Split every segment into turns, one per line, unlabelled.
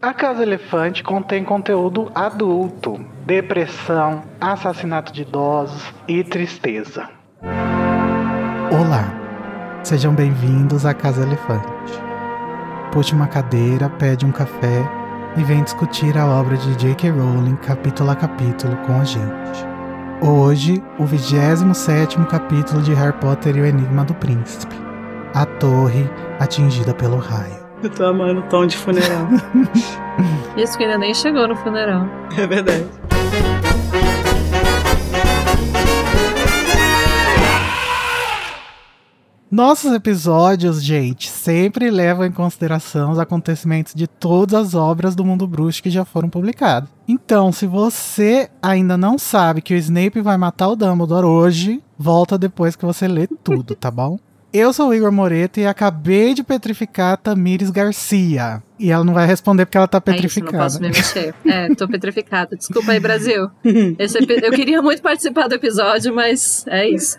A Casa Elefante contém conteúdo adulto, depressão, assassinato de idosos e tristeza.
Olá, sejam bem-vindos à Casa Elefante. Puxe uma cadeira, pede um café e vem discutir a obra de J.K. Rowling capítulo a capítulo com a gente. Hoje, o 27 capítulo de Harry Potter e o Enigma do Príncipe. A torre atingida pelo raio.
Eu tô amando o tom de funeral.
Isso que ainda nem chegou no funeral.
É verdade.
Nossos episódios, gente, sempre levam em consideração os acontecimentos de todas as obras do mundo bruxo que já foram publicadas. Então, se você ainda não sabe que o Snape vai matar o Dumbledore hoje, volta depois que você lê tudo, tá bom? Eu sou o Igor Moreto e acabei de petrificar a Tamires Garcia. E ela não vai responder porque ela tá petrificada.
É isso, não posso me mexer. É, tô petrificada. Desculpa aí, Brasil. Esse, eu queria muito participar do episódio, mas é isso.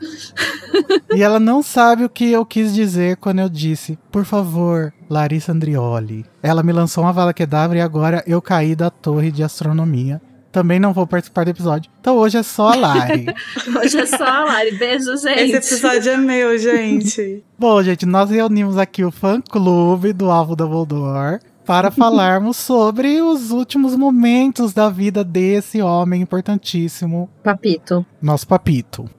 e ela não sabe o que eu quis dizer quando eu disse, por favor, Larissa Andrioli. Ela me lançou uma vala quedavra e agora eu caí da torre de astronomia também não vou participar do episódio. Então hoje é só a Lari.
hoje é só a Lari. Beijo, gente.
Esse episódio é meu, gente.
Bom, gente, nós reunimos aqui o fã-clube do Alvo Dumbledore para falarmos sobre os últimos momentos da vida desse homem importantíssimo.
Papito.
Nosso papito.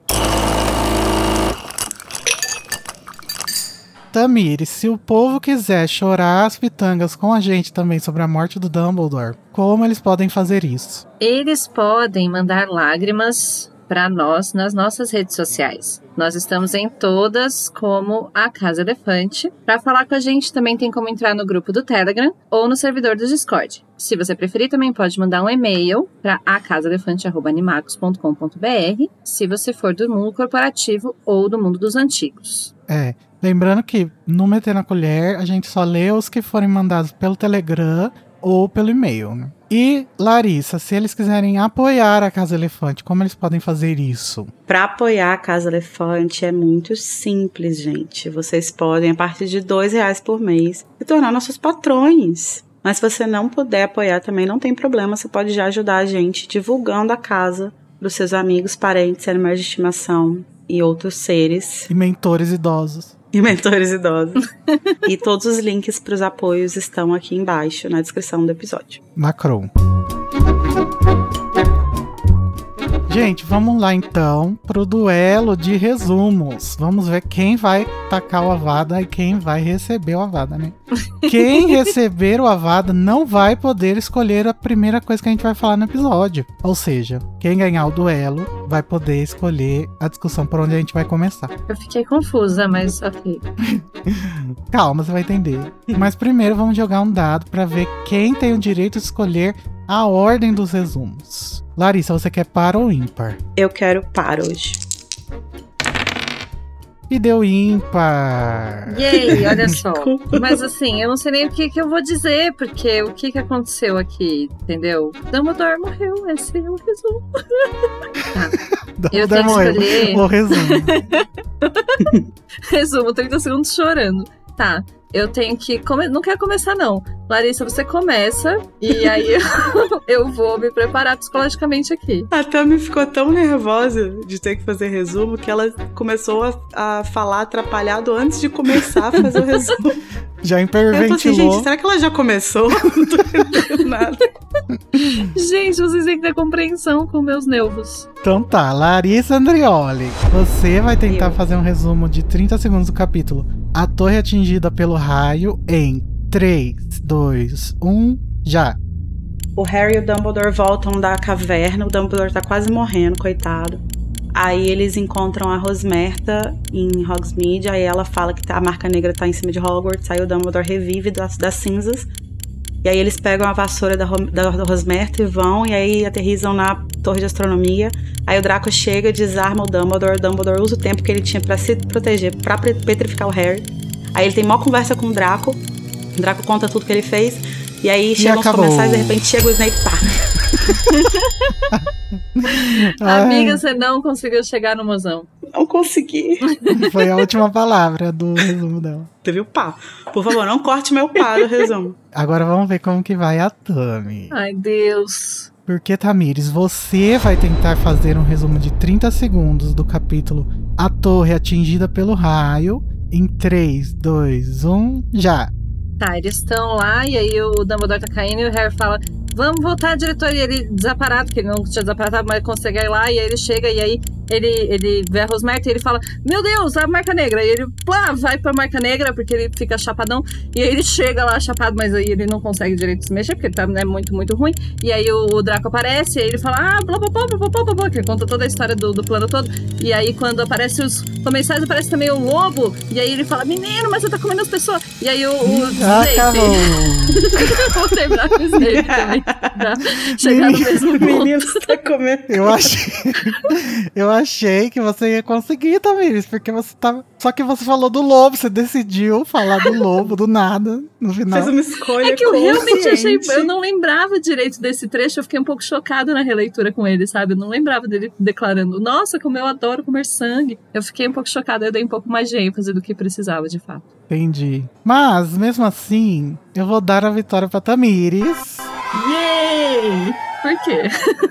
Tamires, se o povo quiser chorar as pitangas com a gente também sobre a morte do Dumbledore, como eles podem fazer isso?
Eles podem mandar lágrimas para nós nas nossas redes sociais. Nós estamos em todas como a Casa Elefante. Para falar com a gente também tem como entrar no grupo do Telegram ou no servidor do Discord. Se você preferir, também pode mandar um e-mail para acasaelefante@animagos.com.br, se você for do mundo corporativo ou do mundo dos antigos.
É, Lembrando que no Meter na Colher a gente só lê os que forem mandados pelo Telegram ou pelo e-mail. Né? E Larissa, se eles quiserem apoiar a Casa Elefante, como eles podem fazer isso?
Para apoiar a Casa Elefante é muito simples, gente. Vocês podem, a partir de dois reais por mês, se tornar nossos patrões. Mas se você não puder apoiar também, não tem problema. Você pode já ajudar a gente divulgando a casa para os seus amigos, parentes, animais de estimação e outros seres.
E mentores idosos
e mentores idosos. e todos os links para os apoios estão aqui embaixo na descrição do episódio.
Macron. Gente, vamos lá então pro duelo de resumos. Vamos ver quem vai tacar o Avada e quem vai receber o Avada, né? quem receber o Avada não vai poder escolher a primeira coisa que a gente vai falar no episódio. Ou seja, quem ganhar o duelo vai poder escolher a discussão por onde a gente vai começar.
Eu fiquei confusa, mas ok.
Calma, você vai entender. Mas primeiro vamos jogar um dado para ver quem tem o direito de escolher a ordem dos resumos. Larissa, você quer par ou ímpar?
Eu quero par hoje.
E deu ímpar.
Yay, olha só. Mas assim, eu não sei nem o que, que eu vou dizer, porque o que, que aconteceu aqui, entendeu? Dumbledore morreu, esse é o resumo.
tá. Eu tenho que escolher. O resumo.
resumo, 30 segundos chorando. Tá eu tenho que. Come... Não quero começar, não. Larissa, você começa e aí eu, eu vou me preparar psicologicamente aqui.
A Tami ficou tão nervosa de ter que fazer resumo que ela começou a, a falar atrapalhado antes de começar a fazer o resumo.
Já hiperventilou. Eu tô assim,
gente, será que ela já começou? não tô entendendo nada.
gente, vocês têm que ter compreensão com meus nervos.
Então tá, Larissa Andrioli, você vai tentar eu. fazer um resumo de 30 segundos do capítulo a torre atingida pelo raio em 3, 2, 1, já.
O Harry e o Dumbledore voltam da caverna, o Dumbledore tá quase morrendo, coitado. Aí eles encontram a Rosmerta em Hogsmeade, aí ela fala que tá, a marca negra tá em cima de Hogwarts, aí o Dumbledore revive das, das cinzas. E aí eles pegam a vassoura da, da, da Rosmerta e vão, e aí aterrizam na torre de astronomia. Aí o Draco chega, desarma o Dumbledore. O Dumbledore usa o tempo que ele tinha para se proteger, para petrificar o Harry. Aí ele tem uma conversa com o Draco. O Draco conta tudo que ele fez. E aí chegam os comensais, de repente chega o Snape, pá.
Amiga, você não conseguiu chegar no mozão.
Não consegui.
Foi a última palavra do resumo dela.
Teve o pá. Por favor, não corte meu pá do resumo.
Agora vamos ver como que vai a Tami.
Ai, Deus.
Porque, Tamires, você vai tentar fazer um resumo de 30 segundos do capítulo A Torre Atingida pelo Raio em 3, 2, 1, já.
Tá, eles estão lá e aí o Dumbledore tá caindo e o Harry fala: Vamos voltar, diretor. E ele desaparado, que ele não tinha desaparado, mas consegue ir lá. E aí ele chega e aí ele, ele vê a Rosmerta e ele fala: Meu Deus, a marca negra. E ele plá, vai pra marca negra porque ele fica chapadão. E aí ele chega lá chapado, mas aí ele não consegue direito se mexer porque tá né, muito, muito ruim. E aí o, o Draco aparece e aí ele fala: Ah, blá blá blá blá blá blá blá, que conta toda a história do, do plano todo. E aí quando aparece os comensais, aparece também o lobo. E aí ele fala: Menino, mas você tá comendo as pessoas. E aí o, o Snape.
Acabou.
Vou terminar com o Snape também. Pra chegar no mesmo
O
ponto.
menino tá comendo.
Eu achei. Eu achei que você ia conseguir, Tamires, porque você tava. Só que você falou do lobo, você decidiu falar do lobo do nada no final.
Fez uma escolha
É que eu realmente achei. Eu não lembrava direito desse trecho, eu fiquei um pouco chocada na releitura com ele, sabe? Eu não lembrava dele declarando, nossa, como eu adoro comer sangue. Eu fiquei um pouco chocada, eu dei um pouco mais de ênfase do que precisava, de fato.
Entendi. Mas, mesmo assim, eu vou dar a vitória pra Tamires.
Yay! Por quê?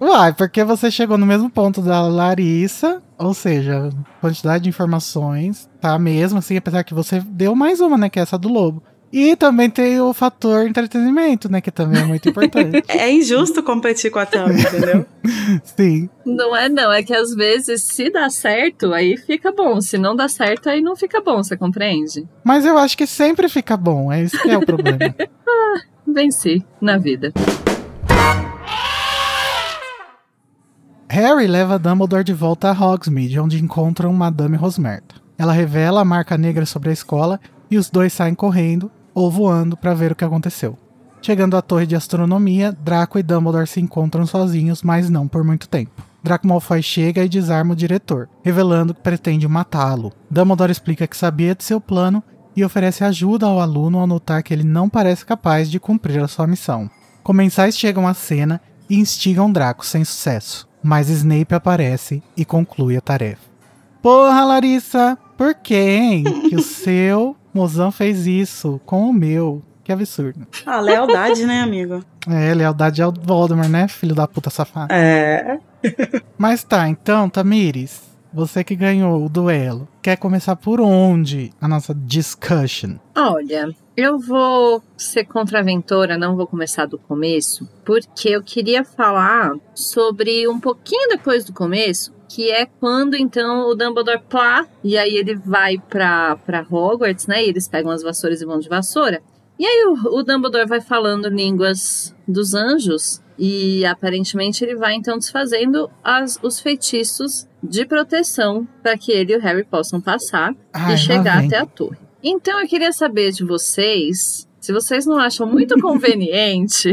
Uai, porque você chegou no mesmo ponto da Larissa, ou seja, quantidade de informações tá a mesma, assim, apesar que você deu mais uma, né, que é essa do lobo. E também tem o fator entretenimento, né, que também é muito importante.
É injusto competir com a Tami, entendeu?
Sim.
Não é não, é que às vezes se dá certo, aí fica bom. Se não dá certo, aí não fica bom, você compreende?
Mas eu acho que sempre fica bom, é isso que é o problema.
Venci na vida.
Harry leva Dumbledore de volta a Hogsmeade, onde encontram Madame Rosmerta. Ela revela a marca negra sobre a escola e os dois saem correndo ou voando para ver o que aconteceu. Chegando à torre de astronomia, Draco e Dumbledore se encontram sozinhos, mas não por muito tempo. Draco Malfoy chega e desarma o diretor, revelando que pretende matá-lo. Dumbledore explica que sabia de seu plano e oferece ajuda ao aluno ao notar que ele não parece capaz de cumprir a sua missão. Comensais chegam à cena e instigam Draco sem sucesso, mas Snape aparece e conclui a tarefa. Porra, Larissa, por que, hein? Que o seu mozão fez isso com o meu. Que absurdo.
Ah, lealdade, né, amigo?
É, lealdade ao Voldemort, né, filho da puta safado.
É.
Mas tá, então, Tamires, você que ganhou o duelo, quer começar por onde a nossa discussion?
Olha, eu vou ser contraventora, não vou começar do começo, porque eu queria falar sobre um pouquinho depois do começo, que é quando então o Dumbledore plá, e aí ele vai pra, pra Hogwarts, né? E eles pegam as vassouras e vão de vassoura. E aí o, o Dumbledore vai falando línguas dos anjos, e aparentemente ele vai então desfazendo as, os feitiços de proteção para que ele e o Harry possam passar
Ai,
e chegar até a torre. Então eu queria saber de vocês, se vocês não acham muito conveniente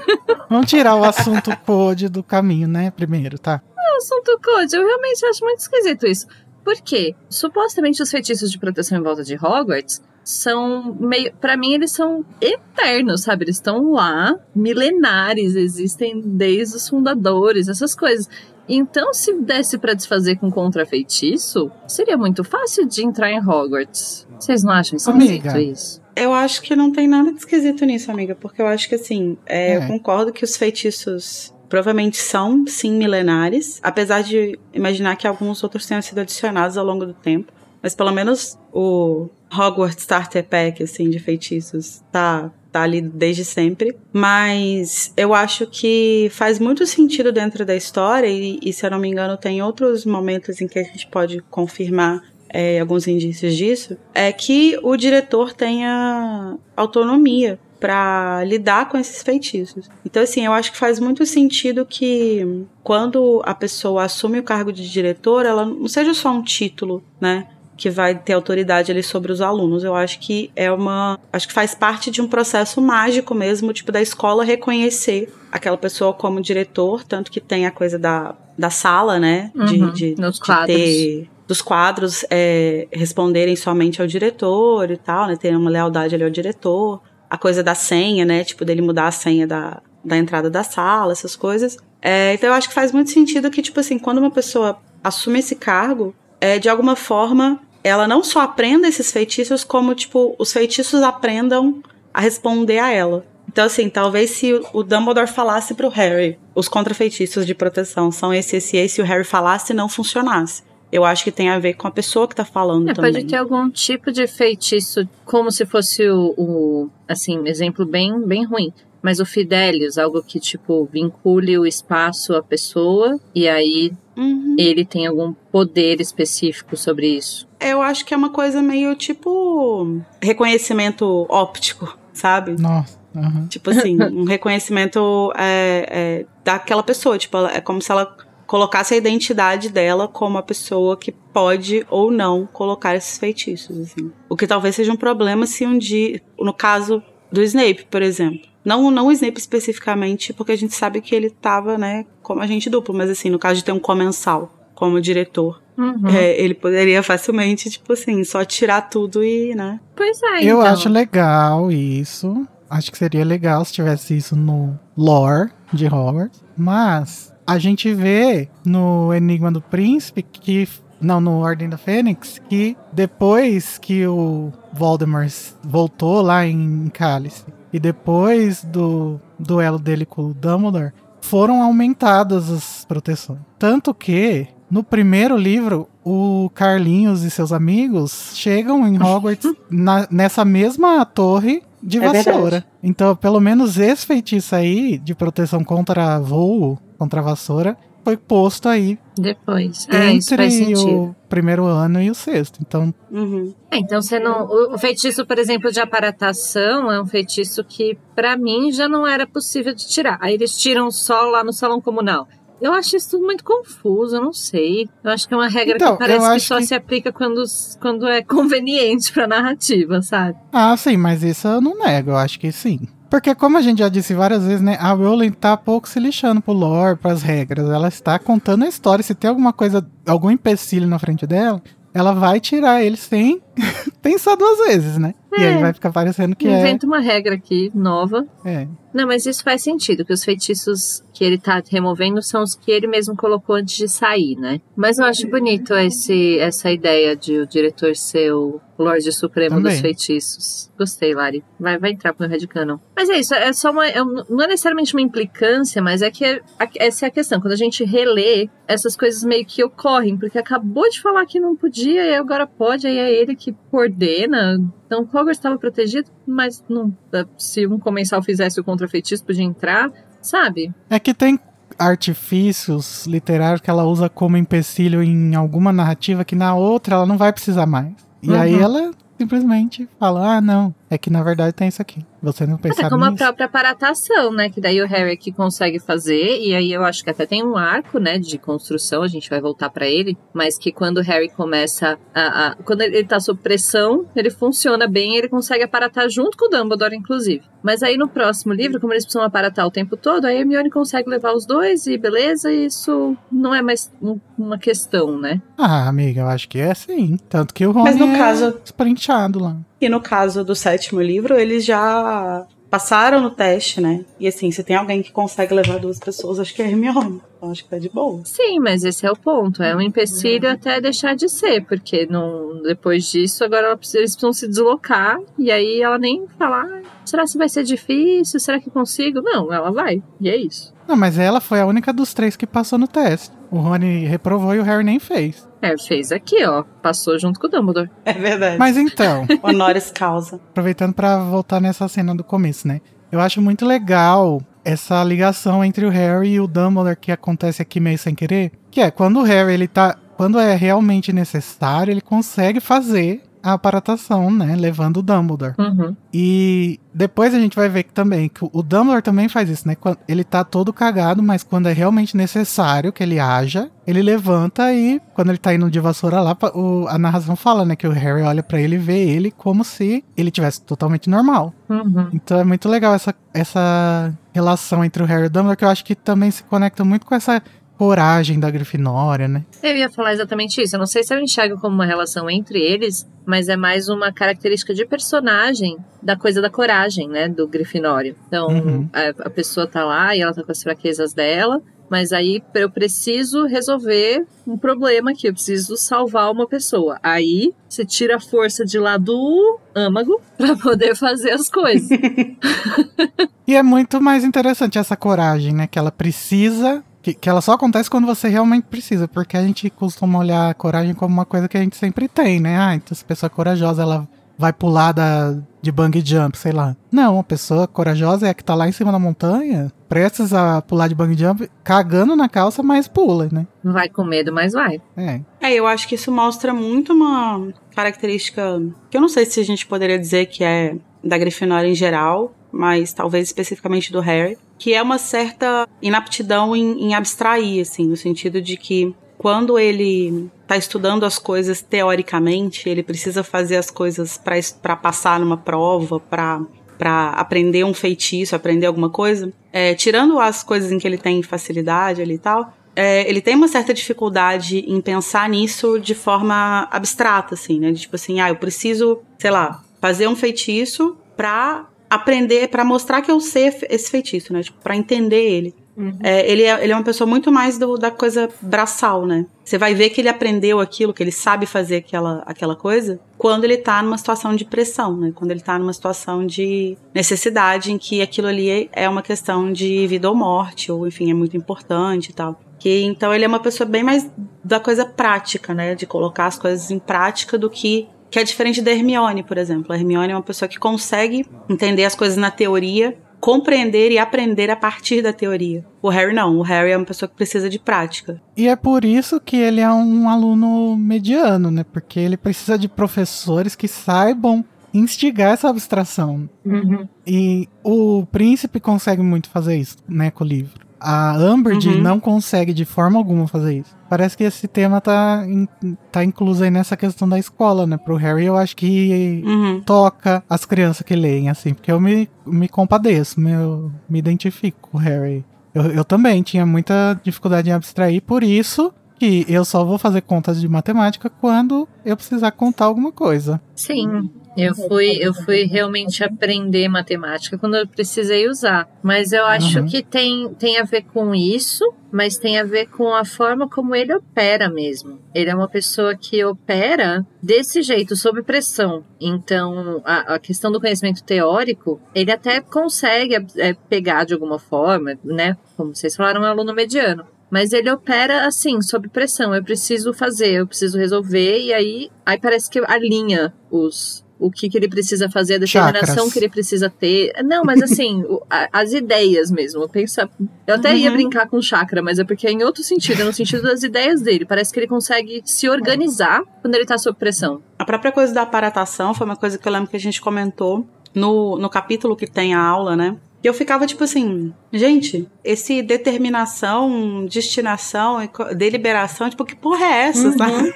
Vamos tirar o assunto code do caminho, né, primeiro, tá?
o assunto Code, eu realmente acho muito esquisito isso. Por quê? Supostamente os feitiços de proteção em volta de Hogwarts são meio. Pra mim, eles são eternos, sabe? Eles estão lá, milenares, existem desde os fundadores, essas coisas. Então, se desse pra desfazer com contrafeitiço, seria muito fácil de entrar em Hogwarts. Vocês não acham esquisito
Amiga.
isso?
Eu acho que não tem nada de esquisito nisso, amiga, porque eu acho que assim, é,
É.
eu concordo que os feitiços provavelmente são, sim, milenares, apesar de imaginar que alguns outros tenham sido adicionados ao longo do tempo. Mas pelo menos o Hogwarts Starter Pack, assim, de feitiços, tá, tá ali desde sempre. Mas eu acho que faz muito sentido dentro da história, e, e se eu não me engano, tem outros momentos em que a gente pode confirmar é, alguns indícios disso, é que o diretor tenha autonomia para lidar com esses feitiços. Então, assim, eu acho que faz muito sentido que quando a pessoa assume o cargo de diretor, ela não seja só um título, né? Que vai ter autoridade ali sobre os alunos. Eu acho que é uma. Acho que faz parte de um processo mágico mesmo, tipo, da escola reconhecer aquela pessoa como diretor, tanto que tem a coisa da, da sala, né? De,
Uhum,
de,
nos
de
quadros.
ter dos quadros é, responderem somente ao diretor e tal, né? Ter uma lealdade ali ao diretor. A coisa da senha, né? Tipo, dele mudar a senha da, da entrada da sala, essas coisas. É, então eu acho que faz muito sentido que, tipo assim, quando uma pessoa assume esse cargo, é, de alguma forma, ela não só aprenda esses feitiços, como, tipo, os feitiços aprendam a responder a ela. Então, assim, talvez se o Dumbledore falasse pro Harry, os contrafeitiços de proteção são esse, esse, esse, e o Harry falasse, não funcionasse. Eu acho que tem a ver com a pessoa que tá falando
é,
também.
Pode ter algum tipo de feitiço, como se fosse o, o assim, exemplo bem, bem ruim. Mas o Fidelius, algo que, tipo, vincule o espaço à pessoa e aí uhum. ele tem algum poder específico sobre isso.
Eu acho que é uma coisa meio tipo reconhecimento óptico, sabe?
Nossa. Uhum.
Tipo assim, um reconhecimento é, é, daquela pessoa. Tipo, é como se ela colocasse a identidade dela como a pessoa que pode ou não colocar esses feitiços. Assim. O que talvez seja um problema se um dia, no caso do Snape, por exemplo. Não, não o Snape especificamente, porque a gente sabe que ele tava, né, como agente duplo, mas assim, no caso de ter um comensal como diretor. Uhum. É, ele poderia facilmente, tipo assim, só tirar tudo e, né?
Pois é.
Eu então. acho legal isso. Acho que seria legal se tivesse isso no lore de Hogwarts. Mas a gente vê no Enigma do Príncipe que. Não, no Ordem da Fênix, que depois que o Voldemort voltou lá em Cálice e depois do duelo dele com o Dumbledore, foram aumentadas as proteções. Tanto que no primeiro livro, o Carlinhos e seus amigos chegam em Hogwarts na, nessa mesma torre de é vassoura. Verdade. Então, pelo menos esse feitiço aí de proteção contra voo, contra vassoura, foi posto aí.
Depois. Ah, entre
o primeiro ano e o sexto. Então.
Uhum. É, então você não. O feitiço, por exemplo, de aparatação é um feitiço que, para mim, já não era possível de tirar. Aí eles tiram só lá no salão comunal. Eu acho isso tudo muito confuso, eu não sei. Eu acho que é uma regra então, que parece que só que... se aplica quando, quando é conveniente pra narrativa, sabe?
Ah, sim, mas isso eu não nego, eu acho que sim. Porque como a gente já disse várias vezes, né, a Rowling tá pouco se lixando pro lore, pras regras. Ela está contando a história. Se tem alguma coisa, algum empecilho na frente dela, ela vai tirar ele sem pensar duas vezes, né? É. E aí é. vai ficar parecendo que
Inventa
é...
Inventa uma regra aqui, nova.
É.
Não, mas isso faz sentido, que os feitiços que ele tá removendo são os que ele mesmo colocou antes de sair, né? Mas eu acho bonito esse, essa ideia de o diretor ser o Lorde Supremo Também. dos Feitiços. Gostei, Lari. Vai, vai entrar pro Red Canon. Mas é isso, é só uma. É, não é necessariamente uma implicância, mas é que é, essa é a questão. Quando a gente relê, essas coisas meio que ocorrem, porque acabou de falar que não podia e agora pode, aí é ele que coordena então, Hogwarts estava protegido, mas não, se um comensal fizesse o contrafeitiço, podia entrar, sabe?
É que tem artifícios literários que ela usa como empecilho em alguma narrativa que na outra ela não vai precisar mais. E uhum. aí ela simplesmente fala: ah, não, é que na verdade tem isso aqui. Você não
É como
nisso.
a própria aparatação, né? Que daí o Harry que consegue fazer, e aí eu acho que até tem um arco, né, de construção, a gente vai voltar para ele, mas que quando o Harry começa a, a, Quando ele tá sob pressão, ele funciona bem, ele consegue aparatar junto com o Dumbledore, inclusive. Mas aí no próximo livro, como eles precisam aparatar o tempo todo, aí a Hermione consegue levar os dois e beleza, e isso não é mais um, uma questão, né?
Ah, amiga, eu acho que é sim. Tanto que o Rony
Mas no
é
caso...
sprintado lá.
E no caso do sétimo livro, eles já passaram no teste, né? E assim, se tem alguém que consegue levar duas pessoas, acho que é Hermione. Então acho que tá de boa.
Sim, mas esse é o ponto. É um empecilho uhum. até deixar de ser, porque não, depois disso, agora eles precisam se deslocar. E aí ela nem falar, será que vai ser difícil? Será que consigo? Não, ela vai. E é isso.
Não, mas ela foi a única dos três que passou no teste. O Rony reprovou e o Harry nem fez.
É, fez aqui, ó. Passou junto com o Dumbledore.
É verdade.
Mas então.
Honoris causa.
Aproveitando para voltar nessa cena do começo, né? Eu acho muito legal essa ligação entre o Harry e o Dumbledore que acontece aqui meio sem querer. Que é quando o Harry ele tá. Quando é realmente necessário, ele consegue fazer a aparatação, né? Levando o Dumbledore.
Uhum.
E depois a gente vai ver que também que o Dumbledore também faz isso, né? Ele tá todo cagado, mas quando é realmente necessário que ele haja, ele levanta e quando ele tá indo de vassoura lá, o, a narração fala, né? Que o Harry olha para ele e vê ele como se ele tivesse totalmente normal.
Uhum.
Então é muito legal essa, essa relação entre o Harry e o Dumbledore, que eu acho que também se conecta muito com essa coragem da Grifinória, né?
Eu ia falar exatamente isso. Eu não sei se eu enxergo como uma relação entre eles, mas é mais uma característica de personagem da coisa da coragem, né? Do Grifinório. Então,
uhum.
a, a, pessoa tá lá e ela tá com as fraquezas dela, Mas aí eu preciso resolver um problema aqui, eu preciso salvar uma pessoa. Aí você tira a força de lá do âmago para poder fazer as coisas.
e é muito mais interessante essa coragem, né? Que ela precisa que, que, ela só acontece quando você realmente precisa, porque a gente costuma olhar a coragem como uma coisa que a gente sempre tem, né? Ah, então essa pessoa corajosa, ela vai pular da, de bungee jump, sei lá. Não, a pessoa corajosa é a que tá lá em cima da montanha, prestes a pular de bungee jump, cagando na calça, mas pula, né?
Vai com medo, mas vai.
É. É, eu acho que isso mostra muito uma característica que eu não sei se a gente poderia dizer que é da Grifinória em geral, mas talvez especificamente do Harry, que é uma certa inaptidão em, em abstrair, assim, no sentido de que quando ele está estudando as coisas teoricamente, ele precisa fazer as coisas para passar numa prova, para para aprender um feitiço, aprender alguma coisa, é, tirando as coisas em que ele tem facilidade ali e tal, é, ele tem uma certa dificuldade em pensar nisso de forma abstrata, assim, né? De, tipo assim, ah, eu preciso, sei lá, fazer um feitiço para aprender, para mostrar que eu sei esse feitiço, né? Tipo, para entender ele. Uhum. É, ele, é, ele é uma pessoa muito mais do, da coisa braçal, né? Você vai ver que ele aprendeu aquilo, que ele sabe fazer aquela, aquela coisa, quando ele tá numa situação de pressão, né? Quando ele tá numa situação de necessidade em que aquilo ali é uma questão de vida ou morte, ou enfim, é muito importante e tal. Que, então ele é uma pessoa bem mais da coisa prática, né? De colocar as coisas em prática do que que é diferente da Hermione, por exemplo. A Hermione é uma pessoa que consegue entender as coisas na teoria compreender e aprender a partir da teoria. O Harry não, o Harry é uma pessoa que precisa de prática.
E é por isso que ele é um aluno mediano, né? Porque ele precisa de professores que saibam instigar essa abstração.
Uhum.
E o príncipe consegue muito fazer isso, né, com o livro. A Umbridge uhum. não consegue de forma alguma fazer isso. Parece que esse tema tá, in, tá incluso aí nessa questão da escola, né? Pro Harry eu acho que uhum. toca as crianças que leem, assim, porque eu me, me compadeço, me, eu me identifico com o Harry. Eu, eu também tinha muita dificuldade em abstrair, por isso que eu só vou fazer contas de matemática quando eu precisar contar alguma coisa.
Sim. Eu fui, eu fui realmente aprender matemática quando eu precisei usar. Mas eu acho uhum. que tem, tem a ver com isso, mas tem a ver com a forma como ele opera mesmo. Ele é uma pessoa que opera desse jeito, sob pressão. Então, a, a questão do conhecimento teórico, ele até consegue é, pegar de alguma forma, né? Como vocês falaram, é um aluno mediano. Mas ele opera assim, sob pressão. Eu preciso fazer, eu preciso resolver, e aí, aí parece que alinha os, o que, que ele precisa fazer, a determinação Chakras. que ele precisa ter. Não, mas assim, o, a, as ideias mesmo. Pensa, eu até uhum. ia brincar com chakra, mas é porque é em outro sentido, é no sentido das ideias dele. Parece que ele consegue se organizar quando ele tá sob pressão.
A própria coisa da aparatação foi uma coisa que eu lembro que a gente comentou no, no capítulo que tem a aula, né? E eu ficava tipo assim, gente, esse determinação, destinação, deliberação, tipo, que porra é essa, uhum. sabe?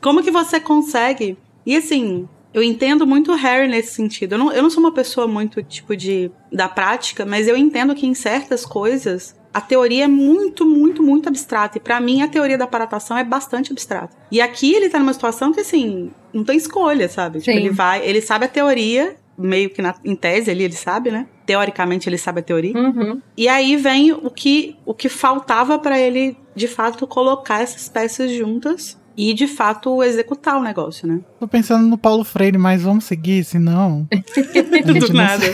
Como que você consegue? E assim, eu entendo muito o Harry nesse sentido. Eu não, eu não sou uma pessoa muito, tipo, de da prática, mas eu entendo que em certas coisas a teoria é muito, muito, muito abstrata. E para mim a teoria da aparatação é bastante abstrata. E aqui ele tá numa situação que, assim, não tem escolha, sabe? Tipo, ele vai, ele sabe a teoria, meio que na, em tese ali ele sabe, né? Teoricamente ele sabe a teoria.
Uhum.
E aí vem o que, o que faltava para ele, de fato, colocar essas peças juntas e de fato executar o negócio, né?
Tô pensando no Paulo Freire, mas vamos seguir, senão.
Do nada.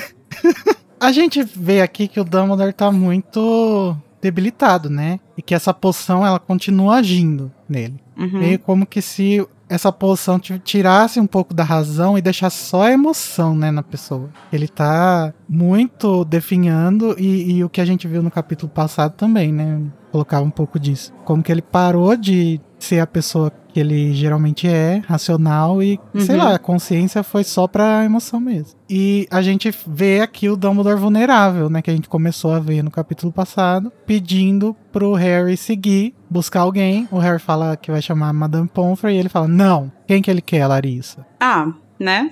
a gente vê aqui que o Dumbledore tá muito debilitado, né? E que essa poção ela continua agindo nele. Uhum. Meio como que se essa poção tirasse um pouco da razão e deixasse só a emoção, né, na pessoa. Ele tá muito definhando e, e o que a gente viu no capítulo passado também, né? Colocava um pouco disso. Como que ele parou de ser a pessoa que ele geralmente é, racional e, uhum. sei lá, a consciência foi só pra emoção mesmo. E a gente vê aqui o Dumbledore vulnerável, né, que a gente começou a ver no capítulo passado, pedindo pro Harry seguir, buscar alguém. O Harry fala que vai chamar Madame Pomfrey e ele fala: "Não, quem que ele quer, Larissa?"
Ah, né?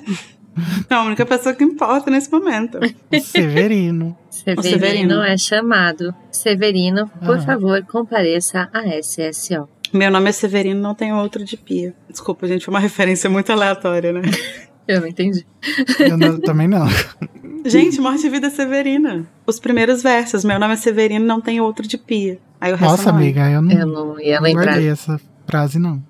É a única pessoa que importa nesse momento.
O Severino.
Severino, o Severino é chamado. Severino, por ah. favor, compareça a SSO.
Meu nome é Severino, não tenho outro de pia. Desculpa, gente, foi uma referência muito aleatória, né?
Eu não entendi.
Eu não, também não.
Gente, Morte e Vida Severina. Os primeiros versos. Meu nome é Severino, não tenho outro de pia. Aí o resto
Nossa,
não é.
amiga, eu não,
Eu não ia
não
lembrar.
guardei essa frase, não.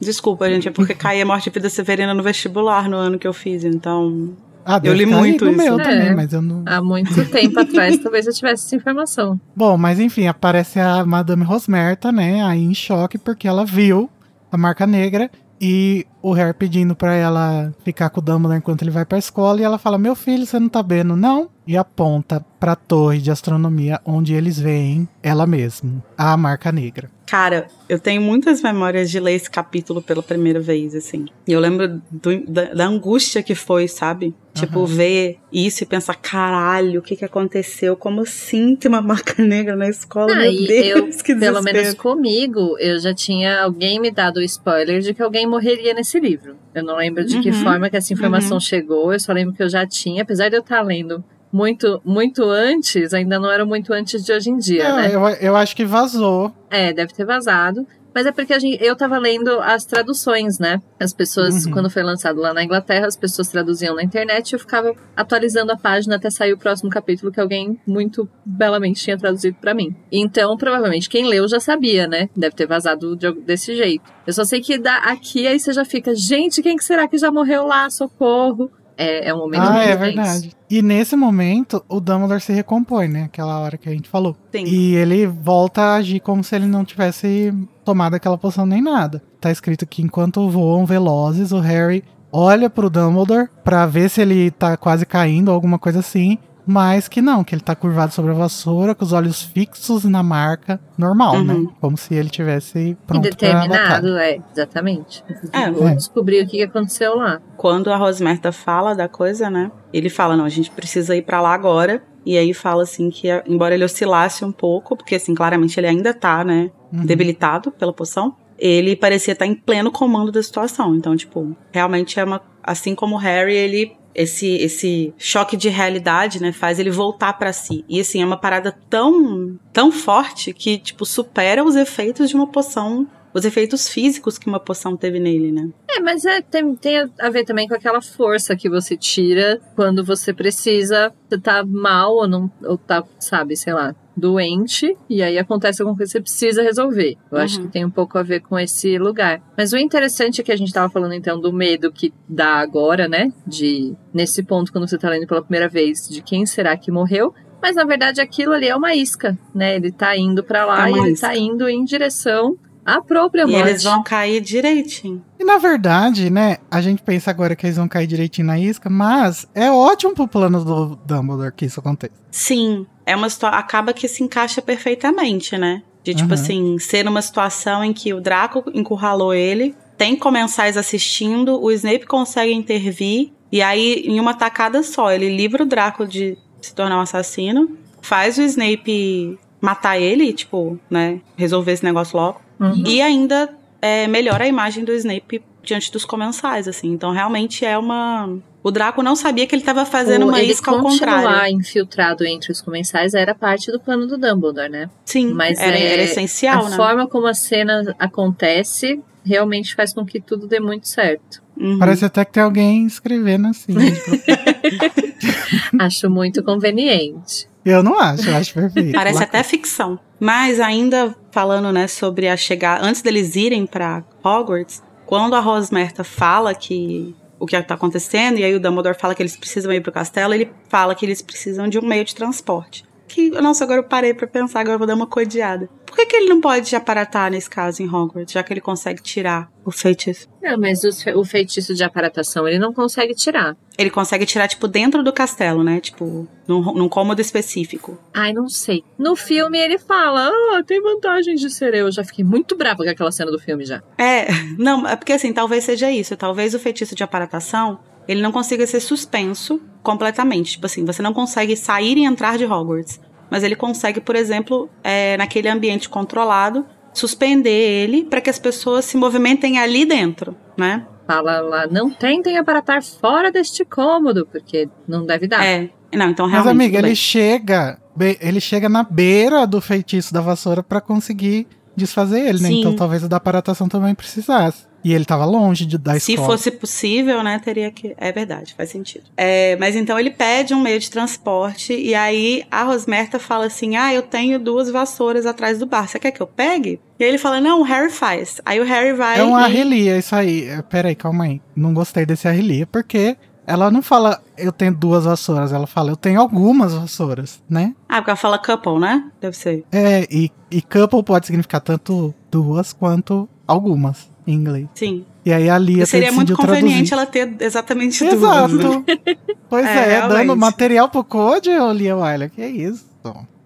Desculpa, gente, é porque caía Morte e Vida Severina no vestibular no ano que eu fiz, então.
Ah, deve
li
cair
muito isso.
meu
É.
também, mas eu não.
Há muito tempo atrás, talvez eu tivesse essa informação.
Bom, mas enfim, aparece a Madame Rosmerta, né? Aí em choque, porque ela viu a marca negra e o Harry pedindo pra ela ficar com o Dumbledore enquanto ele vai pra escola. E ela fala: Meu filho, você não tá vendo, não? E aponta pra torre de astronomia onde eles veem ela mesma, a marca negra.
Cara, eu tenho muitas memórias de ler esse capítulo pela primeira vez, assim. E eu lembro do- da, da angústia que foi, sabe? Tipo,
Aham.
ver isso e pensar, caralho, o que que aconteceu? Como assim tem uma marca negra na escola?
Ah,
Meu Deus, que
Pelo
desespero.
menos comigo, eu já tinha alguém me dado o spoiler de que alguém morreria nesse livro. Eu não lembro de que
Uhum,
forma que essa informação chegou, eu só lembro que eu já tinha, apesar de eu estar lendo muito, muito antes, ainda não era muito antes de hoje em dia,
É,
né?
eu, eu acho que vazou.
É, deve ter vazado. Mas é porque a gente, eu tava lendo as traduções, né? As pessoas,
Uhum.
quando foi lançado lá na Inglaterra, as pessoas traduziam na internet e eu ficava atualizando a página até sair o próximo capítulo que alguém muito belamente tinha traduzido pra mim. Então, provavelmente, quem leu já sabia, né? Deve ter vazado de- desse jeito. Eu só sei que da, aqui aí você já fica, gente, quem que será que já morreu lá? Socorro! É, é um momento
Ah, é verdade. E nesse momento, o Dumbledore se recompõe, né? Aquela hora que a gente falou.
Sim.
E ele volta a agir como se ele não tivesse tomado aquela poção nem nada. Tá escrito que enquanto voam velozes, o Harry olha pro Dumbledore pra ver se ele tá quase caindo ou alguma coisa assim. Mas que não, que ele tá curvado sobre a vassoura, com os olhos fixos na marca normal,
Uhum.
né? Como se ele tivesse pronto
determinado, é, exatamente.
É,
Vou
É.
descobrir o que aconteceu lá.
quando a Rosmerta fala da coisa, né? Ele fala, não, a gente precisa ir pra lá agora. E aí fala assim que, embora ele oscilasse um pouco, porque assim, claramente ele ainda tá, né,
Uhum.
debilitado pela poção, ele parecia estar em pleno comando da situação. Então, tipo, realmente é uma. Assim como o Harry, ele. Esse, esse choque de realidade, né, faz ele voltar pra si. E assim, é uma parada tão, tão forte que, tipo, supera os efeitos de uma poção, os efeitos físicos que uma poção teve nele, né?
É, mas é, tem, tem a ver também com aquela força que você tira quando você precisa, você tá mal ou não, ou tá, sabe, sei lá, doente, e aí acontece alguma coisa que você precisa resolver. Eu acho
Uhum.
que tem um pouco a ver com esse lugar. Mas o interessante é que a gente tava falando então do medo que dá agora, né? De, nesse ponto, quando você tá lendo pela primeira vez, de quem será que morreu. Mas na verdade aquilo ali é uma isca, né? Ele tá indo pra lá
É
e ele
isca.
tá indo em direção à própria
E
morte.
eles vão cair direitinho.
E na verdade, né, a gente pensa agora que eles vão cair direitinho na isca, mas é ótimo pro plano do Dumbledore que isso aconteça.
Sim, é uma situação. Acaba que se encaixa perfeitamente, né? De tipo
Aham.
assim, ser numa situação em que o Draco encurralou ele, tem comensais assistindo, o Snape consegue intervir, e aí, em uma tacada só, ele livra o Draco de se tornar um assassino, faz o Snape matar ele, tipo, né? Resolver esse negócio logo.
Uhum.
E ainda é, melhora a imagem do Snape diante dos comensais, assim. Então, realmente é uma. O Draco não sabia que ele estava fazendo
O-
uma isca ao
continuar
contrário.
infiltrado entre os comensais era parte do plano do Dumbledore, né?
Sim,
Mas
era,
é-
era essencial,
a
né?
forma como a cena acontece realmente faz com que tudo dê muito certo.
Uhum.
Parece até que tem alguém escrevendo assim. propósito.
Acho muito conveniente.
Eu não acho, eu acho perfeito.
Parece
Lá-
até ficção. Mas ainda falando, né, sobre a chegar antes deles irem pra Hogwarts, quando a Rosmerta fala que o que tá acontecendo e aí o Dumbledore fala que eles precisam ir pro castelo, ele fala que eles precisam de um meio de transporte. Que, nossa, agora eu parei pra pensar, agora eu vou dar uma codeada. Por que, que ele não pode aparatar nesse caso em Hogwarts, já que ele consegue tirar o feitiço?
Não, mas os o feitiço de aparatação ele não consegue tirar.
Ele consegue tirar, tipo, dentro do castelo, né? Tipo, num, num cômodo específico.
Ai, não sei. No filme ele fala, ah, tem vantagens de ser eu. Eu já fiquei muito brava com aquela cena do filme já.
É, não, é porque assim, talvez seja isso. Talvez o feitiço de aparatação, ele não consiga ser suspenso completamente. Tipo assim, você não consegue sair e entrar de Hogwarts. Mas ele consegue, por exemplo, é, naquele ambiente controlado, suspender ele para que as pessoas se movimentem ali dentro, né?
Fala lá, não tentem aparatar fora deste cômodo, porque não deve dar.
É. Não, então
Mas,
realmente.
amiga,
tudo
ele chega, ele chega na beira do feitiço da vassoura pra conseguir desfazer ele, né?
Sim.
Então talvez o da paratação também precisasse. E ele tava longe de, da
Se
escola.
fosse possível, né, teria que. É verdade, faz sentido. É, mas então ele pede um meio de transporte e aí a Rosmerta fala assim: Ah, eu tenho duas vassouras atrás do bar. Você quer que eu pegue? E aí ele fala: Não, o Harry faz. Aí o Harry vai.
É um
e-
arrelia isso aí. É, Pera aí, calma aí. Não gostei desse arrelia, porque ela não fala eu tenho duas vassouras, ela fala eu tenho algumas vassouras, né?
Ah, porque ela fala couple, né? Deve ser.
É, e, e couple pode significar tanto duas quanto algumas em inglês.
Sim.
E aí a Lia
Seria muito conveniente
traduzir.
ela ter exatamente duas.
Exato.
né?
Pois
É,
é, dando material pro Code, Lia Wyler, que isso?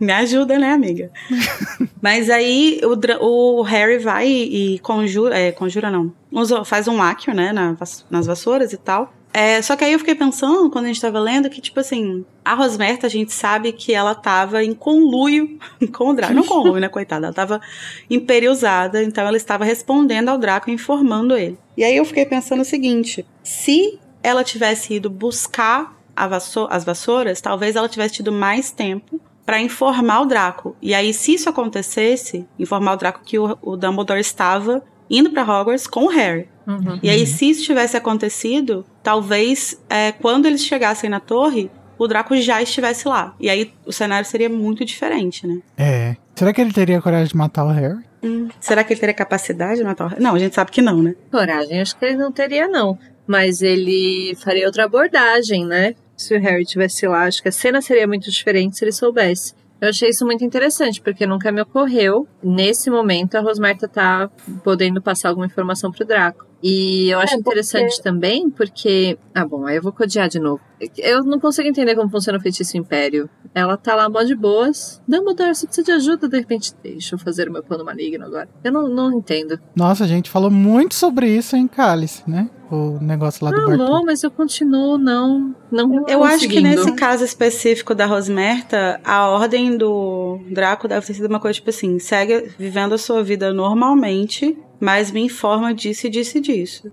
Me ajuda, né, amiga? Mas aí o, o Harry vai e, conjura. É, conjura não. Usa- faz um accio, né, na nas vassouras e tal. É, só que aí eu fiquei pensando, quando a gente tava lendo, que, tipo assim, a Rosmerta, a gente sabe que ela tava em conluio com o Draco. Não conluio, né, coitada? Ela tava imperiosada, então ela estava respondendo ao Draco, informando ele. E aí eu fiquei pensando o seguinte: se ela tivesse ido buscar as vassouras, talvez ela tivesse tido mais tempo para informar o Draco. E aí, se isso acontecesse, informar o Draco que o, o Dumbledore estava indo para Hogwarts com o Harry.
Uhum.
E aí, se isso tivesse acontecido, talvez é, quando eles chegassem na torre, o Draco já estivesse lá. E aí o cenário seria muito diferente, né?
É. Será que ele teria coragem de matar o Harry?
Hum, será que ele teria capacidade de matar o Harry? Não, a gente sabe que não, né?
Coragem, acho que ele não teria, não. Mas ele faria outra abordagem, né? Se o Harry tivesse lá, acho que a cena seria muito diferente se ele soubesse. Eu achei isso muito interessante, porque nunca me ocorreu, nesse momento, a Rosmerta tá podendo passar alguma informação pro Draco. E eu acho
É, porque-
interessante também, porque. Ah, bom, aí eu vou codear de novo. Eu não consigo entender como funciona o feitiço império. Ela tá lá mó de boas. Dumbledore, você precisa de ajuda, de repente. Deixa eu fazer o meu plano maligno agora. Eu não, não entendo.
Nossa, a gente falou muito sobre isso em Cálice, né? O negócio lá do
Falou,
Bartô.
mas eu continuo não. não
Eu acho que nesse caso específico da Rosmerta, a ordem do Draco deve ter sido uma coisa tipo assim: segue vivendo a sua vida normalmente, mas me informa disso e disso e disso.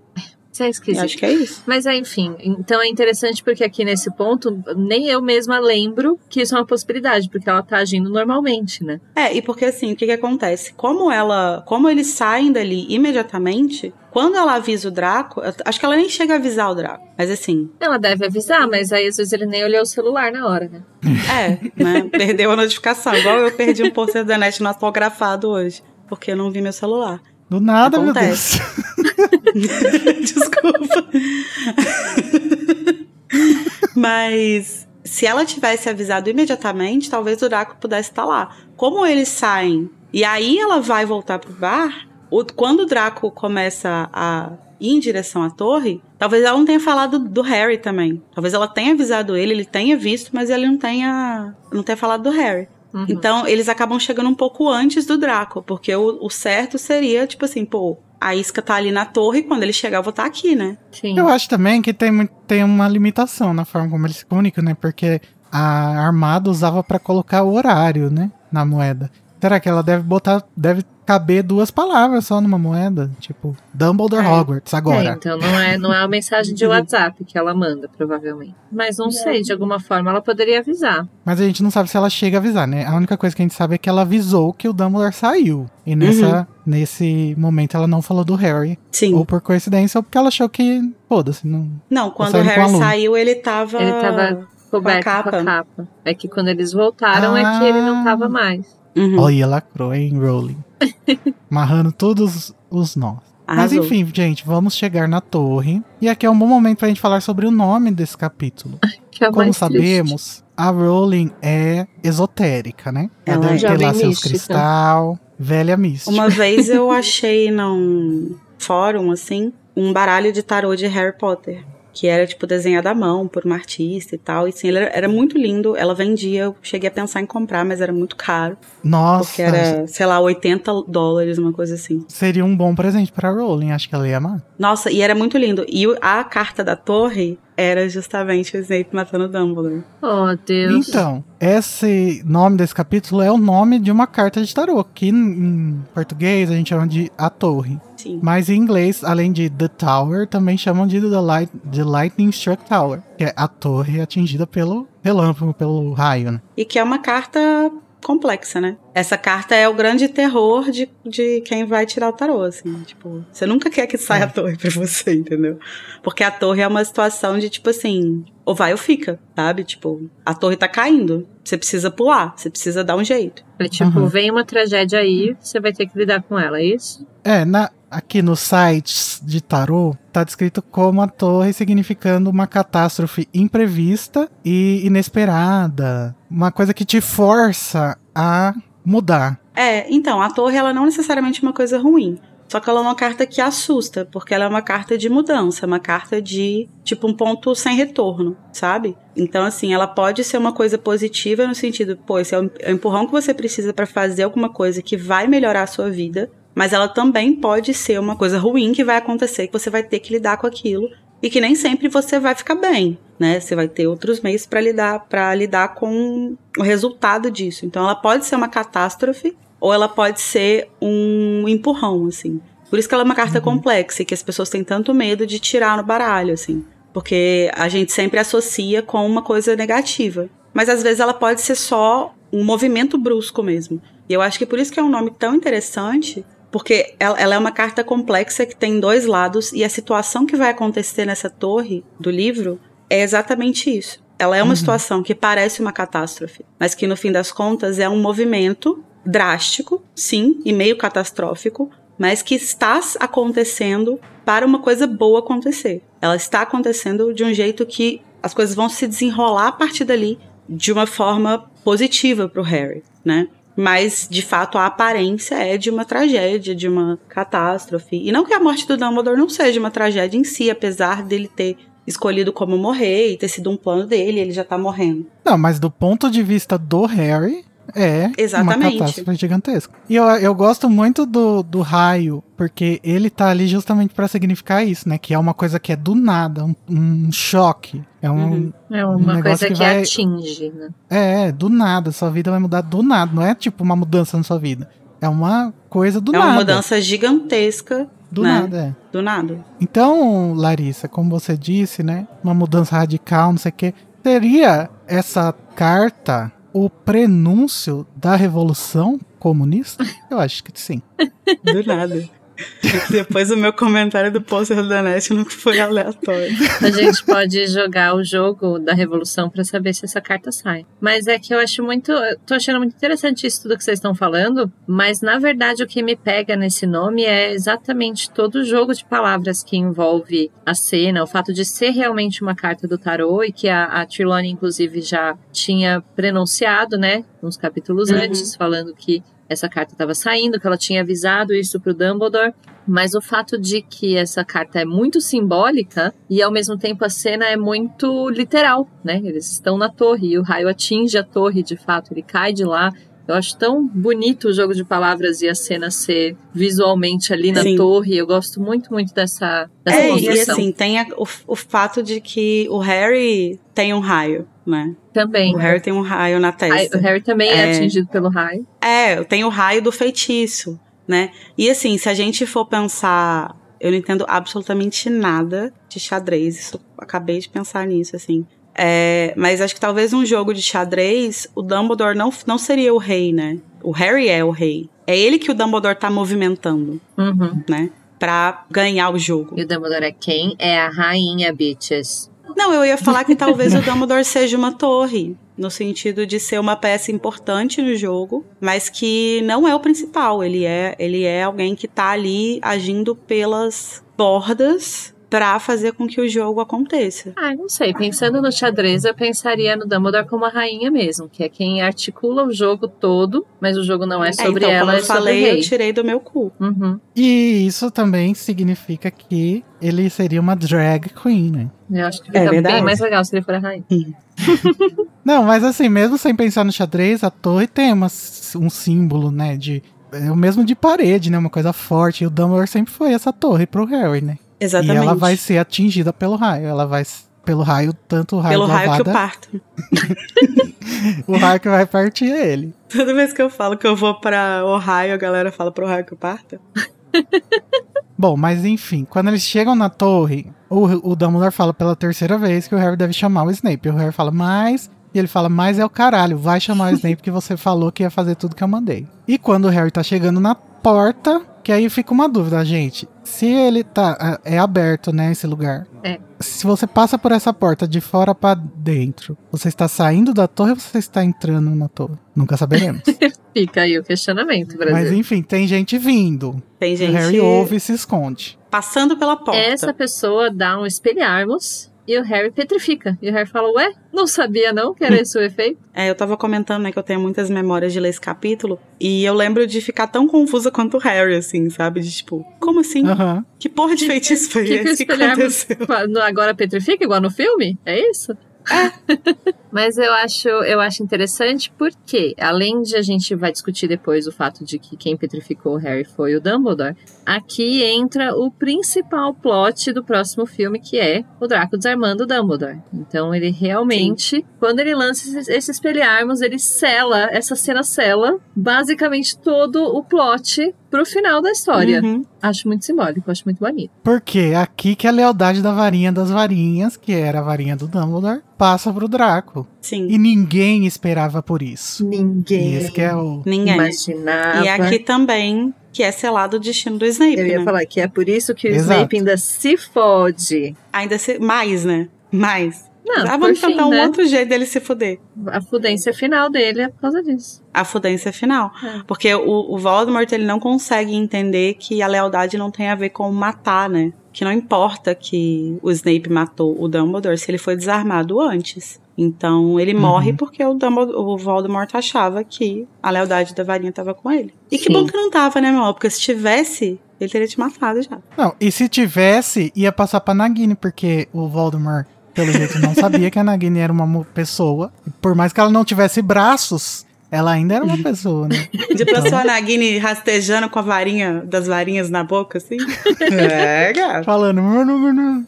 Isso é
Eu
esquisito.
acho que é isso.
Mas é, enfim, então é interessante porque aqui nesse ponto, nem eu mesma lembro que isso é uma possibilidade, porque ela tá agindo normalmente, né?
É, e porque assim, o que que acontece? Como ela, como eles saem dali imediatamente, quando ela avisa o Draco, eu acho que ela nem chega a avisar o Draco, mas assim,
Ela deve avisar, mas aí às vezes ele nem olhou o celular na hora, né?
é, né, perdeu a notificação, igual eu perdi um pôster da net no autografado hoje, porque eu não vi meu celular.
Do nada, meu
Acontece.
Deus.
Desculpa. Mas se ela tivesse avisado imediatamente, talvez o Draco pudesse estar lá. Como eles saem e aí ela vai voltar pro bar, o- quando o Draco começa a ir em direção à torre, talvez ela não tenha falado do Harry também. Talvez ela tenha avisado ele, ele tenha visto, mas ele não tenha, não tenha falado do Harry.
Uhum.
Então, eles acabam chegando um pouco antes do Draco, porque o, o certo seria, tipo assim, pô, a isca tá ali na torre, quando ele chegar eu vou estar aqui, né?
Sim.
Eu acho também que tem, tem uma limitação na forma como eles se comunicam, né? Porque a armada usava pra colocar o horário, né? Na moeda. Será que ela deve botar. Deve caber duas palavras só numa moeda? Tipo, Dumbledore
É.
Hogwarts,
É,
agora.
então não é, não é uma mensagem de WhatsApp que ela manda, provavelmente. Mas não sei, de alguma forma ela poderia avisar.
Mas a gente não sabe se ela chega a avisar, né? A única coisa que a gente sabe é que ela avisou que o Dumbledore saiu. E nessa, nesse momento ela não falou do Harry.
Sim.
Ou por coincidência, ou porque ela achou que. Foda-se, não.
Não, quando o
com
Harry
a
saiu, ele tava.
Ele tava coberto com a
capa.
capa. É que quando eles voltaram é que ele não tava mais.
Uhum.
Olha, lacrou, hein, Rowling. Amarrando todos os nós. Mas
Arrasou.
enfim, gente, vamos chegar na torre. E aqui é um bom momento pra gente falar sobre o nome desse capítulo.
É
Como sabemos, a Rowling é esotérica, né?
Ela
deve
é
jovem
lá seus
mística.
cristal, velha mística.
Uma vez eu achei num fórum, assim, um baralho de tarô de Harry Potter. Que era, tipo, desenhado à mão por uma artista e tal. E sim, era, era muito lindo. Ela vendia, eu cheguei a pensar em comprar, mas era muito caro.
Nossa,
Porque era, sei lá, 80 dólares, uma coisa assim.
seria um bom presente pra Rowling, acho que ela ia amar.
Nossa, e era muito lindo. E a carta da torre era justamente o Snape matando o Dumbledore.
Oh, Deus.
Então, esse nome desse capítulo é o nome de uma carta de tarô, que em, português a gente chama de A Torre.
Sim.
Mas em inglês, além de The Tower, também chamam de The, Light, the Lightning Struck Tower, que é a torre atingida pelo relâmpago, pelo raio, né?
E que é uma carta complexa, né? Essa carta é o grande terror de, de quem vai tirar o tarô, assim. Tipo, você nunca quer que saia é. a torre pra você, entendeu? Porque a torre é uma situação de, tipo assim, ou vai ou fica, sabe? Tipo, a torre tá caindo. Você precisa pular, você precisa dar um jeito.
É tipo, uhum. vem uma tragédia aí, você vai ter que lidar com ela, é isso?
É, na, aqui nos sites de tarô, tá descrito como a torre significando uma catástrofe imprevista e inesperada. Uma coisa que te força a mudar.
É, então, a torre ela não necessariamente é uma coisa ruim. Só que ela é uma carta que assusta, porque ela é uma carta de mudança, é uma carta de, tipo, um ponto sem retorno, sabe? Então, assim, ela pode ser uma coisa positiva no sentido, pô, esse é o empurrão que você precisa para fazer alguma coisa que vai melhorar a sua vida, mas ela também pode ser uma coisa ruim que vai acontecer, que você vai ter que lidar com aquilo e que nem sempre você vai ficar bem, né? Você vai ter outros meios para lidar para lidar com o resultado disso. Então ela pode ser uma catástrofe ou ela pode ser um empurrão, assim. Por isso que ela é uma carta uhum. complexa e que as pessoas têm tanto medo de tirar no baralho, assim. Porque a gente sempre associa com uma coisa negativa. Mas às vezes ela pode ser só um movimento brusco mesmo. E eu acho que por isso que é um nome tão interessante, porque ela, ela, é uma carta complexa que tem dois lados e a situação que vai acontecer nessa torre do livro é exatamente isso. Ela é uma uhum. situação que parece uma catástrofe, mas que no fim das contas é um movimento drástico, sim, e meio catastrófico, mas que está acontecendo para uma coisa boa acontecer. Ela está acontecendo de um jeito que as coisas vão se desenrolar a partir dali de uma forma positiva para o Harry, né? Mas de fato a aparência é de uma tragédia, de uma catástrofe. E não que a morte do Dumbledore não seja uma tragédia em si, apesar dele ter escolhido como morrer e ter sido um plano dele, ele já tá morrendo.
Não, mas do ponto de vista do Harry, é Exatamente. uma catástrofe gigantesca. E eu, eu gosto muito do, do raio, porque ele tá ali justamente para significar isso, né? Que é uma coisa que é do nada, um, um choque. É, um,
uhum. é uma um coisa que, que vai... atinge, né?
É, do nada. Sua vida vai mudar do nada. Não é tipo uma mudança na sua vida. É uma coisa do
é
nada.
É uma mudança gigantesca.
Do
né?
nada, é.
Do nada.
Então, Larissa, como você disse, né? Uma mudança radical, não sei o quê. Seria essa carta o prenúncio da Revolução Comunista? Eu acho que sim.
Do nada. Depois o meu comentário do pôster da NET não foi aleatório.
A gente pode jogar o jogo da Revolução para saber se essa carta sai. Mas é que eu acho muito. Eu tô achando muito interessante isso tudo que vocês estão falando. Mas na verdade o que me pega nesse nome é exatamente todo o jogo de palavras que envolve a cena, o fato de ser realmente uma carta do tarô e que a, a Trelawney, inclusive, já tinha prenunciado, né? Uns capítulos uhum. antes, falando que essa carta estava saindo, que ela tinha avisado isso para o Dumbledore. Mas o fato de que essa carta é muito simbólica e ao mesmo tempo a cena é muito literal, né? Eles estão na torre e o raio atinge a torre de fato, ele cai de lá. Eu acho tão bonito o jogo de palavras e a cena ser visualmente ali na Sim. torre. Eu gosto muito, muito dessa, dessa
é, construção. E assim, tem a, o, o fato de que o Harry tem um raio né?
Também.
O Harry tem um raio na testa.
O Harry também é, é atingido pelo raio.
É, tem o raio do feitiço, né? E assim, se a gente for pensar, eu não entendo absolutamente nada de xadrez. Isso, acabei de pensar nisso, assim. É, mas acho que talvez um jogo de xadrez, o Dumbledore não, não seria o rei, né? O Harry é o rei. É ele que o Dumbledore tá movimentando,
uhum.
né? Pra ganhar o jogo.
E o Dumbledore é quem? É a rainha, bitches.
Não, eu ia falar que talvez o Dumbledore seja uma torre, no sentido de ser uma peça importante no jogo, mas que não é o principal. Ele é, ele é alguém que tá ali agindo pelas bordas para fazer com que o jogo aconteça.
Ah, não sei. Pensando no xadrez, eu pensaria no Dumbledore como a rainha mesmo, que é quem articula o jogo todo, mas o jogo não é sobre é, então, ela, como
eu é falei, eu tirei do meu cu.
Uhum.
E isso também significa que ele seria uma drag queen, né?
Eu acho que fica é bem mais legal se ele for a rainha.
não, mas assim, mesmo sem pensar no xadrez, a torre tem uma, um símbolo, né, de é o mesmo de parede, né? Uma coisa forte. E o Dumbledore sempre foi essa torre pro Harry, né?
Exatamente.
E ela vai ser atingida pelo raio. Ela vai pelo raio, tanto o raio
Pelo raio que eu parto.
o raio que vai partir é ele.
Toda vez que eu falo que eu vou pra Ohio, a galera fala pro raio que eu parto.
Bom, mas enfim, quando eles chegam na torre, o, o Dumbledore fala pela terceira vez que o Harry deve chamar o Snape. O Harry fala, mas E ele fala, mas é o caralho, vai chamar o Snape que você falou que ia fazer tudo que eu mandei. E quando o Harry tá chegando na porta, que aí fica uma dúvida, gente. Se ele tá. É aberto, né, esse lugar.
É.
Se você passa por essa porta de fora pra dentro, você está saindo da torre ou você está entrando na torre? Nunca saberemos.
Fica aí o questionamento, Brasil.
Mas enfim, tem gente vindo.
Tem
O
gente
Harry ouve e se esconde.
passando pela porta.
Essa pessoa dá um espelharmos e o Harry petrifica. E o Harry fala, ué, não sabia não que era esse o efeito?
É, eu tava comentando, né, que eu tenho muitas memórias de ler esse capítulo. E eu lembro de ficar tão confusa quanto o Harry, assim, sabe? De tipo, como assim? Que porra de feitiço foi esse que aconteceu?
agora petrifica, igual no filme? É isso? Mas eu acho, eu acho interessante porque, além de a gente vai discutir depois o fato de que quem petrificou o Harry foi o Dumbledore, aqui entra o principal plot do próximo filme, que é o Draco desarmando o Dumbledore. Então ele realmente, quando ele lança esse, espelharmos, ele sela, essa cena sela basicamente todo o plot pro final da história.
Uhum.
Acho muito simbólico, acho muito bonito.
Porque é aqui que a lealdade da varinha das varinhas, que era a varinha do Dumbledore, passa pro Draco.
Sim.
E ninguém esperava por isso. E
Ninguém
esse que é o.
Ninguém.
imaginava.
E aqui também, que é selado o destino do Snape,
Eu ia
né?
falar que é por isso que o
Exato.
Snape ainda se fode.
Ainda se... mais, né? Mais.
Não,
ah, vamos
fim,
tentar um
né?
outro jeito dele se fuder.
A fudência final dele é por causa disso.
A fudência final.
É.
Porque o, o Voldemort, ele não consegue entender que a lealdade não tem a ver com matar, né? Que não importa que o Snape matou o Dumbledore se ele foi desarmado antes. Então, ele morre porque o, Dumbledore, o Voldemort achava que a lealdade da varinha tava com ele. E que
Sim.
bom que não tava, né, meu amor? Porque se tivesse, ele teria te matado já.
Não, e se tivesse, ia passar pra Nagini, porque o Voldemort, pelo jeito, não sabia que a Nagini era uma pessoa. E Por mais que ela não tivesse braços, ela ainda era uma pessoa, né?
De pessoa Nagini rastejando com a varinha das varinhas na boca, assim. é, gato.
Falando.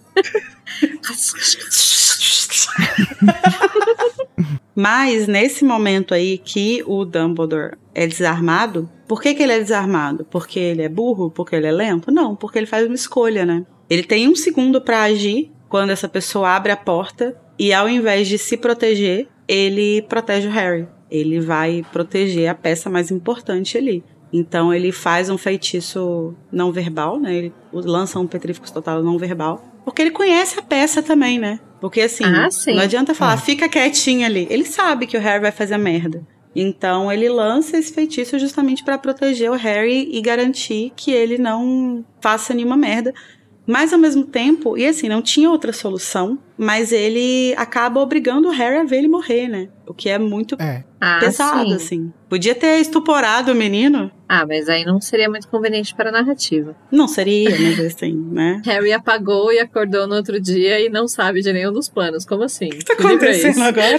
Mas nesse momento aí que o Dumbledore é desarmado, por que, que ele é desarmado? Porque ele é burro? Porque ele é lento? Não, porque ele faz uma escolha, né? Ele tem um segundo pra agir quando essa pessoa abre a porta e ao invés de se proteger, ele protege o Harry. Ele vai proteger a peça mais importante ali. Então ele faz um feitiço não verbal, né? Ele lança um petrificus total não verbal. Porque ele conhece a peça também, né? Porque assim,
Ah, sim.
não adianta falar,
É.
fica quietinho ali. Ele sabe que o Harry vai fazer merda. Então ele lança esse feitiço justamente pra proteger o Harry e garantir que ele não faça nenhuma merda. Mas ao mesmo tempo, e assim, não tinha outra solução, mas ele acaba obrigando o Harry a ver ele morrer, né? O que é muito
É.
Ah,
pesado,
sim.
assim. Podia ter estuporado o menino.
Ah, mas aí não seria muito conveniente para a narrativa.
Não seria, mas assim, né?
Harry apagou e acordou no outro dia e não sabe de nenhum dos planos. Como assim?
O que tá
livro é
acontecendo agora?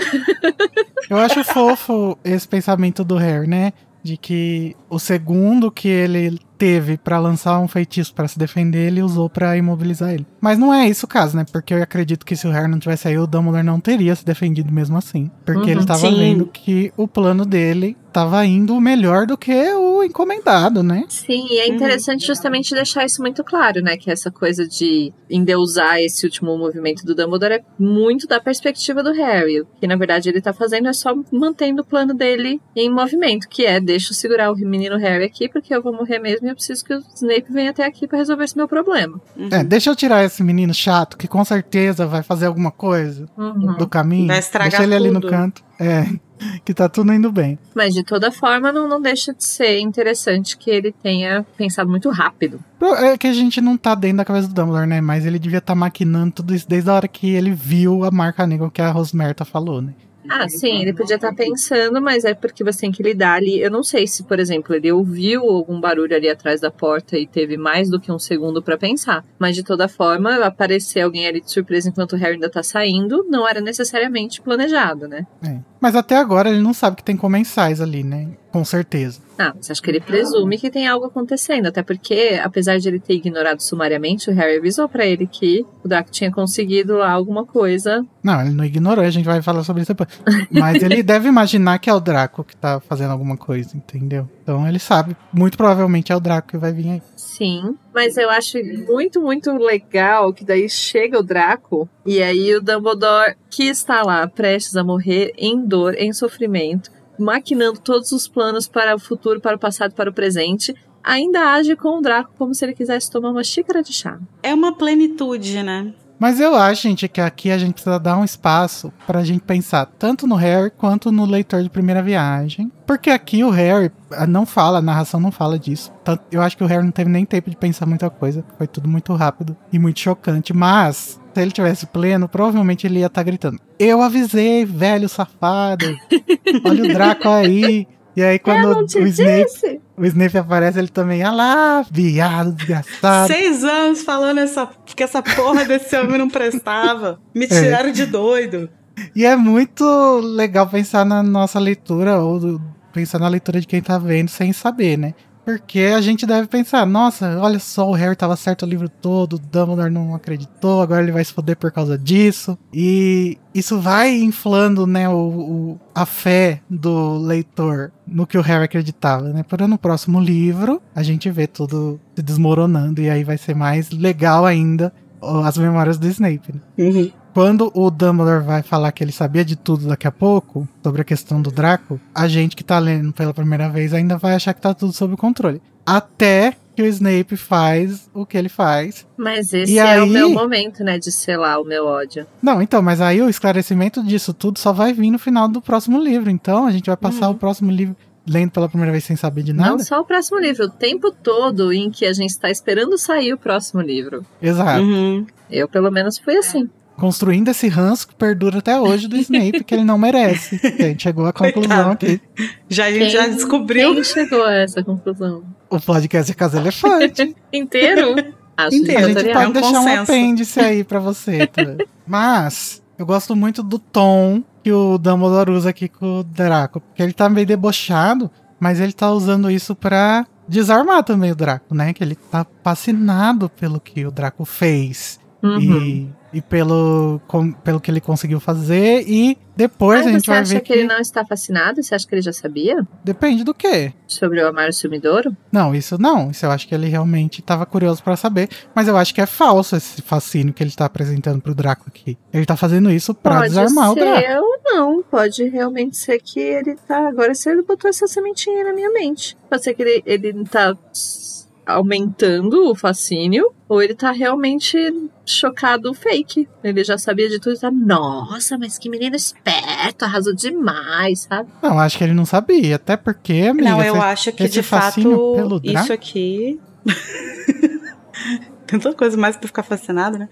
Eu acho fofo esse pensamento do Harry, né? De que o segundo que ele teve pra lançar um feitiço pra se defender, ele usou pra imobilizar ele. Mas não é isso o caso, né? Porque eu acredito que se o Harry não tivesse aí, o Dumbledore não teria se defendido mesmo assim. Porque
Uhum,
ele tava
sim.
vendo que o plano dele tava indo melhor do que o encomendado, né?
Sim, e é
Uhum.
interessante justamente deixar isso muito claro, né? Que essa coisa de endeusar esse último movimento do Dumbledore é muito da perspectiva do Harry. O que na verdade ele tá fazendo é só mantendo o plano dele em movimento, que é deixa eu segurar o menino Harry aqui, porque eu vou morrer mesmo e eu preciso que o Snape venha até aqui pra resolver esse meu problema.
É, deixa eu tirar esse menino chato que com certeza vai fazer alguma coisa
Uhum.
do caminho.
Vai estragar
deixa ele ali no
tudo.
canto. É, que tá tudo indo bem.
Mas de toda forma, não, não deixa de ser interessante que ele tenha pensado muito rápido.
É que a gente não tá dentro da cabeça do Dumbledore, né? Mas ele devia estar maquinando tudo isso desde a hora que ele viu a marca negra que a Rosmerta falou, né?
Ah, sim, ele podia estar pensando, mas é porque você tem que lidar ali. Eu não sei se, por exemplo, ele ouviu algum barulho ali atrás da porta e teve mais do que um segundo pra pensar. Mas de toda forma, aparecer alguém ali de surpresa enquanto o Harry ainda tá saindo, não era necessariamente planejado, né?
É. Mas até agora ele não sabe que tem comensais ali, né? Com certeza.
Ah, mas acho que ele presume que tem algo acontecendo, até porque, apesar de ele ter ignorado sumariamente, o Harry avisou pra ele que o Draco tinha conseguido lá alguma coisa.
Não, ele não ignorou, a gente vai falar sobre isso depois. Mas ele deve imaginar que é o Draco que tá fazendo alguma coisa, entendeu? Então ele sabe. Muito provavelmente é o Draco que vai vir aí.
Sim, Mas eu acho muito, muito legal que daí chega o Draco e aí o Dumbledore, que está lá prestes a morrer em dor, em sofrimento, maquinando todos os planos para o futuro, para o passado, para o presente, ainda age com o Draco como se ele quisesse tomar uma xícara de chá.
É uma plenitude, né?
Mas eu acho, gente, que aqui a gente precisa dar um espaço pra gente pensar tanto no Harry quanto no leitor de primeira viagem. Porque aqui o Harry ah, não fala, a narração não fala disso. Tanto- Eu acho que o Harry não teve nem tempo de pensar muita coisa. Foi tudo muito rápido e muito chocante. Mas, se ele tivesse pleno, provavelmente ele ia estar gritando: Eu avisei, velho safado! Olha o Draco aí! E aí, quando o Snape,
disse!
o Snape aparece, ele também, ah lá, viado, desgraçado.
Seis anos falando essa, que essa porra desse homem não prestava. Me
É.
tiraram de doido.
E é muito legal pensar na nossa leitura, ou do- pensar na leitura de quem tá vendo sem saber, né? Porque a gente deve pensar, nossa, olha só, o Harry tava certo o livro todo, o Dumbledore não acreditou, agora ele vai se foder por causa disso. E isso vai inflando, né, o, o- a fé do leitor no que o Harry acreditava, né? Porém, no próximo livro, a gente vê tudo se desmoronando, e aí vai ser mais legal ainda as memórias do Snape, né? Quando o Dumbledore vai falar que ele sabia de tudo daqui a pouco, sobre a questão do Draco, a gente que tá lendo pela primeira vez ainda vai achar que tá tudo sob controle. Até que o Snape faz o que ele faz.
Mas esse
E
é o
aí-
meu momento, né, de selar o meu ódio.
Não, então, mas aí o esclarecimento disso tudo só vai vir no final do próximo livro. Então a gente vai passar
Uhum.
o próximo livro lendo pela primeira vez sem saber de nada.
Não só o próximo livro, o tempo todo em que a gente está esperando sair o próximo livro.
Exato.
Uhum.
Eu, pelo menos, fui assim.
Construindo esse ranço que perdura até hoje do Snape, que ele não merece. A gente chegou à conclusão aqui.
Já, a gente já
Quem-
descobriu.
Quem chegou a essa conclusão?
O podcast é Casa Elefante.
Inteiro? Acho
Inteiro.
A gente pode
É um
deixar um
consenso.
apêndice aí pra você. tá? Mas eu gosto muito do tom que o Dumbledore usa aqui com o Draco. Porque ele tá meio debochado, mas ele tá usando isso pra desarmar também o Draco, né? Que ele tá fascinado pelo que o Draco fez.
Uhum.
E, e pelo, com- pelo que ele conseguiu fazer. E depois
Ah,
a gente
você
vai
acha
ver
que... ele não está fascinado? Você acha que ele já sabia
Depende do quê?
sobre o Amário Sumidouro?
Não, isso não. Isso eu acho que ele realmente tava curioso pra saber. Mas eu acho que é falso esse fascínio que ele tá apresentando pro Draco aqui. Ele tá fazendo isso
Pode
desarmar o Draco.
ser ou não. Pode realmente ser que ele tá. Agora você botou essa sementinha na minha mente. Pode ser que ele, ele tá s- aumentando o fascínio, ou ele tá realmente chocado fake. Ele já sabia de tudo e tá. Nossa, mas que menino esperto, arrasou demais, sabe?
Não, acho que ele não sabia. Até porque, amiga,
Não, eu acho que de fato isso aqui. tem tanta coisa mais pra ficar fascinado, né?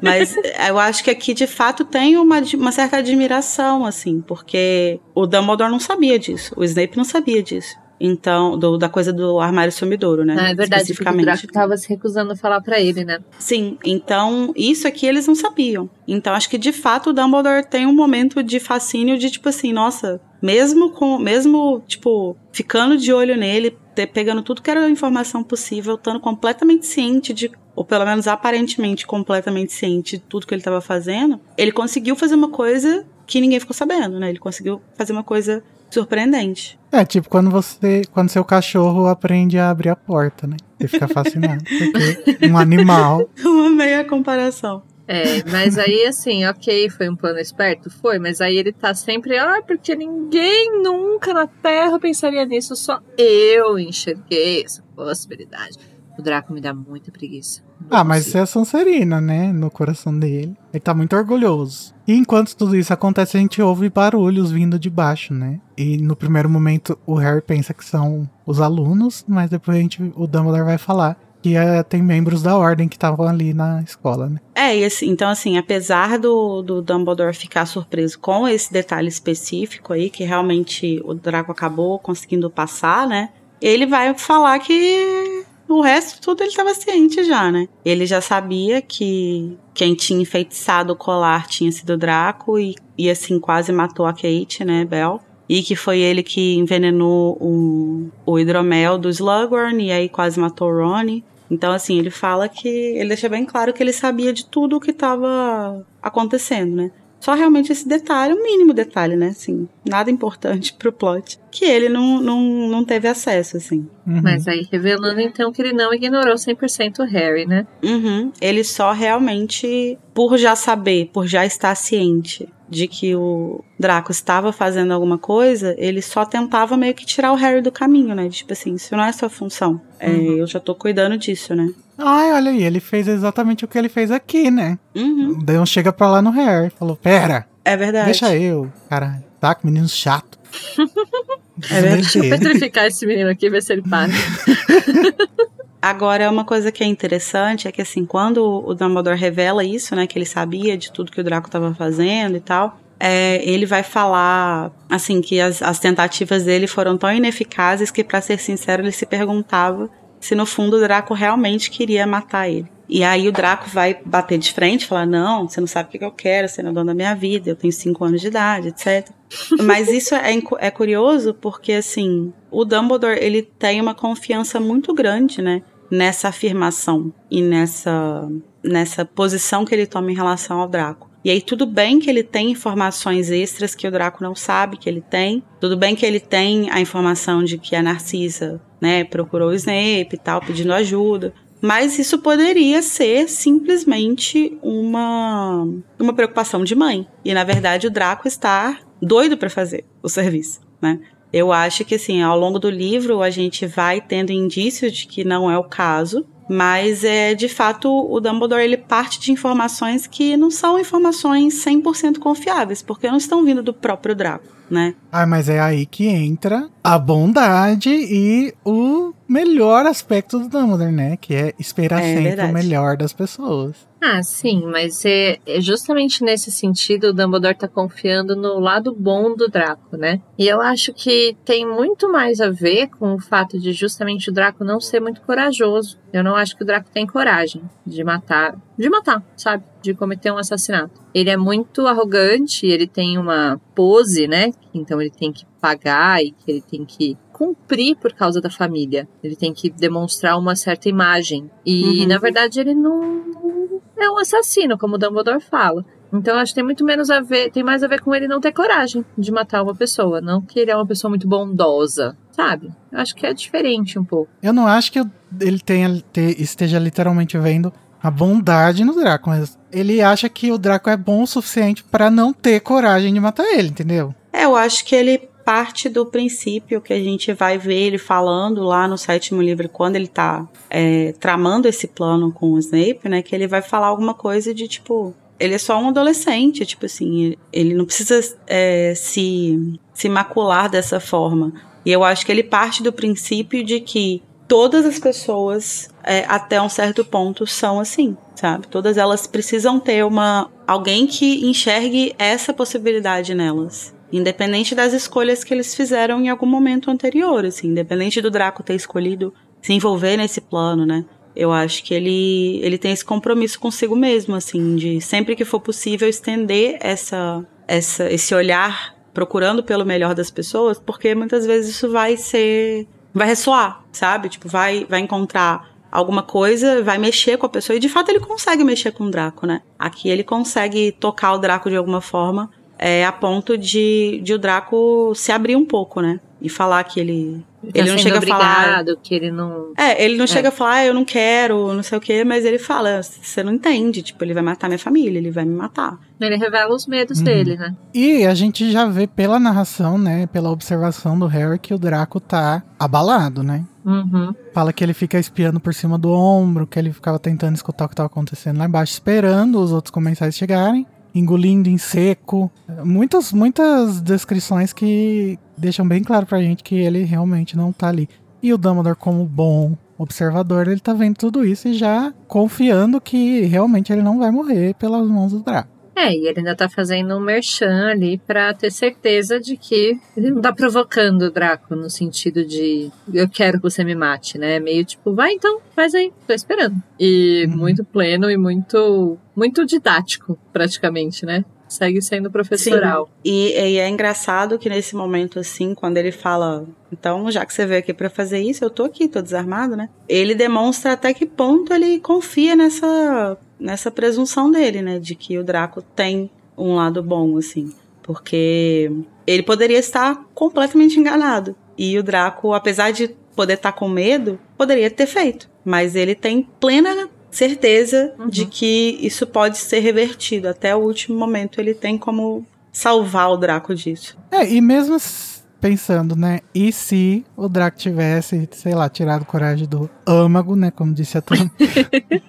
Mas eu acho que aqui de fato tem uma, uma certa admiração, assim, porque o Dumbledore não sabia disso, o Snape não sabia disso. Então, do- da coisa do armário sumidouro, né?
Ah, é verdade, porque o
Especificamente.
Draco tava se recusando a falar pra ele, né?
Sim, então isso aqui eles não sabiam. Então acho que de fato o Dumbledore tem um momento de fascínio de tipo assim, nossa, mesmo com, mesmo tipo ficando de olho nele, pegando tudo que era informação possível, estando completamente ciente de ou pelo menos aparentemente completamente ciente de tudo que ele estava fazendo, ele conseguiu fazer uma coisa que ninguém ficou sabendo, né? Ele conseguiu fazer uma coisa surpreendente.
É tipo quando você. Quando seu cachorro aprende a abrir a porta, né? Você fica fascinado. porque um animal.
Eu amei a comparação.
É, mas aí assim, ok, foi um plano esperto? Foi, mas aí ele tá sempre, ah, porque ninguém nunca na Terra pensaria nisso, só eu enxerguei essa possibilidade. O Draco me dá muita preguiça. Não
Ah, mas
consigo.
isso é a Sonserina, né? No coração dele. Ele tá muito orgulhoso. E enquanto tudo isso acontece, a gente ouve barulhos vindo de baixo, né? E no primeiro momento o Harry pensa que são os alunos, mas depois a gente, o Dumbledore vai falar que é, tem membros da ordem que estavam ali na escola, né?
É, e assim, então assim, apesar do, do Dumbledore ficar surpreso com esse detalhe específico aí, que realmente o Draco acabou conseguindo passar, né? Ele vai falar que o resto tudo ele estava ciente já, né? Ele já sabia que quem tinha enfeitiçado o colar tinha sido Draco e, e assim quase matou a Kate, né, Belle. E que foi ele que envenenou o, o hidromel do Slughorn e aí quase matou o. Então, assim, ele fala que. Ele deixa bem claro que ele sabia de tudo o que estava acontecendo, né? Só realmente esse detalhe, um mínimo detalhe, né? Assim, nada importante pro plot. Que ele não, não, não teve acesso, assim.
Uhum. Mas aí revelando então que ele não ignorou 100% o Harry, né?
Uhum. Ele só realmente, por já saber, por já estar ciente de que o Draco estava fazendo alguma coisa, ele só tentava meio que tirar o Harry do caminho, né? Tipo assim, isso não é sua função. É, uhum. eu já tô cuidando disso, né?
Ai, olha aí, ele fez exatamente o que ele fez aqui, né?
Uhum.
Daí um chega pra lá no Harry, falou, pera.
É verdade.
Deixa eu, caralho. Tá, que menino chato.
é verdade. Deixa eu petrificar esse menino aqui, ver se ele para.
Agora, uma coisa que é interessante é que, assim, quando o Dumbledore revela isso, né, que ele sabia de tudo que o Draco estava fazendo e tal, é, ele vai falar, assim, que as, as tentativas dele foram tão ineficazes que, para ser sincero, ele se perguntava se no fundo o Draco realmente queria matar ele. E aí o Draco vai bater de frente, falar: Não, você não sabe o que eu quero, você não é dono da minha vida, eu tenho 5 anos de idade, etc. Mas isso é, é curioso porque, assim, o Dumbledore ele tem uma confiança muito grande, né? nessa afirmação e nessa, nessa posição que ele toma em relação ao Draco. E aí, tudo bem que ele tem informações extras que o Draco não sabe que ele tem. Tudo bem que ele tem a informação de que a Narcisa, né, procurou o Snape e tal, pedindo ajuda. Mas isso poderia ser simplesmente uma, uma preocupação de mãe. E na verdade o Draco está doido para fazer o serviço, né? Eu acho que, assim, ao longo do livro a gente vai tendo indícios de que não é o caso, mas é de fato o Dumbledore ele parte de informações que não são informações 100% confiáveis, porque não estão vindo do próprio Draco, né?
Ah, mas é aí que entra a bondade e o melhor aspecto do Dumbledore, né? Que é esperar é, sempre verdade. o melhor das pessoas.
Ah, sim, mas é, é, justamente nesse sentido o Dumbledore tá confiando no lado bom do Draco, né? E eu acho que tem muito mais a ver com o fato de justamente o Draco não ser muito corajoso. Eu não acho que o Draco tem coragem de matar, de matar, sabe? De cometer um assassinato. Ele é muito arrogante, ele tem uma pose, né? Então ele tem que pagar e que ele tem que cumprir por causa da família. Ele tem que demonstrar uma certa imagem. E, uhum. na verdade, ele não é um assassino, como o Dumbledore fala. Então acho que tem muito menos a ver, tem mais a ver com ele não ter coragem de matar uma pessoa, não que ele é uma pessoa muito bondosa, sabe? Eu acho que é diferente um pouco.
Eu não acho que ele tenha, esteja literalmente vendo a bondade no Draco, mas ele acha que o Draco é bom o suficiente para não ter coragem de matar ele, entendeu?
É, eu acho que ele parte do princípio que a gente vai ver ele falando lá no sétimo livro, quando ele tá é, tramando esse plano com o Snape, né? Que ele vai falar alguma coisa de tipo. Ele é só um adolescente, tipo assim, ele não precisa é, se, se macular dessa forma. E eu acho que ele parte do princípio de que todas as pessoas, é, até um certo ponto, são assim, sabe? Todas elas precisam ter uma alguém que enxergue essa possibilidade nelas. Independente das escolhas que eles fizeram em algum momento anterior, assim, independente do Draco ter escolhido se envolver nesse plano, né? Eu acho que ele, ele tem esse compromisso consigo mesmo, assim, de sempre que for possível estender essa, essa, esse olhar procurando pelo melhor das pessoas, porque muitas vezes isso vai ser. vai ressoar, sabe? Tipo, vai, vai encontrar alguma coisa, vai mexer com a pessoa, e de fato ele consegue mexer com o Draco, né? Aqui ele consegue tocar o Draco de alguma forma é, a ponto de, de o Draco se abrir um pouco, né? E falar que ele.
Ele,
ele
não chega a falar. que ele não.
É, ele não é. chega a falar, ah, eu não quero, não sei o quê, mas ele fala, você não entende, tipo, ele vai matar minha família, ele vai me matar.
Ele revela os medos uhum. dele, né?
E a gente já vê pela narração, né, pela observação do Harry, que o Draco tá abalado, né?
Uhum.
Fala que ele fica espiando por cima do ombro, que ele ficava tentando escutar o que tava acontecendo lá embaixo, esperando os outros comensais chegarem engolindo em seco. Muitas, muitas descrições que deixam bem claro pra gente que ele realmente não tá ali. E o Dumbledore, como bom observador, ele tá vendo tudo isso e já confiando que realmente ele não vai morrer pelas mãos do Draco.
É, e ele ainda tá fazendo um merchan ali pra ter certeza de que ele não tá provocando o Draco no sentido de eu quero que você me mate, né? Meio tipo, vai então, faz aí, tô esperando. E uhum. muito pleno e muito, muito didático, praticamente, né? segue sendo professoral.
E, e, é engraçado que nesse momento, assim, quando ele fala, então, já que você veio aqui para fazer isso, eu tô aqui, tô desarmado, né? Ele demonstra até que ponto ele confia nessa nessa presunção dele, né, de que o Draco tem um lado bom, assim. Porque ele poderia estar completamente enganado. E o Draco, apesar de poder estar com medo, poderia ter feito. Mas ele tem plena certeza uhum. de que isso pode ser revertido. Até o último momento ele tem como salvar o Draco disso.
É, e mesmo pensando, né? E se o Draco tivesse, sei lá, tirado coragem do âmago, né? Como disse a Tom,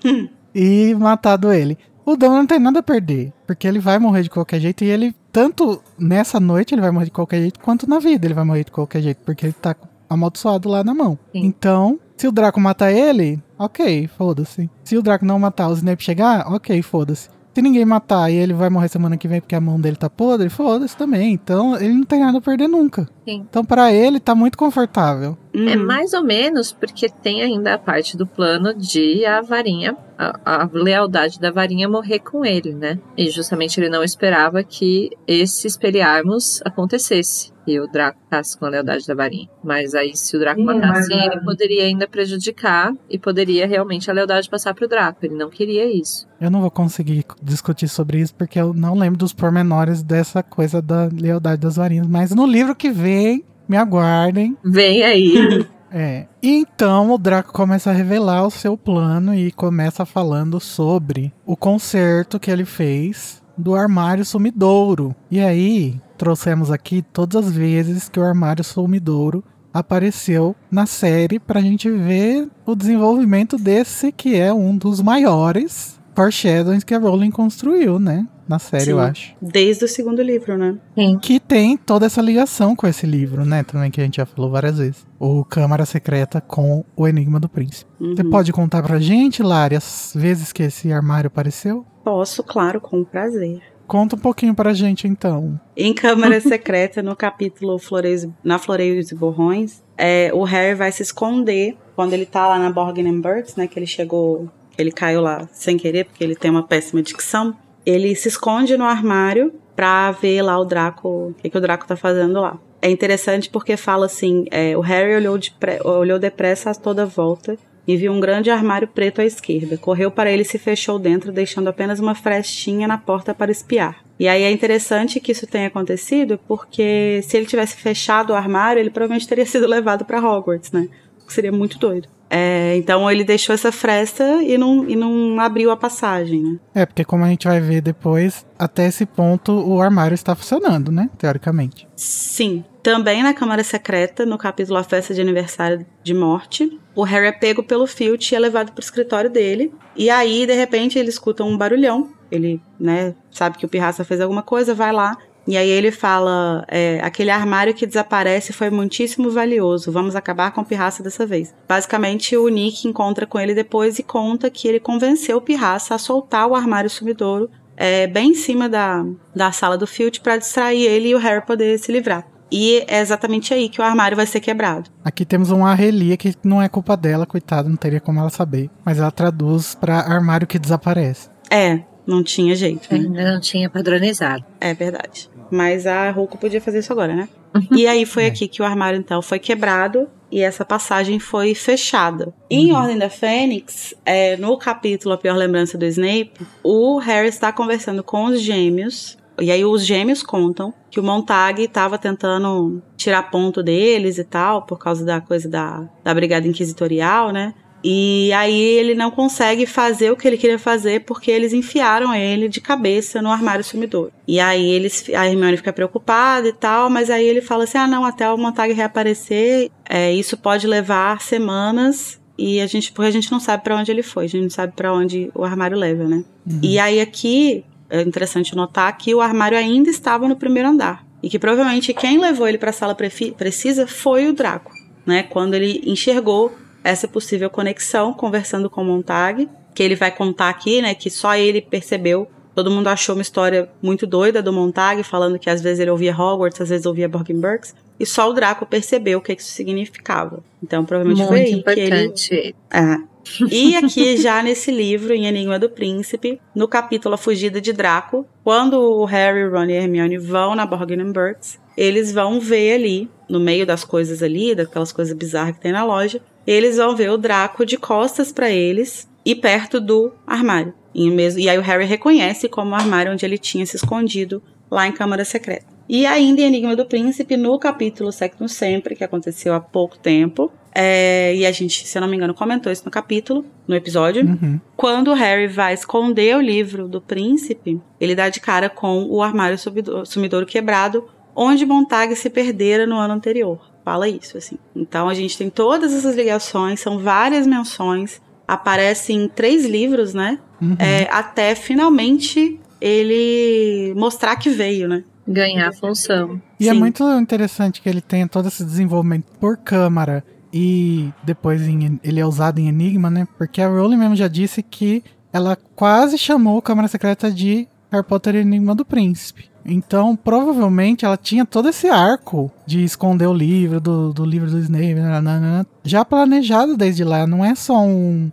e matado ele. O Dom não tem nada a perder, porque ele vai morrer de qualquer jeito e ele, tanto nessa noite ele vai morrer de qualquer jeito, quanto na vida ele vai morrer de qualquer jeito, porque ele tá amaldiçoado lá na mão. Sim. Então, se o Draco matar ele, ok, foda-se. Se o Draco não matar, o Snape chegar, ok, foda-se. Se ninguém matar e ele vai morrer semana que vem porque a mão dele tá podre, foda-se também. Então ele não tem nada a perder nunca. Sim. Então para ele tá muito confortável.
É uhum. mais ou menos porque tem ainda a parte do plano de a varinha, a, a, lealdade da varinha morrer com ele, né? E justamente ele não esperava que esse espelharmos acontecesse e o Draco ficasse com a lealdade da varinha. Mas aí, se o Draco Sim, matasse mas... ele, poderia ainda prejudicar e poderia realmente a lealdade passar pro Draco. Ele não queria isso.
Eu não vou conseguir discutir sobre isso porque eu não lembro dos pormenores dessa coisa da lealdade das varinhas. Mas no livro que vem, me aguardem.
Vem aí.
É. Então o Draco começa a revelar o seu plano e começa falando sobre o concerto que ele fez do armário sumidouro. E aí, trouxemos aqui todas as vezes que o armário sumidouro apareceu na série pra gente ver o desenvolvimento desse que é um dos maiores foreshadowings que a Rowling construiu, né? Na série, Sim, eu acho.
Desde o segundo livro, né?
Sim. Que tem toda essa ligação com esse livro, né? Também que a gente já falou várias vezes. O Câmara Secreta com o Enigma do Príncipe. Uhum. Você pode contar pra gente, Lari, as vezes que esse armário apareceu?
Posso, claro, com prazer.
Conta um pouquinho pra gente, então.
Em Câmara Secreta, no capítulo Flores, na Floreios e Borrões, é, o Harry vai se esconder quando ele tá lá na Borgin Burks, né? Que ele chegou ele caiu lá sem querer, porque ele tem uma péssima dicção. Ele se esconde no armário pra ver lá o Draco, o que, que o Draco tá fazendo lá. É interessante porque fala assim: é, o Harry olhou, de olhou depressa a toda volta e viu um grande armário preto à esquerda. Correu para ele e se fechou dentro, deixando apenas uma frestinha na porta para espiar. E aí é interessante que isso tenha acontecido, porque se ele tivesse fechado o armário, ele provavelmente teria sido levado para Hogwarts, né? Seria muito doido. É, então ele deixou essa fresta e não, e não abriu a passagem, né?
É, porque como a gente vai ver depois, até esse ponto o armário está funcionando, né? Teoricamente.
Sim. Também na Câmara Secreta, no capítulo A Festa de Aniversário de Morte, o Harry é pego pelo Filch e é levado para o escritório dele. E aí, de repente, ele escuta um barulhão. Ele, né, sabe que o Pirraça fez alguma coisa, vai lá e aí ele fala: é, aquele armário que desaparece foi muitíssimo valioso, vamos acabar com o Pirraça dessa vez. Basicamente, o Nick encontra com ele depois e conta que ele convenceu o Pirraça a soltar o armário sumidouro é, bem em cima da, da sala do Filch para distrair ele e o Harry poder se livrar. E é exatamente aí que o armário vai ser quebrado.
Aqui temos uma Arrelia que não é culpa dela, coitada, não teria como ela saber. Mas ela traduz para armário que desaparece.
É, não tinha jeito. Né?
Ainda não tinha padronizado.
É verdade. Mas a Roku podia fazer isso agora, né? e aí foi é. aqui que o armário então foi quebrado e essa passagem foi fechada. Uhum. Em Ordem da Fênix, é, no capítulo A Pior Lembrança do Snape, o Harry está conversando com os gêmeos. E aí os gêmeos contam que o Montag estava tentando tirar ponto deles e tal, por causa da coisa da, da brigada inquisitorial, né? E aí ele não consegue fazer o que ele queria fazer porque eles enfiaram ele de cabeça no armário sumidor. E aí eles, a Hermione fica preocupada e tal, mas aí ele fala assim: ah, não, até o Montag reaparecer, é, isso pode levar semanas e a gente, porque a gente não sabe para onde ele foi, a gente não sabe para onde o armário leva, né? Uhum. E aí aqui é interessante notar que o armário ainda estava no primeiro andar e que provavelmente quem levou ele para a sala precisa foi o Draco, né? Quando ele enxergou essa possível conexão, conversando com Montag, que ele vai contar aqui, né, que só ele percebeu. Todo mundo achou uma história muito doida do Montag, falando que às vezes ele ouvia Hogwarts, às vezes ouvia Borgin Burks, e só o Draco percebeu o que isso significava. Então, provavelmente muito foi aí importante. que ele... É. E aqui já nesse livro, em Enigma do Príncipe, no capítulo A Fugida de Draco, quando o Harry, Ron e Hermione vão na Borgin Burks, eles vão ver ali, no meio das coisas ali, daquelas coisas bizarras que tem na loja, eles vão ver o Draco de costas para eles e perto do armário. E, mesmo, e aí o Harry reconhece como o armário onde ele tinha se escondido lá em Câmara Secreta. E ainda em Enigma do Príncipe, no capítulo Sectum Sempre, que aconteceu há pouco tempo, é, e a gente, se eu não me engano, comentou isso no capítulo, no episódio.
Uhum.
Quando o Harry vai esconder o livro do príncipe, ele dá de cara com o armário sumidouro quebrado, onde Montag se perdera no ano anterior. Fala isso, assim. Então a gente tem todas essas ligações, são várias menções, aparecem em três livros, né?
Uhum.
É, até finalmente ele mostrar que veio, né?
Ganhar a função.
E é
Sim.
muito interessante que ele tenha todo esse desenvolvimento por câmara e depois em- ele é usado em Enigma, né? Porque a Rowling mesmo já disse que ela quase chamou Câmara Secreta de Harry Potter e Enigma do Príncipe. Então, provavelmente, ela tinha todo esse arco de esconder o livro, do, do livro do Snape, nananana, já planejado desde lá. Não é só um,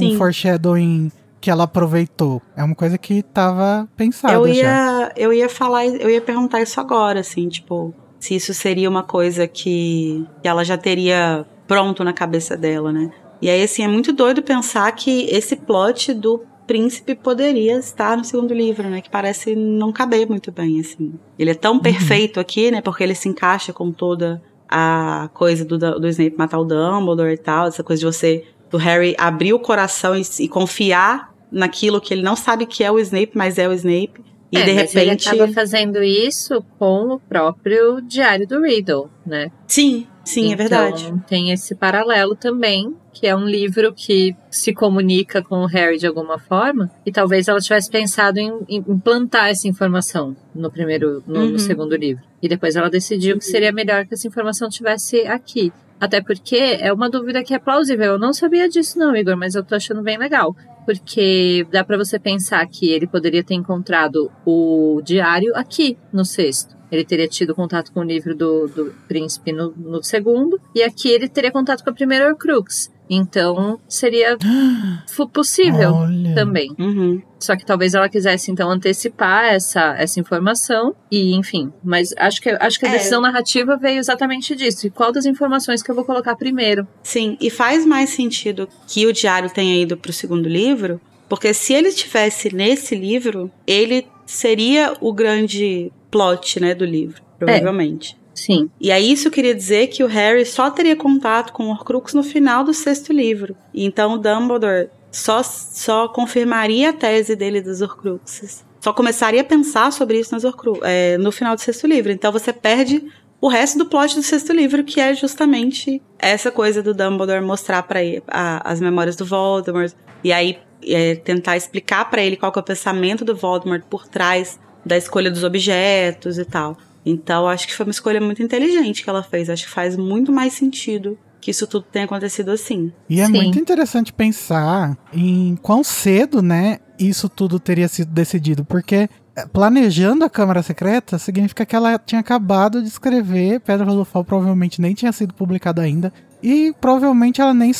um foreshadowing que ela aproveitou. É uma coisa que tava pensada
eu
já.
ia, eu ia falar, eu ia perguntar isso agora, assim, tipo, se isso seria uma coisa que, que ela já teria pronto na cabeça dela, né? E aí, assim, é muito doido pensar que esse plot do príncipe poderia estar no segundo livro, né? Que parece não caber muito bem, assim. Ele é tão perfeito aqui, né? Porque ele se encaixa com toda a coisa do, do Snape matar o Dumbledore e tal, essa coisa de você, do Harry abrir o coração e, e confiar naquilo que ele não sabe que é o Snape, mas é o Snape. E
É,
de repente.
ele acaba fazendo isso com o próprio Diário do Riddle, né?
Sim, sim, é verdade.
Então, tem esse paralelo também, que é um livro que se comunica com o Harry de alguma forma, e talvez ela tivesse pensado em, em implantar essa informação no primeiro, no, no
Uhum.
segundo livro. E depois ela decidiu que seria melhor que essa informação tivesse aqui. Até porque é uma dúvida que é plausível. Eu não sabia disso, não, Igor, mas eu tô achando bem legal. Porque dá pra você pensar que ele poderia ter encontrado o diário aqui no sexto. Ele teria tido contato com o livro do, do príncipe no, no segundo, e aqui ele teria contato com a primeira Horcrux. Então seria possível
Olha.
também.
Uhum.
Só que talvez ela quisesse então antecipar essa, essa informação e enfim. Mas acho que, acho que a
É.
decisão narrativa veio exatamente disso. E qual das informações que eu vou colocar primeiro?
Sim, e faz mais sentido que o diário tenha ido pro segundo livro, porque se ele estivesse nesse livro, ele seria o grande plot, né, do livro, provavelmente.
Sim.
E aí isso queria dizer que o Harry só teria contato com o Horcrux no final do sexto livro. Então o Dumbledore só, só confirmaria a tese dele dos Horcruxes. Só começaria a pensar sobre isso nas Horcru é, no final do sexto livro. Então você perde o resto do plot do sexto livro, que é justamente essa coisa do Dumbledore mostrar para ele a- as memórias do Voldemort. E aí é, tentar explicar para ele qual é o pensamento do Voldemort por trás da escolha dos objetos e tal. Então, acho que foi uma escolha muito inteligente que ela fez. Acho que faz muito mais sentido que isso tudo tenha acontecido assim.
E é
Sim.
muito interessante pensar em quão cedo, né, isso tudo teria sido decidido, porque eh, planejando a Câmara Secreta significa que ela tinha acabado de escrever Pedra Filosofal, provavelmente nem tinha sido publicado ainda, e provavelmente ela nem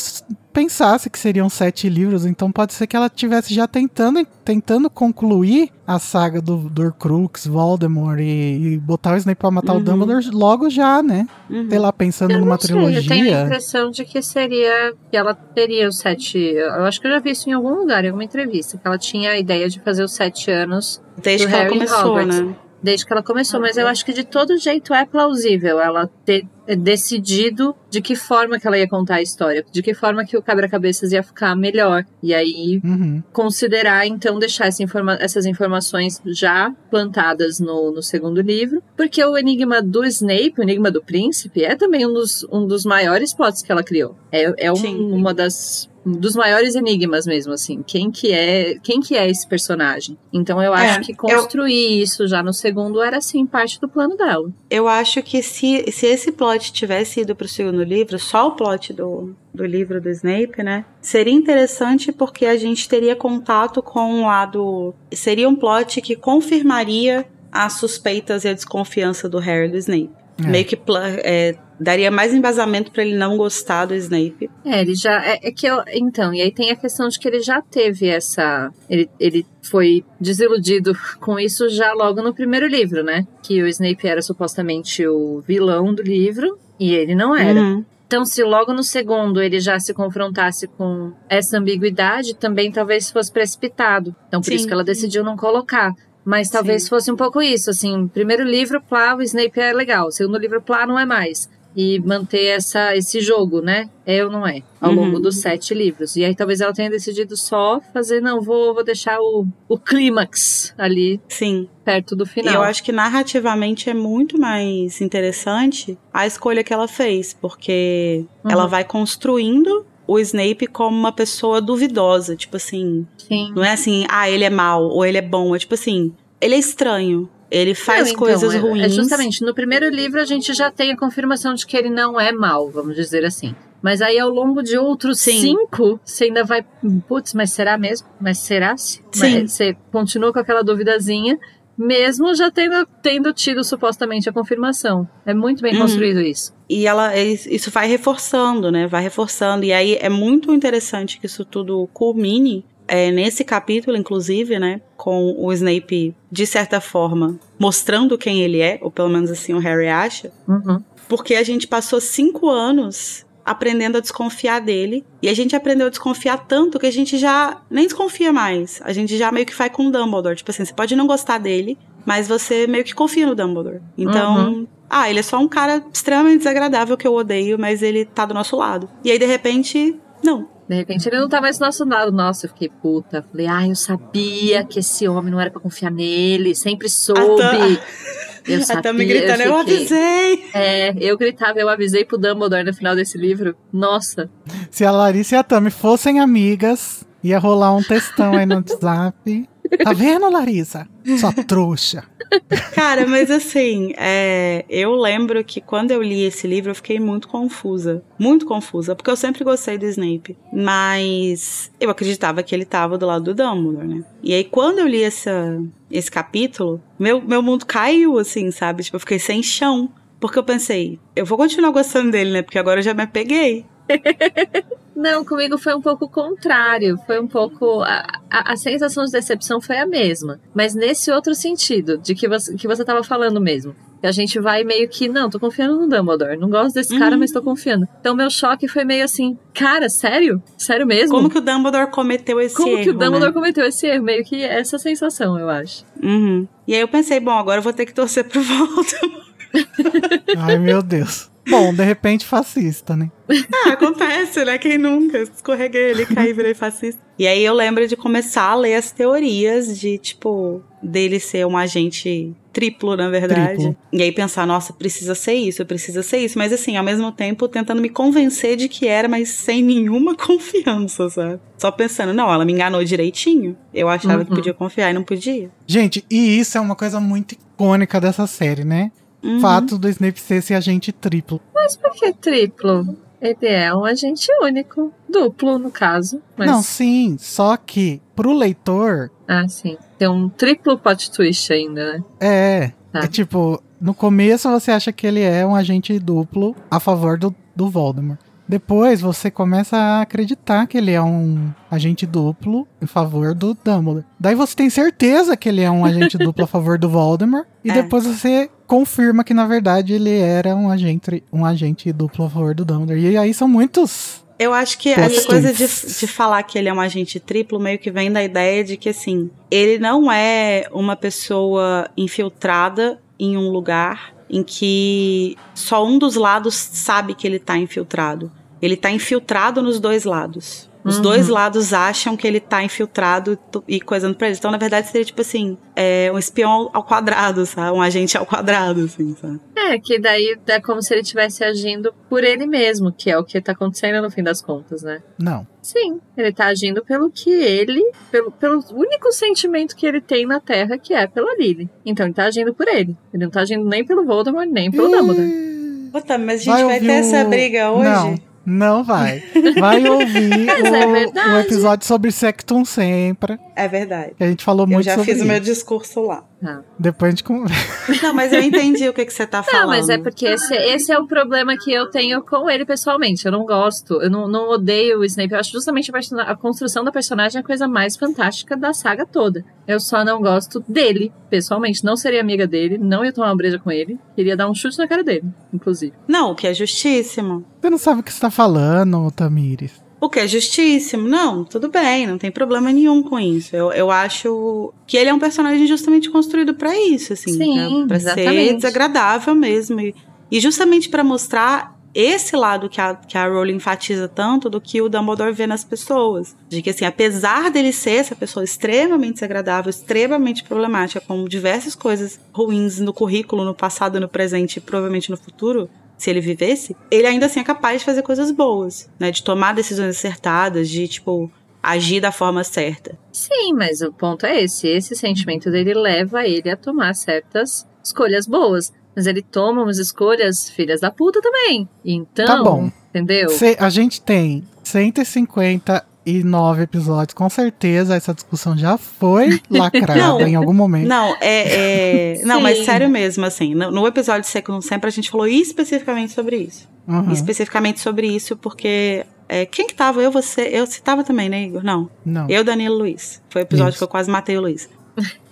pensasse que seriam sete livros, então pode ser que ela tivesse já tentando, tentando concluir a saga do, do Horcrux, Voldemort e, e botar o Snape pra matar o
Uhum.
Dumbledore logo já, né?
Uhum.
Sei lá, pensando
Eu
numa
não sei, eu tenho a
trilogia.
impressão de que seria. que ela teria os sete. Eu acho que eu já vi isso em algum lugar, em alguma entrevista, que ela tinha a ideia de fazer os sete anos
Desde
do
que ela
Harry
começou,
Hogwarts.
né?
Desde que ela começou, mas eu acho que de todo jeito é plausível ela ter decidido de que forma que ela ia contar a história, de que forma que o quebra-cabeças ia ficar melhor. E aí
Uhum.
considerar, então, deixar essa informa- essas informações já plantadas no, no segundo livro, porque o enigma do Snape, o enigma do príncipe, é também um dos, um dos maiores plots que ela criou. É, é um- uma das dos maiores enigmas mesmo, assim. Quem que é, quem que é esse personagem? Então eu acho
É,
que
eu-
construir isso já no segundo era, assim, parte do plano dela.
Eu acho que se, se esse plot tivesse ido pro segundo livro, só o plot do, do livro do Snape, né? Seria interessante porque a gente teria contato com um lado. Seria um plot que confirmaria as suspeitas e a desconfiança do Harry e do Snape.
É.
Meio que é, daria mais embasamento pra ele não gostar do Snape.
É, ele já. É, é que eu. Então, e aí tem a questão de que ele já teve essa. Ele, ele foi desiludido com isso já logo no primeiro livro, né? Que o Snape era supostamente o vilão do livro e ele não era.
Uhum.
Então, se logo no segundo ele já se confrontasse com essa ambiguidade, também talvez fosse precipitado. Então, por
Sim.
isso que ela decidiu não colocar. Mas talvez
Sim.
fosse um pouco isso, assim, primeiro livro, plá, o Snape é legal, segundo livro, plá, não é mais. E manter essa, esse jogo, né? É ou não é? Ao
Uhum.
longo dos sete livros. E aí talvez ela tenha decidido só fazer, não, vou, vou deixar o, o clímax ali
Sim.
perto do
E
final.
eu acho que narrativamente é muito mais interessante a escolha que ela fez, porque
Uhum.
ela vai construindo o Snape como uma pessoa duvidosa, tipo assim,
Sim.
não é assim, ah, ele é mau ou ele é bom, é tipo assim, ele é estranho, ele faz
Não, então,
coisas
é-
ruins.
É justamente, no primeiro livro a gente já tem a confirmação de que ele não é mal, vamos dizer assim. Mas aí ao longo de outros
Sim.
cinco, você ainda vai. Putz, mas será mesmo? Mas será? se?
Sim.
Mas Você continua com aquela duvidazinha, mesmo já tendo, tendo tido supostamente a confirmação. É muito bem
Uhum.
construído isso.
E ela isso vai reforçando, né? Vai reforçando. E aí é muito interessante que isso tudo culmine é, nesse capítulo, inclusive, né? Com o Snape, de certa forma, mostrando quem ele é, ou pelo menos assim o Harry acha.
Uhum.
Porque a gente passou cinco anos aprendendo a desconfiar dele. E a gente aprendeu a desconfiar tanto que a gente já nem desconfia mais. A gente já meio que vai com o Dumbledore. Tipo assim, você pode não gostar dele, mas você meio que confia no Dumbledore. Então, ah, ele é só um cara extremamente desagradável que eu odeio, mas ele tá do nosso lado. E aí, de repente, não.
De repente ele não tá mais do nosso lado. Nossa, eu fiquei puta. Falei, ah, eu sabia que esse homem não era pra confiar nele. Sempre soube. Eu
A
sabia.
Tami gritando, eu,
fiquei-
avisei.
É, eu gritava, eu avisei pro Dumbledore no final desse livro. Nossa,
Se a Larissa e a Tami fossem amigas, ia rolar um textão aí no WhatsApp. Tá vendo, Larissa? Sua trouxa.
Cara, mas assim, é, eu lembro que quando eu li esse livro eu fiquei muito confusa. Muito confusa, porque eu sempre gostei do Snape. Mas eu acreditava que ele tava do lado do Dumbledore, né? E aí quando eu li essa, esse capítulo, meu, meu mundo caiu, assim, sabe? Tipo, eu fiquei sem chão. Porque eu pensei, eu vou continuar gostando dele, né? Porque agora eu já me apeguei.
Não, comigo foi um pouco o contrário. Foi um pouco. A, a, a sensação de decepção foi a mesma. Mas nesse outro sentido, de que você, que você tava falando mesmo. Que a gente vai meio que, não, tô confiando no Dumbledore. Não gosto desse cara,
Uhum.
mas tô confiando. Então meu choque foi meio assim, cara, sério? Sério mesmo?
Como que o Dumbledore cometeu esse
Como
erro,
que o Dumbledore
né?
cometeu esse erro? Meio que essa sensação, eu acho.
Uhum. E aí eu pensei, bom, agora eu vou ter que torcer pro Voldemort.
Ai, meu Deus. Bom, de repente fascista, né?
Ah, acontece, né? Quem nunca? Escorreguei ali, caí, virei fascista. E aí eu lembro de começar a ler as teorias de, tipo, dele ser um agente triplo, na verdade.
Triplo.
E aí pensar, nossa, precisa ser isso, precisa ser isso. Mas assim, ao mesmo tempo, tentando me convencer de que era, mas sem nenhuma confiança, sabe? Só pensando, não, ela me enganou direitinho. Eu achava que
Uhum.
podia confiar e não podia.
Gente, e isso é uma coisa muito icônica dessa série, né?
Uhum.
Fato do Snape ser esse agente triplo.
Mas por que triplo? Ele é um agente único. Duplo, no caso. Mas...
Não, sim, só que pro leitor,
Ah, sim. Tem um triplo plot twist ainda, né?
é.
Tá.
É tipo, no começo você acha que ele é um agente duplo a favor do, do Voldemort. Depois você começa a acreditar que ele é um agente duplo em favor do Dumbledore. Daí você tem certeza que ele é um agente duplo a favor do Voldemort. E
É.
depois você confirma que na verdade ele era um agente, um agente duplo a favor do Dumbledore. E aí são muitos.
Eu acho que essa coisa de, de falar que ele é um agente triplo meio que vem da ideia de que, assim, ele não é uma pessoa infiltrada em um lugar em que só um dos lados sabe que ele tá infiltrado. Ele tá infiltrado nos dois lados. Os
Uhum.
dois lados acham que ele tá infiltrado e coisando pra eles. Então, na verdade, seria tipo assim: é, um espião ao, quadrado, sabe? Um agente ao quadrado, assim, sabe?
É, que daí é como se ele estivesse agindo por ele mesmo, que é o que tá acontecendo no fim das contas, né?
Não.
Sim, ele tá agindo pelo que ele, pelo, pelo único sentimento que ele tem na Terra, que é pela Lily. Então ele tá agindo por ele. Ele não tá agindo nem pelo Voldemort, nem pelo Dumbledore.
Puta, mas a gente
Vai
vai, ter essa briga hoje?
Não, não vai. Vai ouvir
é
o,
verdade.
o episódio sobre Sectum Sempre.
É verdade.
A gente falou
Eu
muito
já
sobre
fiz o meu discurso lá.
Tá.
Depois a gente conversa.
Não, mas eu entendi o que, que você tá falando.
Não, mas é porque esse, esse é o problema que eu tenho com ele pessoalmente. Eu não gosto, eu não, não odeio o Snape. Eu acho justamente a, a construção da personagem a coisa mais fantástica da saga toda. Eu só não gosto dele, pessoalmente. Não seria amiga dele, não ia tomar uma breja com ele. Queria dar um chute na cara dele, inclusive.
Não, o que é justíssimo.
Você não sabe o que você tá falando, Tamires.
O que é justíssimo. Não, tudo bem, não tem problema nenhum com isso. Eu, eu acho que ele é um personagem justamente construído pra isso, assim.
Sim,
pra, pra ser desagradável mesmo. E, e justamente pra mostrar esse lado que a, que a Rowling enfatiza tanto do que o Dumbledore vê nas pessoas. De que, assim, apesar dele ser essa pessoa extremamente desagradável, extremamente problemática, com diversas coisas ruins no currículo, no passado, no presente e provavelmente no futuro, se ele vivesse, ele ainda assim é capaz de fazer coisas boas, né? De tomar decisões acertadas, de, tipo, agir da forma certa.
Sim, mas o ponto é esse. Esse sentimento dele leva ele a tomar certas escolhas boas. Mas ele toma umas escolhas filhas da puta também. Então,
Tá bom.
entendeu?
Cê- a gente tem 159 episódios, com certeza essa discussão já foi lacrada
Não.
em algum momento.
Não, é. é- não, mas sério mesmo, assim. No, no episódio de Seco Não Sempre, a gente falou especificamente sobre isso.
Uhum.
Especificamente sobre isso, porque. é, quem que tava? Eu, você. Eu você tava também, né, Igor? Não.
Não.
Eu, Danilo Luiz. Foi o episódio
Isso.
que eu quase matei o Luiz.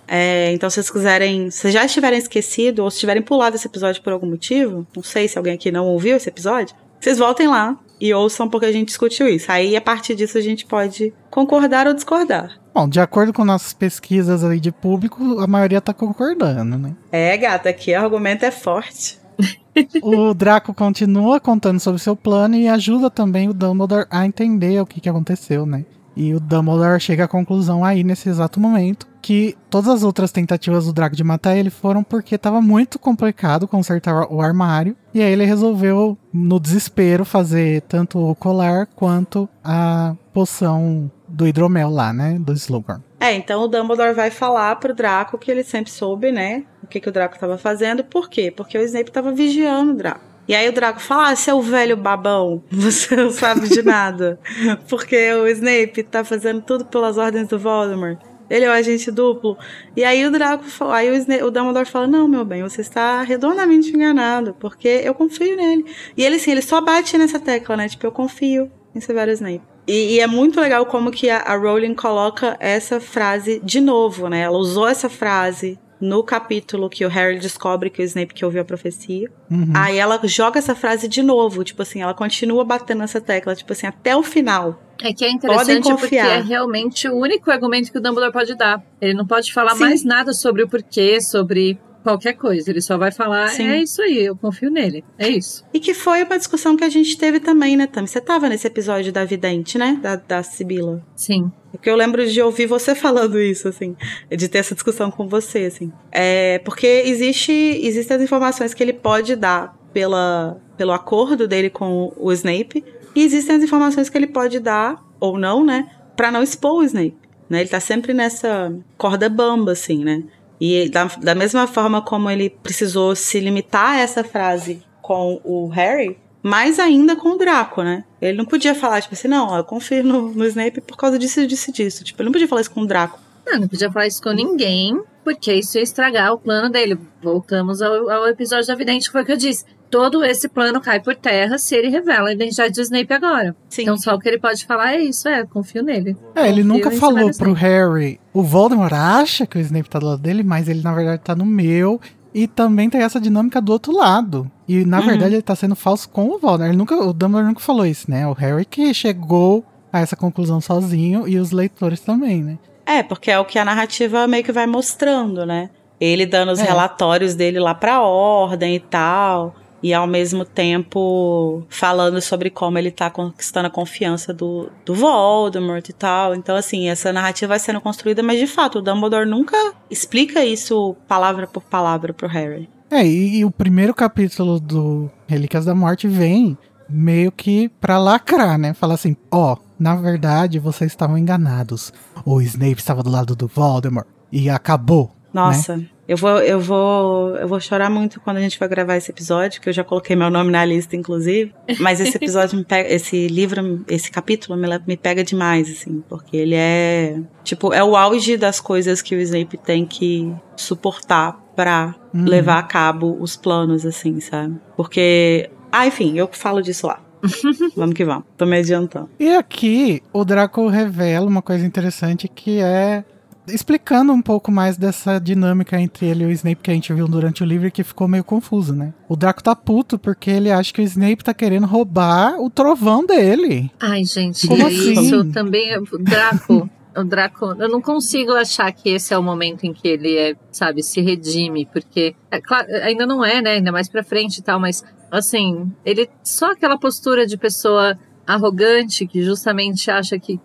É, então, se vocês quiserem, se já estiverem esquecido ou se tiverem pulado esse episódio por algum motivo, não sei se alguém aqui não ouviu esse episódio, vocês voltem lá e ouçam porque a gente discutiu isso. Aí, a partir disso, a gente pode concordar ou discordar.
Bom, de acordo com nossas pesquisas aí de público, a maioria tá concordando, né?
É, gata, aqui o argumento é forte.
O Draco continua contando sobre seu plano e ajuda também o Dumbledore a entender o que, que aconteceu, né? E o Dumbledore chega à conclusão aí, nesse exato momento, que todas as outras tentativas do Draco de matar ele foram porque tava muito complicado consertar o armário. E aí ele resolveu, no desespero, fazer tanto o colar quanto a poção do hidromel lá, né? Do Slughorn.
É, então o Dumbledore vai falar pro Draco que ele sempre soube, né? O que, que o Draco tava fazendo. Por quê? Porque o Snape tava vigiando o Draco. E aí o Draco fala, ah, seu velho babão, você não sabe de nada. Porque o Snape tá fazendo tudo pelas ordens do Voldemort. Ele é o agente duplo. E aí o Draco aí o, Snape, o Dumbledore fala, não, meu bem, você está redondamente enganado, porque eu confio nele. E ele, assim, ele só bate nessa tecla, né? Tipo, eu confio em Severus Snape. E, e é muito legal como que a, a Rowling coloca essa frase de novo, né? Ela usou essa frase no capítulo que o Harry descobre que o Snape que ouviu a profecia.
Uhum.
Aí ela joga essa frase de novo, tipo assim, ela continua batendo nessa tecla, tipo assim, até o final.
É que é interessante porque é realmente o único argumento que o Dumbledore pode dar. Ele não pode falar
Sim.
mais nada sobre o porquê, sobre qualquer coisa. Ele só vai falar,
Sim.
é isso aí, eu confio nele. É isso.
E que foi uma discussão que a gente teve também, né, Tami? Você tava nesse episódio da Vidente, né? Da, da Sibila.
Sim.
Porque eu lembro de ouvir você falando isso, assim, de ter essa discussão com você, assim. É, porque existe, existem as informações que ele pode dar pela, pelo acordo dele com o Snape, e existem as informações que ele pode dar, ou não, né, pra não expor o Snape. Né? Ele tá sempre nessa corda bamba, assim, né? E da, da mesma forma como ele precisou se limitar a essa frase com o Harry, mais ainda com o Draco, né? Ele não podia falar, tipo assim, não, eu confio no, no Snape por causa disso, disso, disso. Tipo, ele não podia falar isso com o Draco.
Não, não podia falar isso com ninguém, porque isso ia estragar o plano dele. Voltamos ao, ao episódio da Vidente, que foi o que eu disse. Todo esse plano cai por terra se ele revela a identidade do Snape agora.
Sim.
Então só o que ele pode falar é isso, é, confio nele.
É, ele
Confio
nunca falou pro
Snape.
Harry. O Voldemort acha que o Snape tá do lado dele, mas ele na verdade tá no meu. E também tem essa dinâmica do outro lado. E na
Uhum.
verdade ele tá sendo falso com o Voldemort. Ele nunca, o Dumbledore nunca falou isso, né? O Harry que chegou a essa conclusão sozinho e os leitores também, né?
É, porque é o que a narrativa meio que vai mostrando, né? Ele dando os
É.
relatórios dele lá pra ordem e tal. E ao mesmo tempo falando sobre como ele tá conquistando a confiança do, do Voldemort e tal. Então, assim, essa narrativa vai sendo construída, mas de fato, o Dumbledore nunca explica isso palavra por palavra pro Harry.
É, e, e o primeiro capítulo do Relíquias da Morte vem meio que pra lacrar, né? Fala assim, ó, na verdade vocês estavam enganados. O Snape estava do lado do Voldemort e acabou
Nossa, né? eu vou, eu vou, eu vou chorar muito quando a gente vai gravar esse episódio, que eu já coloquei meu nome na lista, inclusive. Mas esse episódio me pega, esse livro, esse capítulo me, me pega demais, assim, porque ele é, tipo, é o auge das coisas que o Snape tem que suportar para uhum. levar a cabo os planos, assim, sabe? Porque, ah, enfim, eu falo disso lá. vamos que vamos. Tô me adiantando.
E aqui, o Draco revela uma coisa interessante que é explicando um pouco mais dessa dinâmica entre ele e o Snape que a gente viu durante o livro que ficou meio confuso, né? O Draco tá puto porque ele acha que o Snape tá querendo roubar o trovão dele.
Ai, gente, Como assim? isso também. O Draco. o Draco, eu não consigo achar que esse é o momento em que ele é, sabe, se redime, porque é claro, ainda não é, né? Ainda mais pra frente e tal, mas assim, ele só aquela postura de pessoa arrogante que justamente acha que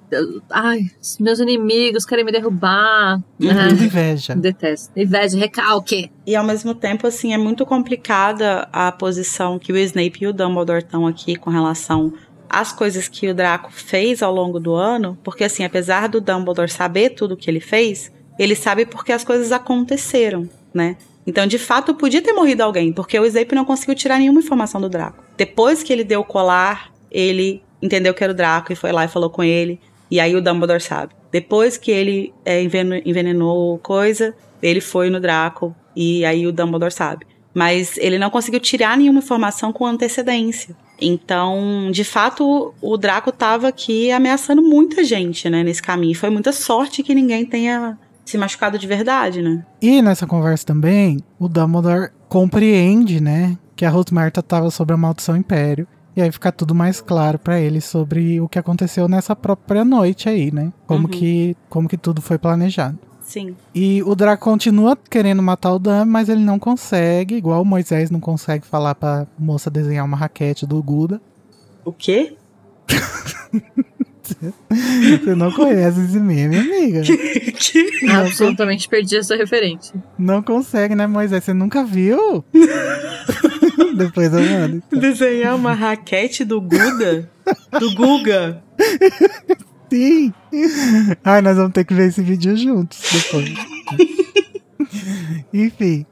ai, meus inimigos querem me derrubar.
Uhum. Né? Inveja.
Detesto. Inveja, recalque.
E ao mesmo tempo, assim, é muito complicada a posição que o Snape e o Dumbledore estão aqui com relação às coisas que o Draco fez ao longo do ano, porque assim, apesar do Dumbledore saber tudo o que ele fez, ele sabe porque as coisas aconteceram, né? Então, de fato, podia ter morrido alguém, porque o Snape não conseguiu tirar nenhuma informação do Draco. Depois que ele deu o colar, ele entendeu que era o Draco e foi lá e falou com ele. E aí o Dumbledore sabe. Depois que ele é, envenenou coisa, ele foi no Draco e aí o Dumbledore sabe. Mas ele não conseguiu tirar nenhuma informação com antecedência. Então, de fato, o Draco estava aqui ameaçando muita gente, né, nesse caminho. Foi muita sorte que ninguém tenha se machucado de verdade, né?
E nessa conversa também, o Dumbledore compreende, né, que a Rosmerta estava sob a maldição Império e aí fica tudo mais claro para ele sobre o que aconteceu nessa própria noite aí, né? Como, uhum. que, como que tudo foi planejado.
Sim.
E o Draco continua querendo matar o Dan, mas ele não consegue, igual o Moisés não consegue falar pra moça desenhar uma raquete do Guda.
O quê?
Você não conhece esse meme, amiga?
que? Absolutamente perdi essa referência.
Não consegue, né, Moisés? Você nunca viu? Depois eu mando.
Então. Desenhar uma raquete do Guda? Do Guga?
Sim. Ai, nós vamos ter que ver esse vídeo juntos depois. Enfim.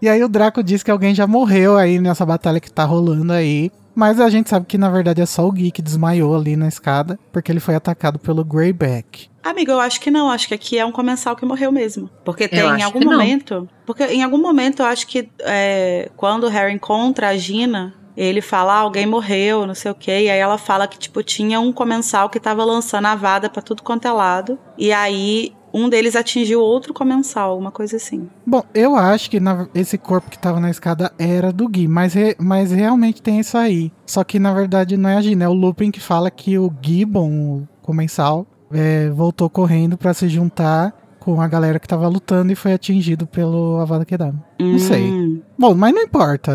E aí o Draco diz que alguém já morreu aí nessa batalha que tá rolando aí. Mas a gente sabe que na verdade é só o Gui que desmaiou ali na escada, porque ele foi atacado pelo Greyback.
Amigo, eu acho que não. Acho que aqui é um comensal que morreu mesmo. Porque tem em algum momento. Não. Porque em algum momento eu acho que é, quando o Harry encontra a Gina, ele fala, ah, alguém morreu, não sei o quê. E aí ela fala que, tipo, tinha um comensal que tava lançando a vada pra tudo quanto é lado. E aí um deles atingiu outro comensal, uma coisa assim.
Bom, eu acho que na, esse corpo que tava na escada era do Gui, mas, re, mas realmente tem isso aí. Só que na verdade não é a Gina, é o Lupin que fala que o Gibbon, o comensal, é, voltou correndo para se juntar com a galera que tava lutando e foi atingido pelo Avada Kedavra. Não hum. sei. Bom, mas não importa.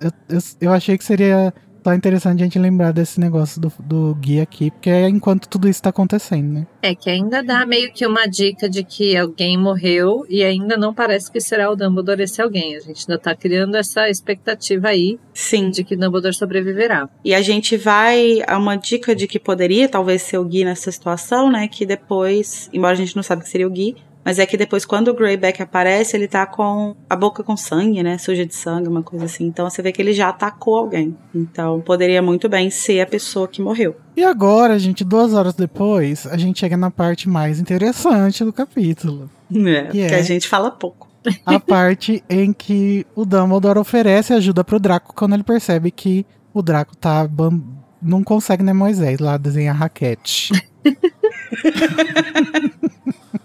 Eu, eu, eu achei que seria tá interessante a gente lembrar desse negócio do, do guia aqui, porque é enquanto tudo isso tá acontecendo, né?
É que ainda dá meio que uma dica de que alguém morreu e ainda não parece que será o Dumbledore esse alguém. A gente ainda tá criando essa expectativa aí
Sim.
de que Dumbledore sobreviverá.
E a gente vai a uma dica de que poderia talvez ser o Gui nessa situação, né? Que depois, embora a gente não saiba que seria o Gui, mas é que depois, quando o Greyback aparece, ele tá com a boca com sangue, né? Suja de sangue, uma coisa assim. Então você vê que ele já atacou alguém. Então poderia muito bem ser a pessoa que morreu.
E agora, gente, duas horas depois, a gente chega na parte mais interessante do capítulo.
É, que, é que a gente fala pouco.
A parte em que o Dumbledore oferece ajuda pro Draco quando ele percebe que o Draco tá. Não consegue, né, Moisés, lá desenhar raquete.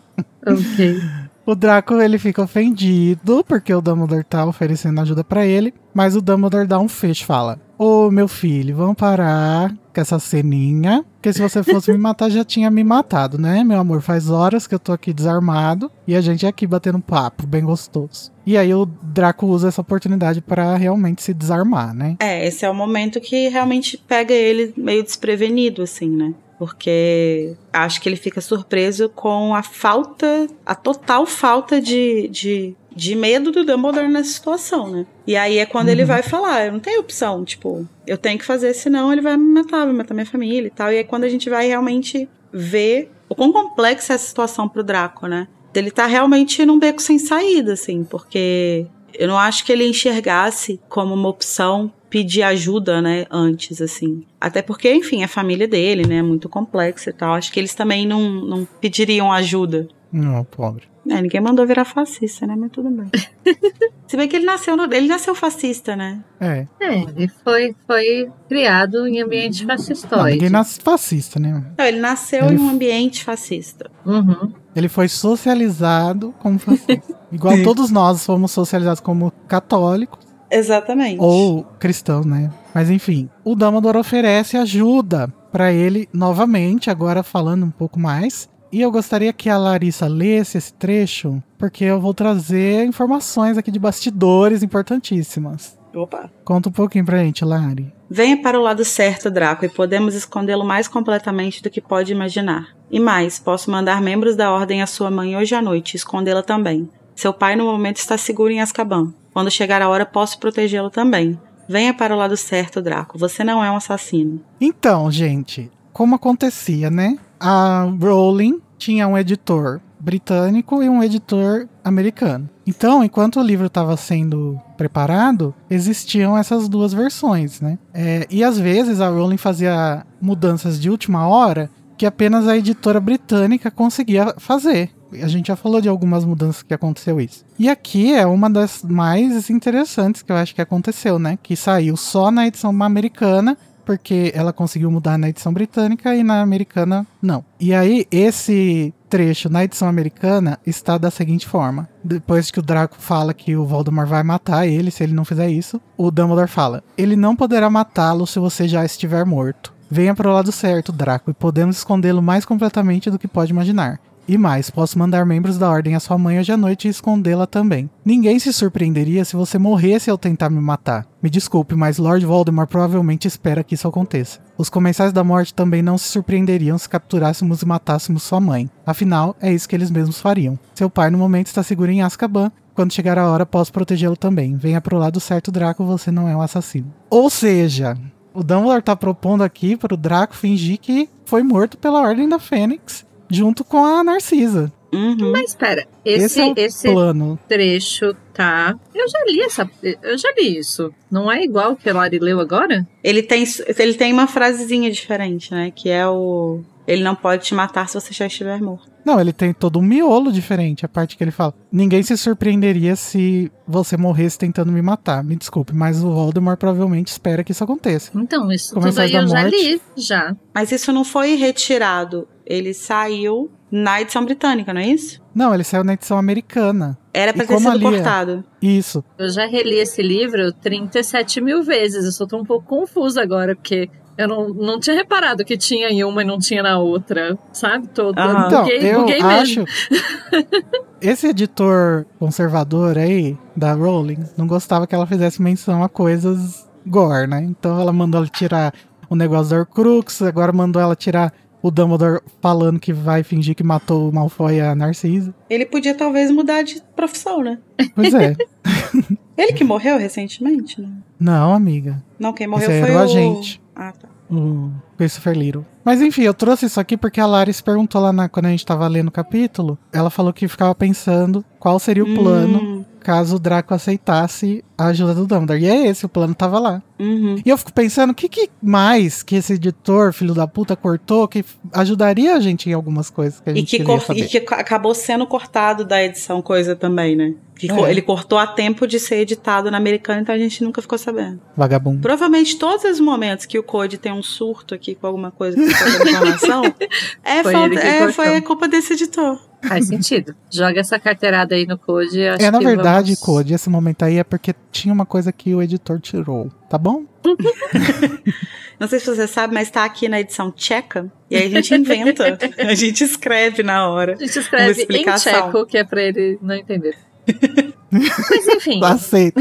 Ok.
O Draco ele fica ofendido porque o Dumbledore tá oferecendo ajuda para ele, mas o Dumbledore dá um fecho, fala: "Ô, meu filho, vamos parar com essa ceninha, porque se você fosse me matar já tinha me matado, né, meu amor? Faz horas que eu tô aqui desarmado e a gente aqui batendo papo, bem gostoso". E aí o Draco usa essa oportunidade para realmente se desarmar, né?
É, esse é o momento que realmente pega ele meio desprevenido assim, né? Porque acho que ele fica surpreso com a falta, a total falta de, de, de medo do Dumbledore nessa situação, né? E aí é quando uhum. ele vai falar, eu não tenho opção, tipo, eu tenho que fazer, senão ele vai me matar, vai matar minha família e tal. E é quando a gente vai realmente ver o quão complexa é essa situação pro Draco, né? Ele tá realmente num beco sem saída, assim, porque eu não acho que ele enxergasse como uma opção pedir ajuda, né, antes, assim. Até porque, enfim, a família dele, né, é muito complexa e tal. Acho que eles também não, não pediriam ajuda.
Não, pobre.
É, ninguém mandou virar fascista, né? Mas tudo bem. Se bem que ele nasceu, no- ele nasceu fascista, né?
É.
É, ele foi, foi criado em ambiente
Não,
fascistoide.
ninguém nasce fascista, né?
Não, ele nasceu
Ele
em um ambiente fascista.
Uhum.
Ele foi socializado como fascista. Igual todos nós fomos socializados como católicos
Exatamente.
ou cristãos, né? Mas enfim, o Dumbledore oferece ajuda pra ele novamente, agora falando um pouco mais. E eu gostaria que a Larissa lesse esse trecho, porque eu vou trazer informações aqui de bastidores importantíssimas.
Opa.
Conta um pouquinho pra gente, Lari.
Venha para o lado certo, Draco, e podemos escondê-lo mais completamente do que pode imaginar. E mais, posso mandar membros da Ordem à sua mãe hoje à noite e escondê-la também. Seu pai no momento está seguro em Azkaban. Quando chegar a hora, posso protegê-lo também. Venha para o lado certo, Draco. Você não é um assassino.
Então, gente, como acontecia, né? A Rowling tinha um editor britânico e um editor americano. Então, enquanto o livro estava sendo preparado, existiam essas duas versões, né? É, e às vezes a Rowling fazia mudanças de última hora que apenas a editora britânica conseguia fazer. A gente já falou de algumas mudanças que aconteceu isso. E aqui é uma das mais interessantes que eu acho que aconteceu, né? Que saiu só na edição americana porque ela conseguiu mudar na edição britânica e na americana não. E aí, esse trecho na edição americana está da seguinte forma: depois que o Draco fala que o Voldemort vai matar ele se ele não fizer isso, o Dumbledore fala: ele não poderá matá-lo se você já estiver morto. Venha para o lado certo, Draco, e podemos escondê-lo mais completamente do que pode imaginar. E mais, posso mandar membros da ordem à sua mãe hoje à noite e escondê-la também. Ninguém se surpreenderia se você morresse ao tentar me matar. Me desculpe, mas Lord Voldemort provavelmente espera que isso aconteça. Os comensais da morte também não se surpreenderiam se capturássemos e matássemos sua mãe. Afinal, é isso que eles mesmos fariam. Seu pai no momento está seguro em Azkaban. Quando chegar a hora, posso protegê-lo também. Venha pro lado certo, Draco, você não é um assassino. Ou seja, o Dumbledore tá propondo aqui pro Draco fingir que foi morto pela Ordem da Fênix junto com a Narcisa.
Uhum.
Mas espera,
Esse,
esse,
é
esse
plano.
trecho tá. Eu já li essa. Eu já li isso. Não é igual que a Lari leu agora?
Ele tem, ele tem uma frasezinha diferente, né? Que é o. Ele não pode te matar se você já estiver morto.
Não, ele tem todo um miolo diferente. A parte que ele fala: Ninguém se surpreenderia se você morresse tentando me matar. Me desculpe, mas o Voldemort provavelmente espera que isso aconteça.
Então, isso tudo
Comensais
aí
da
eu já
Morte.
li, já.
Mas isso não foi retirado. Ele saiu na edição britânica, não é isso?
Não, ele saiu na edição americana.
Era pra
E
ter sido
ali é-
cortado.
Isso.
Eu já reli esse livro 37 mil vezes. Eu só tô um pouco confusa agora, porque eu não, não tinha reparado que tinha em uma e não tinha na outra. Sabe? Todo.
Aham.
Então,
buguei,
eu
buguei
acho.
mesmo.
Esse editor conservador aí, da Rowling, não gostava que ela fizesse menção a coisas gore, né? Então ela mandou ela tirar o negócio da Horcrux, agora mandou ela tirar o Dumbledore falando que vai fingir que matou o Malfoy e a Narcisa.
Ele podia talvez mudar de profissão, né?
Pois é.
Ele que morreu recentemente, né?
não, amiga.
Não, quem morreu
Esse
foi
o agente.
Ah, tá.
o Christopher Little. Mas enfim, eu trouxe isso aqui porque a Laris perguntou lá na- quando a gente tava lendo o capítulo. Ela falou que ficava pensando qual seria o plano
Hum,
caso o Draco aceitasse a ajuda do Dumbledore. E é esse, o plano tava lá.
Uhum.
E eu fico pensando, o que, que mais que esse editor, filho da puta, cortou que ajudaria a gente em algumas coisas que a
E
gente
que,
queria
cor-
saber.
e que ca- acabou sendo cortado da edição coisa também, né? Que co-
É.
Ele cortou a tempo de ser editado na americana, então a gente nunca ficou sabendo.
Vagabundo.
Provavelmente todos os momentos que o Code tem um surto aqui com alguma coisa que informação, é,
Foi
falta-
ele que
é,
cortou.
foi a culpa desse editor.
Faz sentido. Joga essa carteirada aí no Code.
É, na
que
verdade,
vamos-
Code, esse momento aí é porque tinha uma coisa que o editor tirou, tá bom?
Não sei se você sabe, mas tá aqui na edição tcheca. E aí a gente inventa. a gente escreve na hora.
A gente escreve em
explicação.
tcheco, que é pra ele não entender. Mas enfim,
Aceito.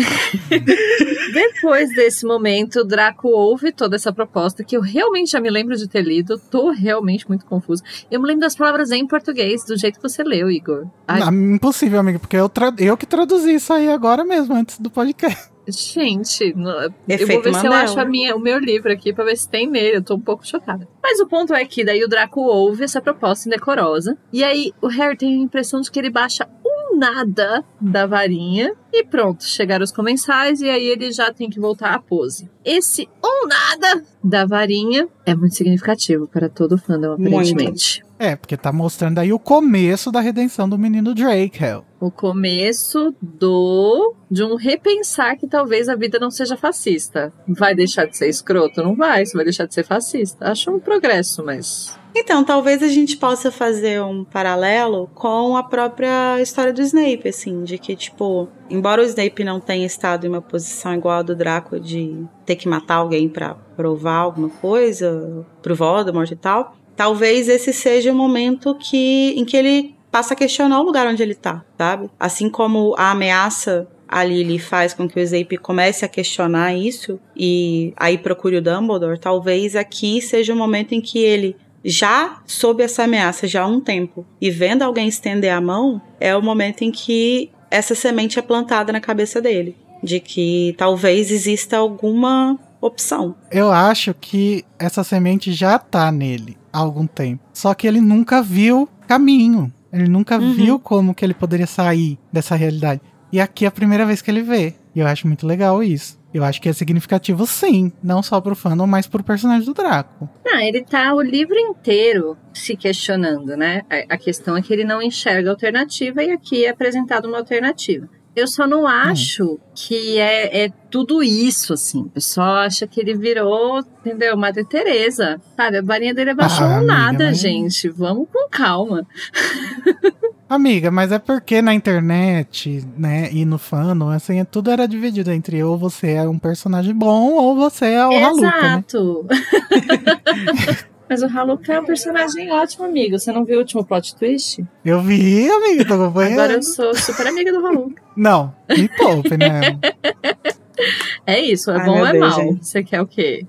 depois desse momento, o Draco ouve toda essa proposta que eu realmente já me lembro de ter lido. Tô realmente muito confusa. Eu me lembro das palavras em português, do jeito que você leu, Igor. Ai,
Não, impossível, amigo, porque eu, eu que traduzi isso aí agora mesmo, antes do podcast.
Gente, no- eu
Efeito
vou ver se eu
Mandela.
acho a minha, o meu livro aqui pra ver se tem nele. Eu tô um pouco chocada. Mas o ponto é que daí o Draco ouve essa proposta indecorosa. E aí o Harry tem a impressão de que ele baixa um nada da varinha. E pronto, chegaram os comensais. E aí ele já tem que voltar à pose. Esse um nada da varinha é muito significativo para todo o fandom,
Muito.
aparentemente.
É, porque tá mostrando aí o começo da redenção do menino Drake, Hell.
O começo do de um repensar que talvez a vida não seja fascista. Vai deixar de ser escroto? Não vai, você vai deixar de ser fascista. Acho um progresso, mas.
Então, talvez a gente possa fazer um paralelo com a própria história do Snape, assim, de que, tipo, embora o Snape não tenha estado em uma posição igual a do Draco de ter que matar alguém pra provar alguma coisa pro Voldemort e tal, talvez esse seja o momento que em que ele passa a questionar o lugar onde ele tá, sabe? Assim como a ameaça a Lily faz com que o Snape comece a questionar isso e aí procure o Dumbledore, talvez aqui seja o momento em que ele já sob essa ameaça já há um tempo e vendo alguém estender a mão, é o momento em que essa semente é plantada na cabeça dele, de que talvez exista alguma opção.
Eu acho que essa semente já tá nele há algum tempo. Só que ele nunca viu caminho. Ele nunca
Uhum.
viu como que ele poderia sair dessa realidade. E aqui é a primeira vez que ele vê. E eu acho muito legal isso. Eu acho que é significativo sim, não só pro fandom, mas pro personagem do Draco.
Ah, ele tá o livro inteiro se questionando, né? A, a questão é que ele não enxerga alternativa e aqui é apresentada uma alternativa. Eu só não acho que é, é tudo isso, assim. O pessoal acha que ele virou, entendeu? Madre Teresa. Sabe, a varinha dele abaixou
Ah,
nada,
mas-
gente. Vamos com calma.
Amiga, mas é porque na internet, né, e no fandom, assim, tudo era dividido entre ou você é um personagem bom ou você é o Haluca, né?
Mas o Haluka é um personagem ótimo, amigo. Você não viu o último plot twist?
Eu vi, amiga, tô acompanhando.
Agora eu sou super amiga do Haluka.
Não, me poupe, né?
É isso, é
Ai,
bom ou é
Deus,
mal?
gente.
Você quer o quê?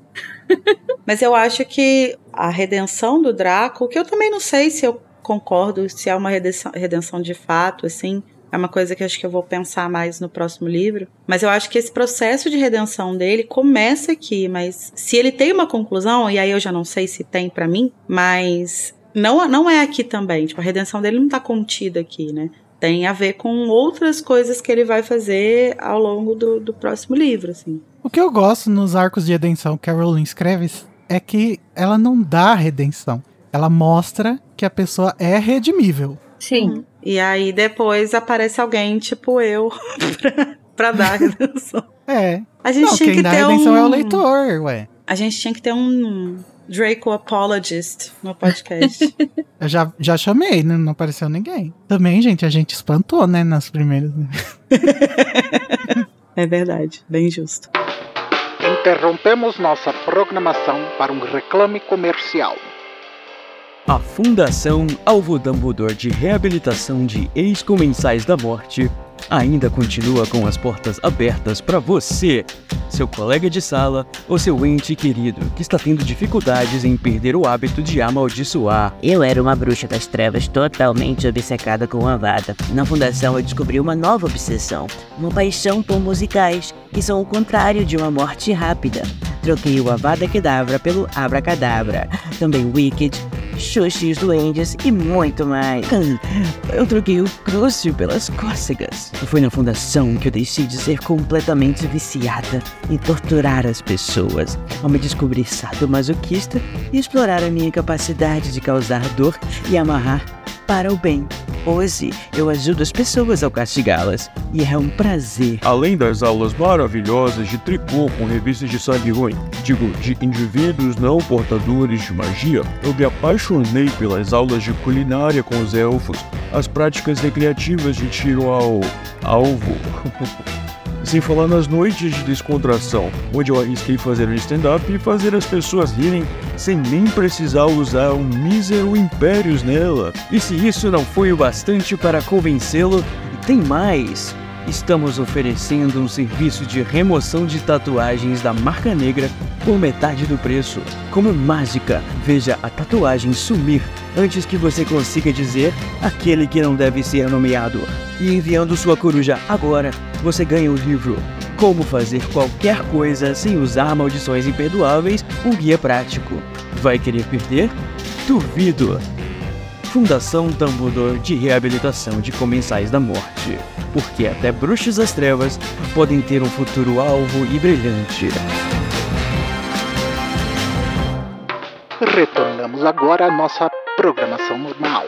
Mas eu acho que a redenção do Draco, que eu também não sei se eu concordo, se é uma redenção, redenção de fato, assim, é uma coisa que eu acho que eu vou pensar mais no próximo livro. Mas eu acho que esse processo de redenção dele começa aqui, mas se ele tem uma conclusão, e aí eu já não sei se tem pra mim, mas não, não é aqui também. Tipo, a redenção dele não tá contida aqui, né? Tem a ver com outras coisas que ele vai fazer ao longo do, do próximo livro, assim.
O que eu gosto nos arcos de redenção que a Rowling escreve é que ela não dá redenção. Ela mostra que a pessoa é redimível.
Sim.
E aí depois aparece alguém tipo eu pra, pra dar a redenção.
É.
A gente
Não,
tinha
quem
que
dá
ter
redenção
um...
é o leitor, ué.
A gente tinha que ter um Draco Apologist no podcast.
Eu já, já chamei, né? Não apareceu ninguém. Também, gente, a gente espantou, né? Nas primeiras.
é verdade, bem justo.
Interrompemos nossa programação para um reclame comercial.
A Fundação Alvo Dumbledore de Reabilitação de Ex-Comensais da Morte ainda continua com as portas abertas para você, seu colega de sala ou seu ente querido que está tendo dificuldades em perder o hábito de amaldiçoar.
Eu era uma bruxa das trevas totalmente obcecada com a Avada. Na fundação eu descobri uma nova obsessão, uma paixão por musicais, que são o contrário de uma morte rápida. Troquei o Avada Kedavra pelo Abracadabra, também Wicked, Xuxis Duendes e muito mais. Eu troquei o Crucio pelas cócegas. E foi na fundação que eu deixei de ser completamente viciada em torturar as pessoas, ao me descobrir sadomasoquista e explorar a minha capacidade de causar dor e amarrar para o bem. Hoje eu ajudo as pessoas ao castigá-las e é um prazer.
Além das aulas maravilhosas de tricô com revistas de sangue ruim, digo, de indivíduos não portadores de magia, eu me apaixonei pelas aulas de culinária com os elfos, as práticas recreativas de tiro ao alvo. Sem falar nas noites de descontração, onde eu arrisquei fazer um stand-up e fazer as pessoas rirem sem nem precisar usar um mísero impérios nela. E se isso não foi o bastante para convencê-lo, tem mais! Estamos oferecendo um serviço de remoção de tatuagens da marca negra por metade do preço. Como mágica, veja a tatuagem sumir antes que você consiga dizer aquele que não deve ser nomeado. E enviando sua coruja agora, você ganha o livro
Como fazer qualquer coisa sem usar maldições imperdoáveis, um guia prático. Vai querer perder? Duvido! Fundação Dumbledore de Reabilitação de Comensais da Morte. Porque até bruxos das trevas podem ter um futuro alvo e brilhante.
Retornamos agora à nossa programação normal.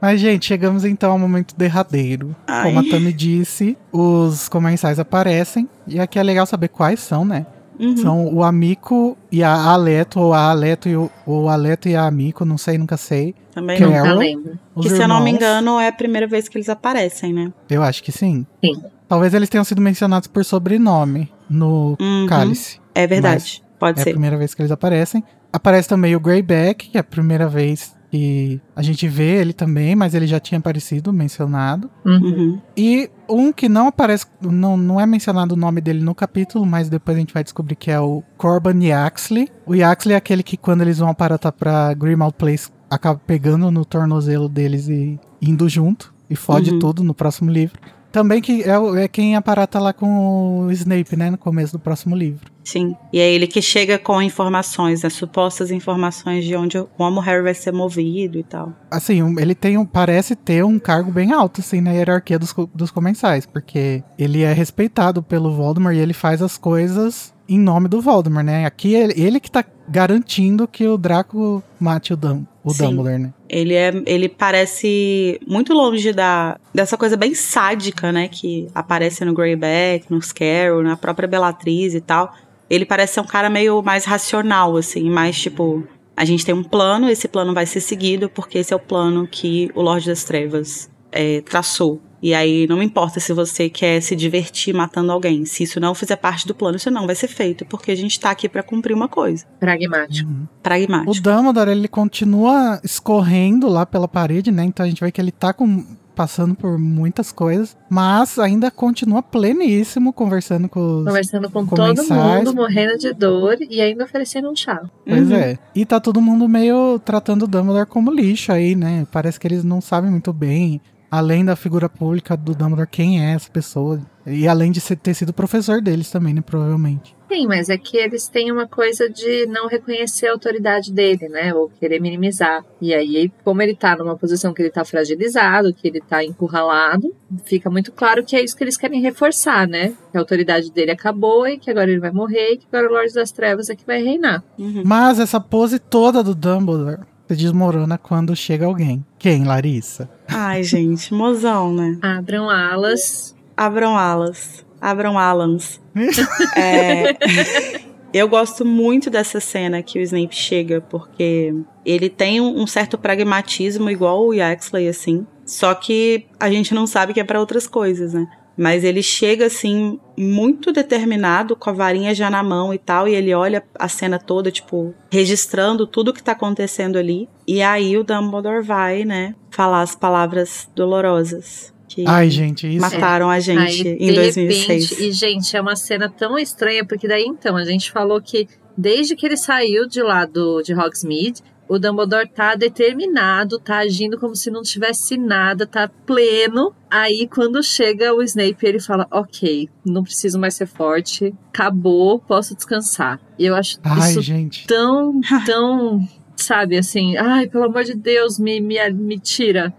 Mas, gente, chegamos então ao momento derradeiro.
Ai.
Como a Tami disse, os comensais aparecem. E aqui é legal saber quais são, né?
Uhum.
São o Amico e a Aleto, ou a Aleto e o, o Aleto e a Amico, não sei, nunca sei.
Também
Que
não.
é?
Nunca
Carol?
lembro.
Que se eu não me
irmãos.
engano, é a primeira vez que eles aparecem, né?
Eu acho que sim.
Sim.
Talvez eles tenham sido mencionados por sobrenome no
Uhum.
cálice.
É verdade. Pode
É a
ser.
primeira vez que eles aparecem. Aparece também o Greyback, que é a primeira vez que a gente vê ele também, mas ele já tinha aparecido, mencionado.
Uhum.
E um que não aparece, não, não é mencionado o nome dele no capítulo, mas depois a gente vai descobrir que é o Corban Yaxley. O Yaxley é aquele que quando eles vão aparatar pra Grimald Place, acaba pegando no tornozelo deles e indo junto. E fode
Uhum.
tudo no próximo livro. Também que é, é quem aparata lá com o Snape, né? No começo do próximo livro.
Sim. E é ele que chega com informações, né? Supostas informações de onde como o Harry vai ser movido e tal.
Assim, ele tem um, parece ter um cargo bem alto, assim, na hierarquia dos, dos comensais, porque ele é respeitado pelo Voldemort e ele faz as coisas em nome do Voldemort, né? Aqui ele, ele que tá garantindo que o Draco mate o, Dum, o
Sim.
Dumbledore, né?
Ele é, ele parece muito longe da dessa coisa bem sádica, né, que aparece no Greyback, no Scarrow, na própria Bellatrix e tal. Ele parece ser um cara meio mais racional assim, mais tipo, a gente tem um plano, esse plano vai ser seguido porque esse é o plano que o Lorde das Trevas é, traçou. E aí não importa se você quer se divertir matando alguém, se isso não fizer parte do plano, isso não vai ser feito, porque a gente tá aqui pra cumprir uma coisa.
Pragmático.
O
Pragmático.
Dumbledore, ele continua escorrendo lá pela parede, né? Então a gente vê que ele tá com, passando por muitas coisas, mas ainda continua pleníssimo conversando com os...
Conversando com todo
Comensais.
mundo, morrendo de dor e ainda oferecendo um chá.
Pois
Uhum.
é. E tá todo mundo meio tratando o Dumbledore como lixo aí, né? Parece que eles não sabem muito bem, além da figura pública do Dumbledore, quem é essa pessoa. E além de ser- ter sido professor deles também, né? Provavelmente.
Sim, mas é que eles têm uma coisa de não reconhecer a autoridade dele, né? Ou querer minimizar. E aí, como ele tá numa posição que ele tá fragilizado, que ele tá encurralado, fica muito claro que é isso que eles querem reforçar, né? Que a autoridade dele acabou e que agora ele vai morrer e que agora o Lorde das Trevas é que vai reinar.
Uhum.
Mas essa pose toda do Dumbledore se desmorona quando chega alguém. Quem, Larissa?
Ai, gente, mozão, né?
Abram alas.
Abram alas. Abram alans. É, eu gosto muito dessa cena que o Snape chega, porque ele tem um certo pragmatismo igual o Yaxley, assim. Só que a gente não sabe que é pra outras coisas, né? Mas ele chega, assim, muito determinado, com a varinha já na mão e tal, e ele olha a cena toda, tipo, registrando tudo que tá acontecendo ali. E aí o Dumbledore vai, né, falar as palavras dolorosas. Que
Ai, gente, isso.
mataram a gente
Aí,
em
de
2006.
repente, e gente, é uma cena tão estranha, porque daí então, a gente falou que desde que ele saiu de lá do, de Hogsmeade, o Dumbledore tá determinado, tá agindo como se não tivesse nada, tá pleno. Aí quando chega o Snape, ele fala: Ok, não preciso mais ser forte, acabou, posso descansar. E eu acho
Ai,
isso
gente.
tão, tão, sabe, assim, ai, pelo amor de Deus, me, me, me tira.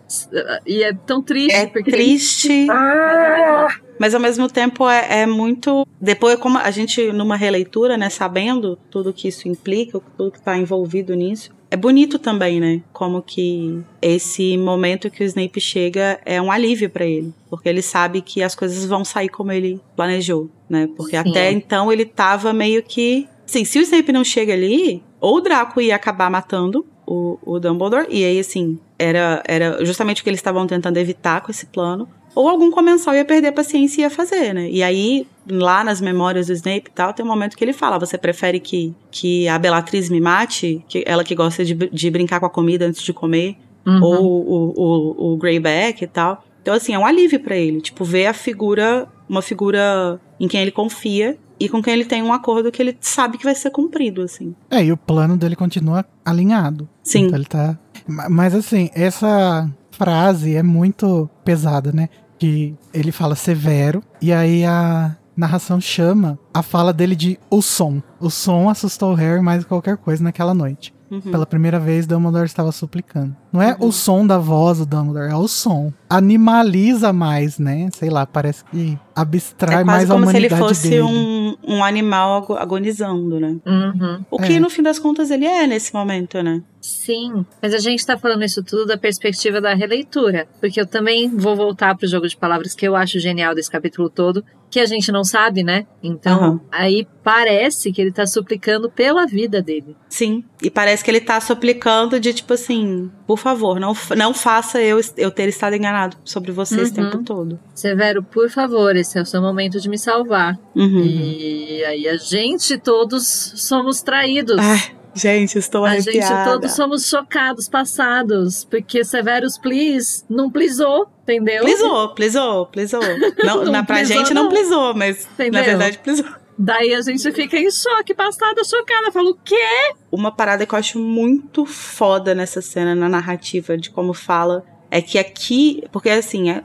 E é tão triste,
É
porque
triste,
Ah!
mas ao mesmo tempo é, é muito. Depois, como a gente, numa releitura, né, sabendo tudo que isso implica, tudo que está envolvido nisso, é bonito também, né? Como que esse momento que o Snape chega é um alívio para ele, porque ele sabe que as coisas vão sair como ele planejou, né? Porque
Sim.
até então ele tava meio que. Sim, se o Snape não chega ali, ou o Draco ia acabar matando o, o Dumbledore, e aí, assim, era, era justamente o que eles estavam tentando evitar com esse plano. Ou algum comensal ia perder a paciência e ia fazer, né? E aí, lá nas memórias do Snape e tal, tem um momento que ele fala: você prefere que, que a Bellatrix me mate? Que ela que gosta de, de brincar com a comida antes de comer?
Uhum.
Ou o, o, o Greyback e tal. Então, assim, é um alívio pra ele. Tipo, ver a figura, uma figura em quem ele confia e com quem ele tem um acordo que ele sabe que vai ser cumprido, assim.
É, e o plano dele continua alinhado.
Sim.
Então ele tá. Ma- Mas assim, essa frase é muito pesada, né? Que ele fala severo, e aí a narração chama a fala dele de o som. O som assustou o Harry mais que qualquer coisa naquela noite.
Uhum.
Pela primeira vez, Dumbledore estava suplicando. Não é
Uhum.
o som da voz do Dumbledore, é o som. Animaliza mais, né? Sei lá, parece que abstrai
É
mais
quase
a
como se ele
humanidade
fosse
dele.
um, um animal ago- agonizando, né?
Uhum.
O que
É.
no fim das contas ele é nesse momento, né?
Sim, mas a gente tá falando isso tudo da perspectiva da releitura, porque eu também vou voltar pro jogo de palavras que eu acho genial desse capítulo todo, que a gente não sabe, né? Então,
Aham.
aí parece que ele tá suplicando pela vida dele.
Sim. E parece que ele tá suplicando de tipo assim, por favor, não, não faça eu, eu ter estado enganado sobre você esse
Uhum.
tempo todo.
Severo, por favor, esse é o seu momento de me salvar.
Uhum.
E aí a gente todos somos traídos.
Ai, gente, estou
a gente
arrepiada.
todos somos chocados, passados, porque Severus Please não plisou, entendeu?
Plisou, plisou, plisou. Não,
Não
na, pra
plisou,
gente não
não.
plisou, mas na
Entendeu?
verdade plisou.
Daí a gente fica em choque, passada, chocada. Fala, o quê?
Uma parada que eu acho muito foda nessa cena, na narrativa, de como fala, é que aqui, porque assim, a,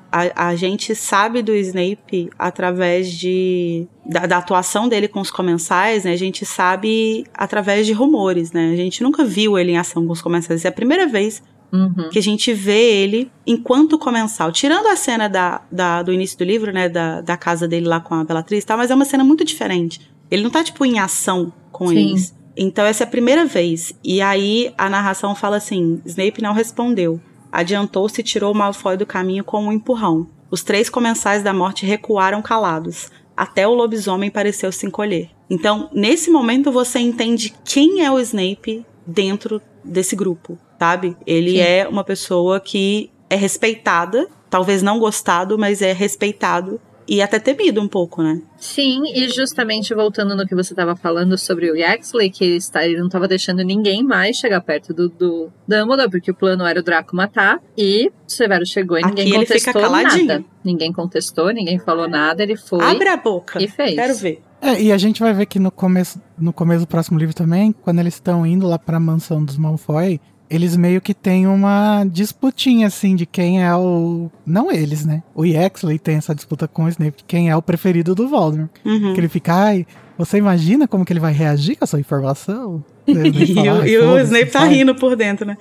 a gente sabe do Snape através de. Da, da atuação dele com os comensais, né? A gente sabe através de rumores, né? A gente nunca viu ele em ação com os comensais. É a primeira vez
Uhum.
que a gente vê ele enquanto comensal. Tirando a cena da, da- do início do livro, né? Da, da casa dele lá com a Bellatrix e tal, mas é uma cena muito diferente. Ele não tá, tipo, em ação com
Sim.
eles. Então, essa é a primeira vez. E aí, a narração fala assim: Snape não respondeu. Adiantou-se e tirou o Malfoy do caminho com um empurrão. Os três comensais da morte recuaram calados. Até o lobisomem pareceu se encolher. Então, nesse momento, você entende quem é o Snape dentro desse grupo, sabe? Ele
Sim.
é uma pessoa que é respeitada, talvez não gostado, mas é respeitado e até temido um pouco, né?
Sim, e justamente voltando no que você estava falando sobre o Yaxley, que ele, está, ele não estava deixando ninguém mais chegar perto do, do Dumbledore, porque o plano era o Draco matar, e o Severo chegou e
Aqui
ninguém
ele fica
contestou
caladinho.
nada. Ninguém contestou, ninguém falou nada, ele foi
Abre a boca.
e fez.
Quero ver.
É, e a gente vai ver que no começo, no começo do próximo livro também, quando eles estão indo lá pra mansão dos Malfoy, eles meio que têm uma disputinha, assim, de quem é o... Não eles, né? O Yaxley tem essa disputa com o Snape, de quem é o preferido do Voldemort.
Uhum.
Que ele fica, ai, você imagina como que ele vai reagir com essa informação?
E,
fala,
o-
"Ai,
e o Snape tá
sai."
rindo por dentro, né?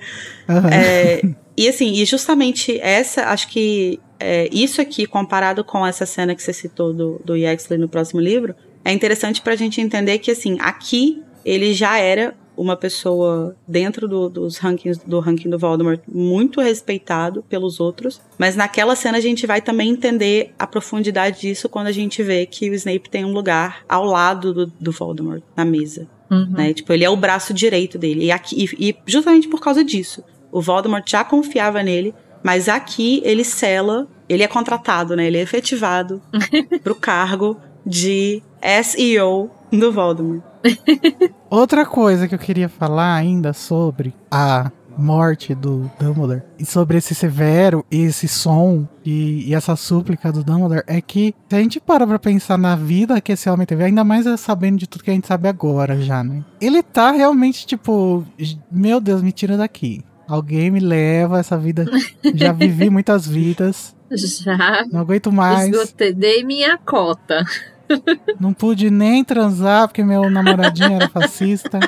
Aham.
É, e assim, e justamente essa, acho que é, isso aqui, comparado com essa cena que você citou do, do Yaxley no próximo livro, é interessante pra gente entender que, assim, aqui ele já era uma pessoa dentro do, dos rankings do ranking do Voldemort muito respeitado pelos outros, mas naquela cena a gente vai também entender a profundidade disso quando a gente vê que o Snape tem um lugar ao lado do, do Voldemort na mesa
Uhum.
né? Tipo, ele é o braço direito dele. E, aqui, e, e justamente por causa disso, o Voldemort já confiava nele, mas aqui ele sela, ele é contratado, né? Ele é efetivado pro cargo de SEO do Voldemort.
Outra coisa que eu queria falar ainda sobre a morte do Dumbledore e sobre esse severo e esse som e, e essa súplica do Dumbledore é que se a gente para pra pensar na vida que esse homem teve, ainda mais sabendo de tudo que a gente sabe agora já, né? Ele tá realmente tipo, meu Deus, me tira daqui. Alguém me leva essa vida. Já vivi muitas vidas.
Já
Não aguento mais.
esgotei, minha cota.
Não pude nem transar porque meu namoradinho era fascista.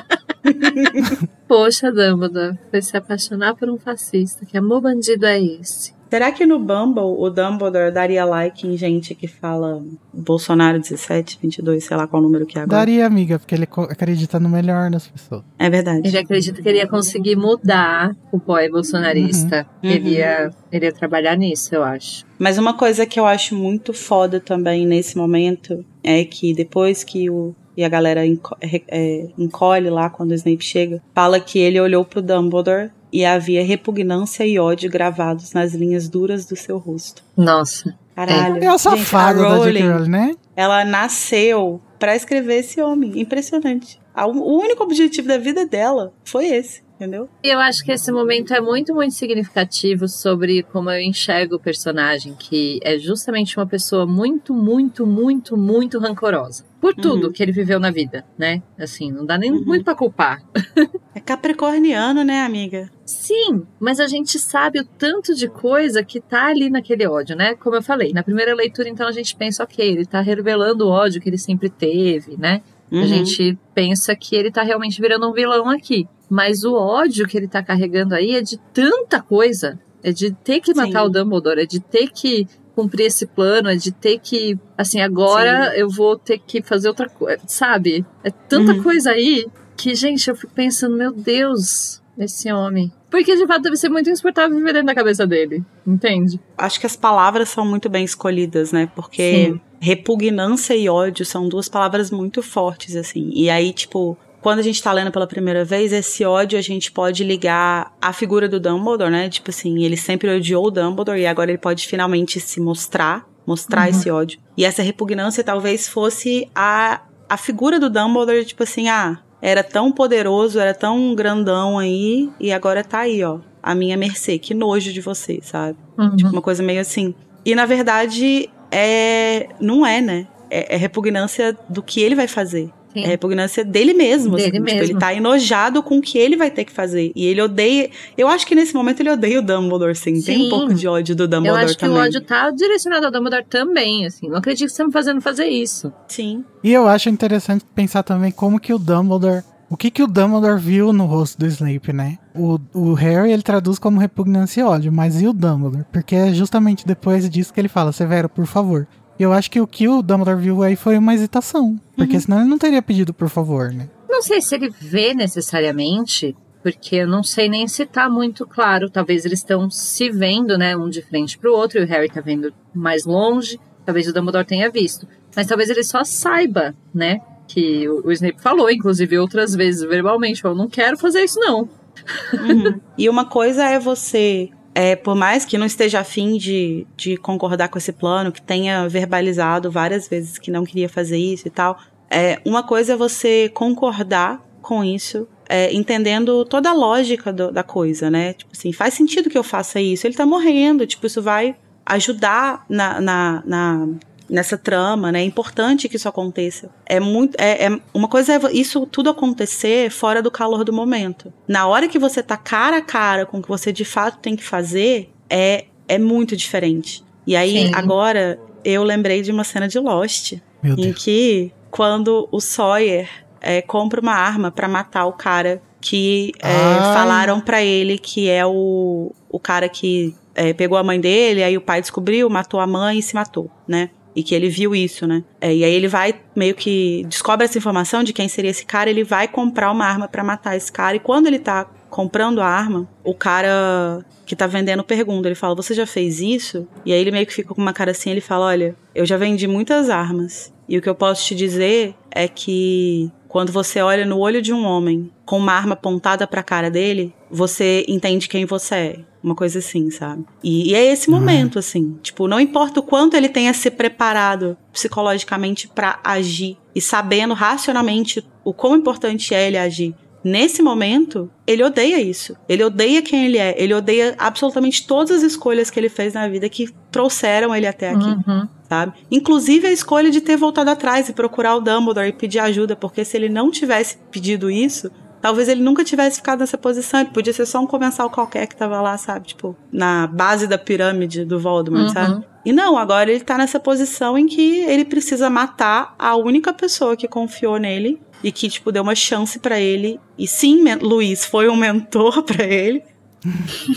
Poxa, Dumbledore, foi se apaixonar por um fascista. Que amor bandido é esse?
Será que no Bumble o Dumbledore daria like em gente que fala Bolsonaro 17, 22, sei lá qual número que é agora?
Daria, amiga, porque ele acredita no melhor das pessoas.
É verdade.
Ele acredita que ele ia conseguir mudar o boy bolsonarista.
Uhum.
Ele, ia, ele ia trabalhar nisso, eu acho.
Mas uma coisa que eu acho muito foda também nesse momento é que depois que o e a galera enco- é, é, encolhe lá quando o Snape chega, fala que ele olhou pro Dumbledore e havia repugnância e ódio gravados nas linhas duras do seu rosto.
Nossa.
Caralho.
É o
Gente,
safado da J.K.
Rowling,
né?
ela nasceu pra escrever esse homem. Impressionante. O único objetivo da vida dela foi esse. Entendeu?
E eu acho que esse momento é muito, muito significativo sobre como eu enxergo o personagem, que é justamente uma pessoa muito, muito, muito, muito rancorosa. Por tudo
Uhum.
que ele viveu na vida, né? Assim, não dá nem
Uhum.
muito pra culpar.
É capricorniano, né, amiga?
Sim, mas a gente sabe o tanto de coisa que tá ali naquele ódio, né? Como eu falei, na primeira leitura, então a gente pensa, ok, ele tá revelando o ódio que ele sempre teve, né?
Uhum.
A gente pensa que ele tá realmente virando um vilão aqui. Mas o ódio que ele tá carregando aí é de tanta coisa. É de ter que matar
Sim.
o Dumbledore, é de ter que cumprir esse plano, é de ter que, assim, agora eu vou ter que fazer outra coisa, sabe? É tanta
Uhum.
coisa aí que, gente, eu fico pensando, meu Deus, esse homem. Porque de fato deve ser muito insuportável viver dentro da cabeça dele, entende?
Acho que as palavras são muito bem escolhidas, né? Porque
Sim.
repugnância e ódio são duas palavras muito fortes, assim. E aí, tipo, quando a gente tá lendo pela primeira vez, esse ódio a gente pode ligar à figura do Dumbledore, né? Tipo assim, ele sempre odiou o Dumbledore e agora ele pode finalmente se mostrar, mostrar
Uhum.
esse ódio. E essa repugnância talvez fosse a, a figura do Dumbledore, tipo assim, ah, era tão poderoso, era tão grandão aí, e agora tá aí, ó, a minha mercê, que nojo de você, sabe?
Uhum.
Tipo, uma coisa meio assim. E na verdade, é. Não é, né? É, é repugnância do que ele vai fazer.
Sim.
É repugnância dele mesmo.
Dele
assim. Tipo,
mesmo.
ele tá enojado com o que ele vai ter que fazer. E ele odeia. Eu acho que nesse momento ele odeia o Dumbledore, sim. Tem
Sim.
um pouco de ódio do
Eu
Dumbledore
acho que
também.
o ódio tá direcionado ao Dumbledore também, assim. Não acredito que você tá me fazendo fazer isso.
Sim.
E eu acho interessante pensar também como que o Dumbledore. O que que o Dumbledore viu no rosto do Snape, né? O, o Harry ele traduz como repugnância e ódio, mas e o Dumbledore? Porque é justamente depois disso que ele fala, Severo, por favor. E eu acho que o que o Dumbledore viu aí foi uma hesitação. Porque senão ele não teria pedido por favor, né?
Não sei se ele vê necessariamente, porque eu não sei nem se tá muito claro. Talvez eles estão se vendo, né, um de frente pro outro, e o Harry tá vendo mais longe. Talvez o Dumbledore tenha visto. Mas talvez ele só saiba, né, que o, o Snape falou, inclusive outras vezes verbalmente, falou, não quero fazer isso não.
Uhum. e uma coisa é você. É, por mais que não esteja afim de, de concordar com esse plano, que tenha verbalizado várias vezes que não queria fazer isso e tal, é, uma coisa é você concordar com isso, é, entendendo toda a lógica do- da coisa, né? Tipo assim, faz sentido que eu faça isso. Ele tá morrendo, tipo, isso vai ajudar na, na, na- nessa trama, né? É importante que isso aconteça. É muito. É, é- uma coisa é isso tudo acontecer fora do calor do momento. Na hora que você tá cara a cara com o que você de fato tem que fazer, é, é muito diferente. E aí,
Sim.
agora, eu lembrei de uma cena de Lost
Meu
em
Deus.
que quando o Sawyer é, compra uma arma pra matar o cara que é,
Ai.
falaram pra ele que é o, o cara que é, pegou a mãe dele, aí o pai descobriu, matou a mãe e se matou, né? E que ele viu isso, né? É, e aí ele vai meio que descobre essa informação de quem seria esse cara, ele vai comprar uma arma pra matar esse cara. E quando ele tá comprando a arma, o cara que tá vendendo pergunta, ele fala: "Você já fez isso?" E aí ele meio que fica com uma cara assim, ele fala: "Olha, eu já vendi muitas armas. E o que eu posso te dizer é que quando você olha no olho de um homem com uma arma apontada pra cara dele, você entende quem você é. Uma coisa assim, sabe? E, e é esse momento, assim. Tipo, não importa o quanto ele tenha se preparado psicologicamente pra agir e sabendo racionalmente o quão importante é ele agir. Nesse momento, ele odeia isso. Ele odeia quem ele é. Ele odeia absolutamente todas as escolhas que ele fez na vida que trouxeram ele até aqui
Uhum.
Sabe? Inclusive a escolha de ter voltado atrás e procurar o Dumbledore e pedir ajuda, porque se ele não tivesse pedido isso, talvez ele nunca tivesse ficado nessa posição. Ele podia ser só um comensal qualquer que tava lá, sabe? Tipo, na base da pirâmide do Voldemort,
Uhum.
sabe? E não, agora ele tá nessa posição em que ele precisa matar a única pessoa que confiou nele e que, tipo, deu uma chance pra ele. E sim, Luiz foi um mentor pra ele.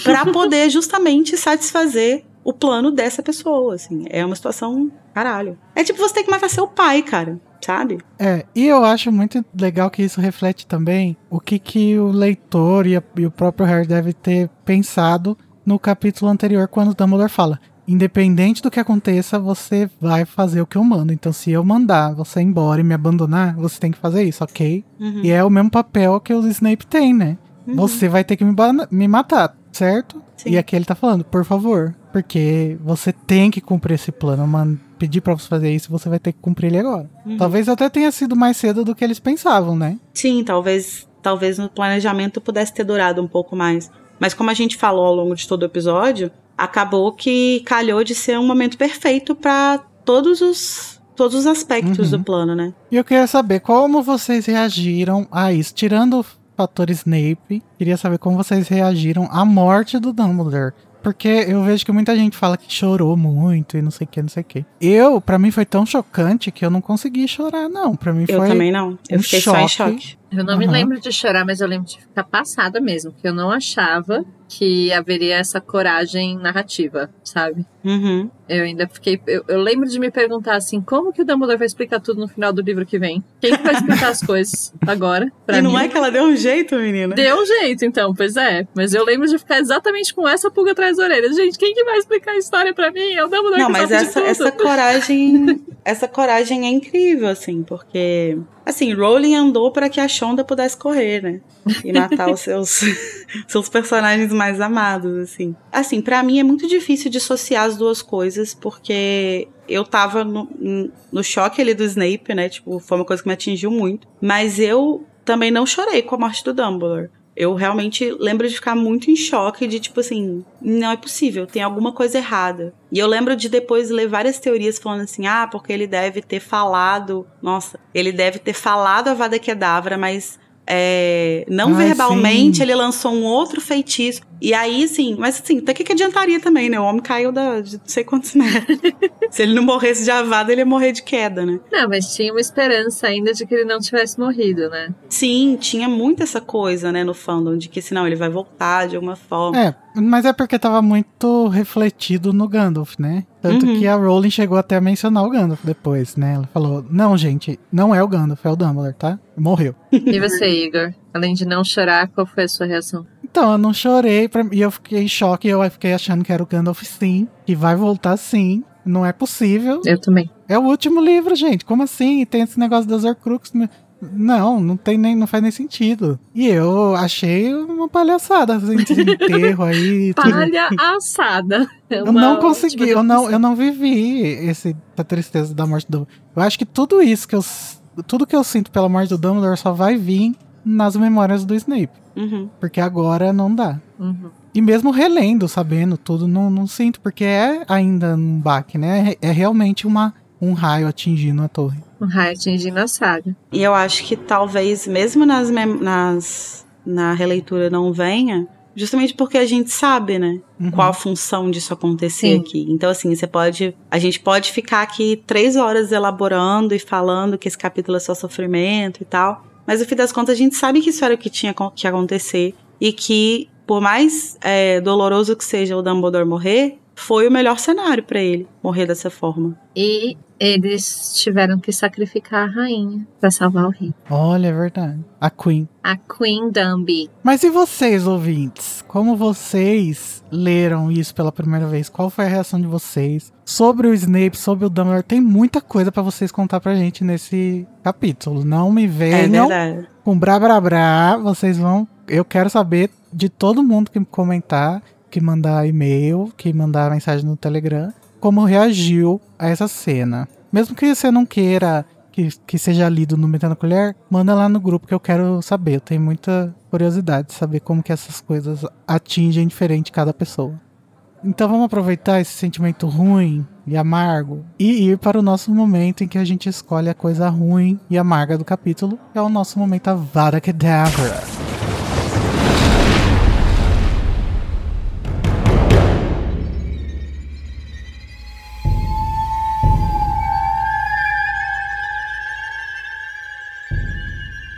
pra poder justamente satisfazer o plano dessa pessoa, assim. É uma situação caralho. É tipo você ter que matar seu pai, cara, sabe?
É, e eu acho muito legal que isso reflete também o que, que o leitor e, a- e o próprio Harry deve ter pensado no capítulo anterior, quando o Dumbledore fala: Independente do que aconteça, você vai fazer o que eu mando. Então, se eu mandar você ir embora e me abandonar, você tem que fazer isso, ok?
Uhum.
E é o mesmo papel que o Snape tem, né?
Uhum.
Você vai ter que me, me matar, certo?
Sim.
E aqui ele tá falando, por favor. Porque você tem que cumprir esse plano. Man, pedir pra você fazer isso, você vai ter que cumprir ele agora.
Uhum.
Talvez até tenha sido mais cedo do que eles pensavam, né?
Sim, talvez talvez no planejamento pudesse ter durado um pouco mais. Mas como a gente falou ao longo de todo o episódio, acabou que calhou de ser um momento perfeito para todos os todos os aspectos
Uhum.
do plano, né?
E eu queria saber como vocês reagiram a isso. Tirando fator Snape, queria saber como vocês reagiram à morte do Dumbledore. Porque eu vejo que muita gente fala que chorou muito e não sei o que, não sei o que. Eu, pra mim, foi tão chocante que eu não consegui chorar, não. Pra mim
Eu
foi.
também não. Eu
um
fiquei só em
choque.
choque.
Eu não me
Aham.
lembro de chorar, mas eu lembro de ficar passada mesmo, porque eu não achava que haveria essa coragem narrativa, sabe?
Uhum.
Eu ainda fiquei. Eu, eu lembro de me perguntar assim: como que o Dumbledore vai explicar tudo no final do livro que vem? Quem que vai explicar as coisas agora? Pra
e não
mim?
é que ela deu um jeito, menina?
Deu um jeito, então, pois é. Mas eu lembro de ficar exatamente com essa pulga atrás da orelha. Gente, quem que vai explicar a história pra mim? É o Dumbledore
Não,
que
mas essa, essa coragem. essa coragem é incrível, assim, porque. Assim, Rowling andou para que a Shonda pudesse correr, né? E matar os seus, seus personagens mais amados, assim. Assim, pra mim é muito difícil dissociar as duas coisas, porque eu tava no, no choque ali do Snape, né? Tipo, foi uma coisa que me atingiu muito. Mas eu também não chorei com a morte do Dumbledore. Eu realmente lembro de ficar muito em choque, de tipo assim, não é possível, tem alguma coisa errada. E eu lembro de depois ler várias teorias falando assim, ah, porque ele deve ter falado, nossa, ele deve ter falado a Vada Kedavra, mas é, não
Ai,
verbalmente
sim.
ele lançou um outro feitiço. E aí, sim, mas assim, até que que adiantaria também, né? O homem caiu da, de não sei quantos metros. Se ele não morresse de avada, ele ia morrer de queda, né?
Não, mas tinha uma esperança ainda de que ele não tivesse morrido, né?
Sim, tinha muito essa coisa, né, no fandom, de que senão ele vai voltar de alguma forma.
É, mas é porque tava muito refletido no Gandalf, né? Tanto
Uhum.
que a Rowling chegou até a mencionar o Gandalf depois, né? Ela falou: Não, gente, não é o Gandalf, é o Dumbledore, tá? Morreu.
E você, Igor? Além de não chorar, qual foi a sua reação?
Então, eu não chorei pra- e eu fiquei em choque. Eu fiquei achando que era o Gandalf sim, que vai voltar sim. Não é possível.
Eu também.
É o último livro, gente. Como assim? Tem esse negócio das Horcrux. Não, não tem nem, não faz nem sentido. E eu achei uma palhaçada assim, esse enterro aí.
Palha assada. É
Eu não consegui, eu não, eu não vivi esse, essa tristeza da morte do. Eu acho que tudo isso que eu. Tudo que eu sinto pela morte do Dumbledore só vai vir nas memórias do Snape.
Uhum.
Porque agora não dá.
Uhum.
E mesmo relendo, sabendo tudo, não, não sinto, porque é ainda um baque, né? É, é realmente uma, um raio atingindo a torre.
Raio atingindo a saga.
E eu acho que talvez, mesmo nas, nas na releitura não venha, justamente porque a gente sabe, né?
Uhum.
Qual a função disso acontecer
Sim.
aqui. Então, assim, você pode. A gente pode ficar aqui três horas elaborando e falando que esse capítulo é só sofrimento e tal. Mas no fim das contas, a gente sabe que isso era o que tinha que acontecer. E que, por mais é, doloroso que seja o Dumbledore morrer, foi o melhor cenário pra ele morrer dessa forma.
E eles tiveram que sacrificar a rainha pra salvar o rei.
Olha, é verdade. A Queen.
A Queen Dumby.
Mas e vocês, ouvintes? Como vocês leram isso pela primeira vez? Qual foi a reação de vocês? Sobre o Snape, sobre o Dumbledore, tem muita coisa pra vocês contar pra gente nesse capítulo. Não me
É
venham
verdade.
com brá brá brá, vocês vão. Eu quero saber de todo mundo que comentar, que mandar e-mail, que mandar mensagem no Telegram, como reagiu a essa cena. Mesmo que você não queira que, que seja lido no Metendo Colher, manda lá no grupo que eu quero saber. Eu tenho muita curiosidade de saber como que essas coisas atingem diferente cada pessoa. Então vamos aproveitar esse sentimento ruim e amargo e ir para o nosso momento em que a gente escolhe a coisa ruim e amarga do capítulo, que é o nosso momento Avada Kedavra.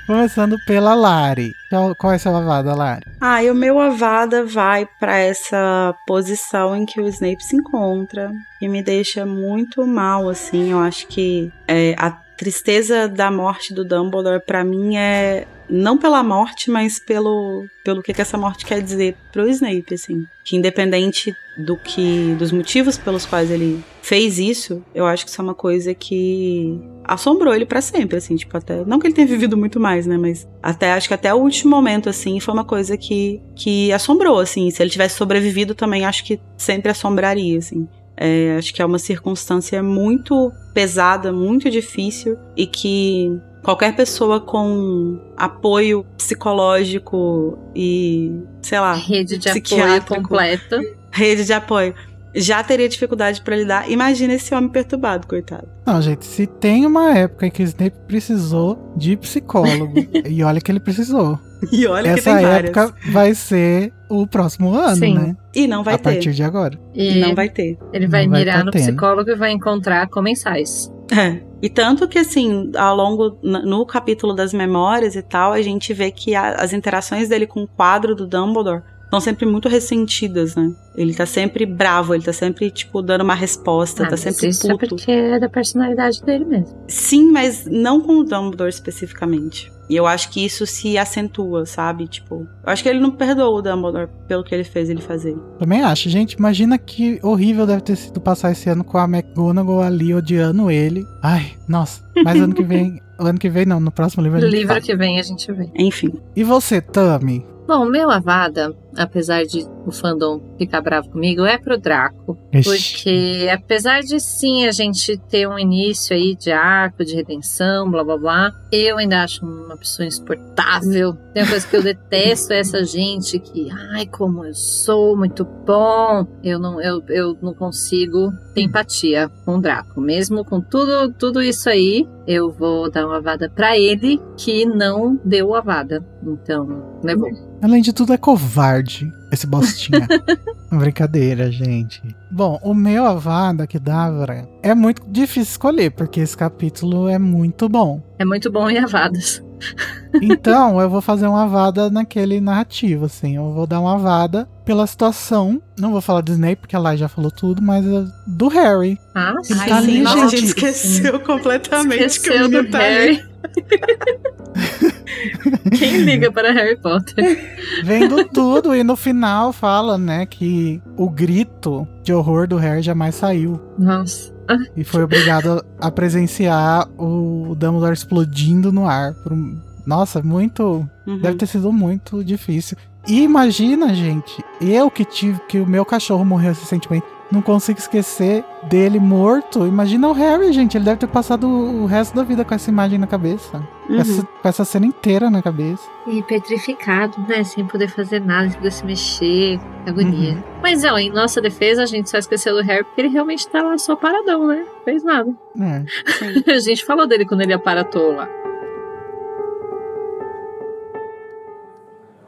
Começando pela Lari. Qual, é seu Avada, Lari?
Ah, e o meu Avada vai pra essa posição em que o Snape se encontra e me deixa muito mal, assim. Eu acho que é, a tristeza da morte do Dumbledore pra mim é não pela morte, mas pelo pelo que, que essa morte quer dizer pro Snape, assim. Que independente do que dos motivos pelos quais ele fez isso, eu acho que isso é uma coisa que assombrou ele pra sempre, assim, tipo até não que ele tenha vivido muito mais, né, mas até acho que até o último momento assim foi uma coisa que que assombrou, assim. Se ele tivesse sobrevivido também acho que sempre assombraria, assim. É, acho que é uma circunstância muito pesada, muito difícil e que qualquer pessoa com apoio psicológico e, sei lá,
Rede de apoio completa.
rede de apoio, já teria dificuldade pra lidar. Imagina esse homem perturbado, coitado.
Não, gente, se tem uma época em que o Snape precisou de psicólogo, e olha que ele precisou.
E olha que
Essa
tem várias.
época vai ser o próximo ano,
Sim.
né?
E não vai
a
ter.
partir de agora.
E
Não vai ter.
ele vai
Não vai
mirar
tá
no
tendo.
psicólogo e vai encontrar comensais.
É. E tanto que, assim, ao longo, no capítulo das memórias e tal, a gente vê que a- as interações dele com o quadro do Dumbledore são sempre muito ressentidas, né? Ele tá sempre bravo, ele tá sempre, tipo, dando uma resposta,
Ah,
tá sempre
isso é
puto.
porque é da personalidade dele mesmo.
Sim, mas não com o Dumbledore especificamente. E eu acho que isso se acentua, sabe? Tipo, eu acho que ele não perdoa o Dumbledore pelo que ele fez ele fazer.
Também acho. Gente, imagina que horrível deve ter sido passar esse ano com a McGonagall ali odiando ele. Ai, nossa. Mas ano que vem. ano que vem não, no próximo livro a
No livro
fala.
que vem a gente vê.
Enfim.
E você, Tami?
Bom, meu Avada, apesar de o fandom ficar bravo comigo, é pro Draco.
Ixi.
Porque apesar de sim a gente ter um início aí de arco, de redenção, blá blá blá, eu ainda acho uma pessoa insuportável. Tem uma coisa que eu detesto é essa gente que, ai, como eu sou muito bom. Eu não, eu, eu não consigo ter empatia com o Draco. Mesmo com tudo, tudo isso aí, eu vou dar uma avada pra ele que não deu a avada. Então, levou.
Além de tudo, é covarde esse bostinha. Brincadeira, gente. Bom, o meu Avada que dava é muito difícil escolher, porque esse capítulo é muito bom.
É muito bom em avadas.
Então, eu vou fazer uma Avada naquele narrativo, assim. Eu vou dar uma Avada pela situação. Não vou falar do Snape, porque a Lai já falou tudo, mas uh, do Harry.
Ah,
Ele
Ai,
tá
sim,
ali,
nossa, a gente
gente.
esqueceu completamente que o
Esqueceu do
menino tá ali.
Harry. Quem liga para Harry Potter?
Vendo tudo, e no final fala, né, que o grito de horror do Harry jamais saiu.
Nossa.
E foi obrigado a presenciar o Dumbledore explodindo no ar. por um- Nossa, muito.
Uhum.
Deve ter sido muito difícil. E imagina, gente, eu que tive que o meu cachorro morreu recentemente, não consigo esquecer dele morto. Imagina o Harry, gente, ele deve ter passado o resto da vida com essa imagem na cabeça. Com,
Uhum.
essa, com essa cena inteira na cabeça.
E petrificado, né? Sem poder fazer nada, sem poder se mexer. Agonia. Mas, ó, em nossa defesa, a gente só esqueceu do Harry porque ele realmente tá lá só paradão, né? Fez nada.
É.
A gente falou dele quando ele aparatou lá.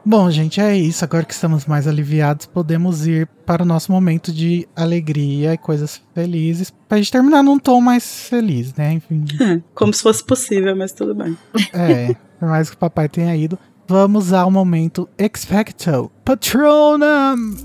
Bom, gente, é isso. Agora que estamos mais aliviados, podemos ir para o nosso momento de alegria e coisas felizes. Pra gente terminar num tom mais feliz, né? Enfim.
Como se fosse possível, mas tudo bem.
É, por mais que o papai tenha ido. Vamos ao momento Expecto Patronum!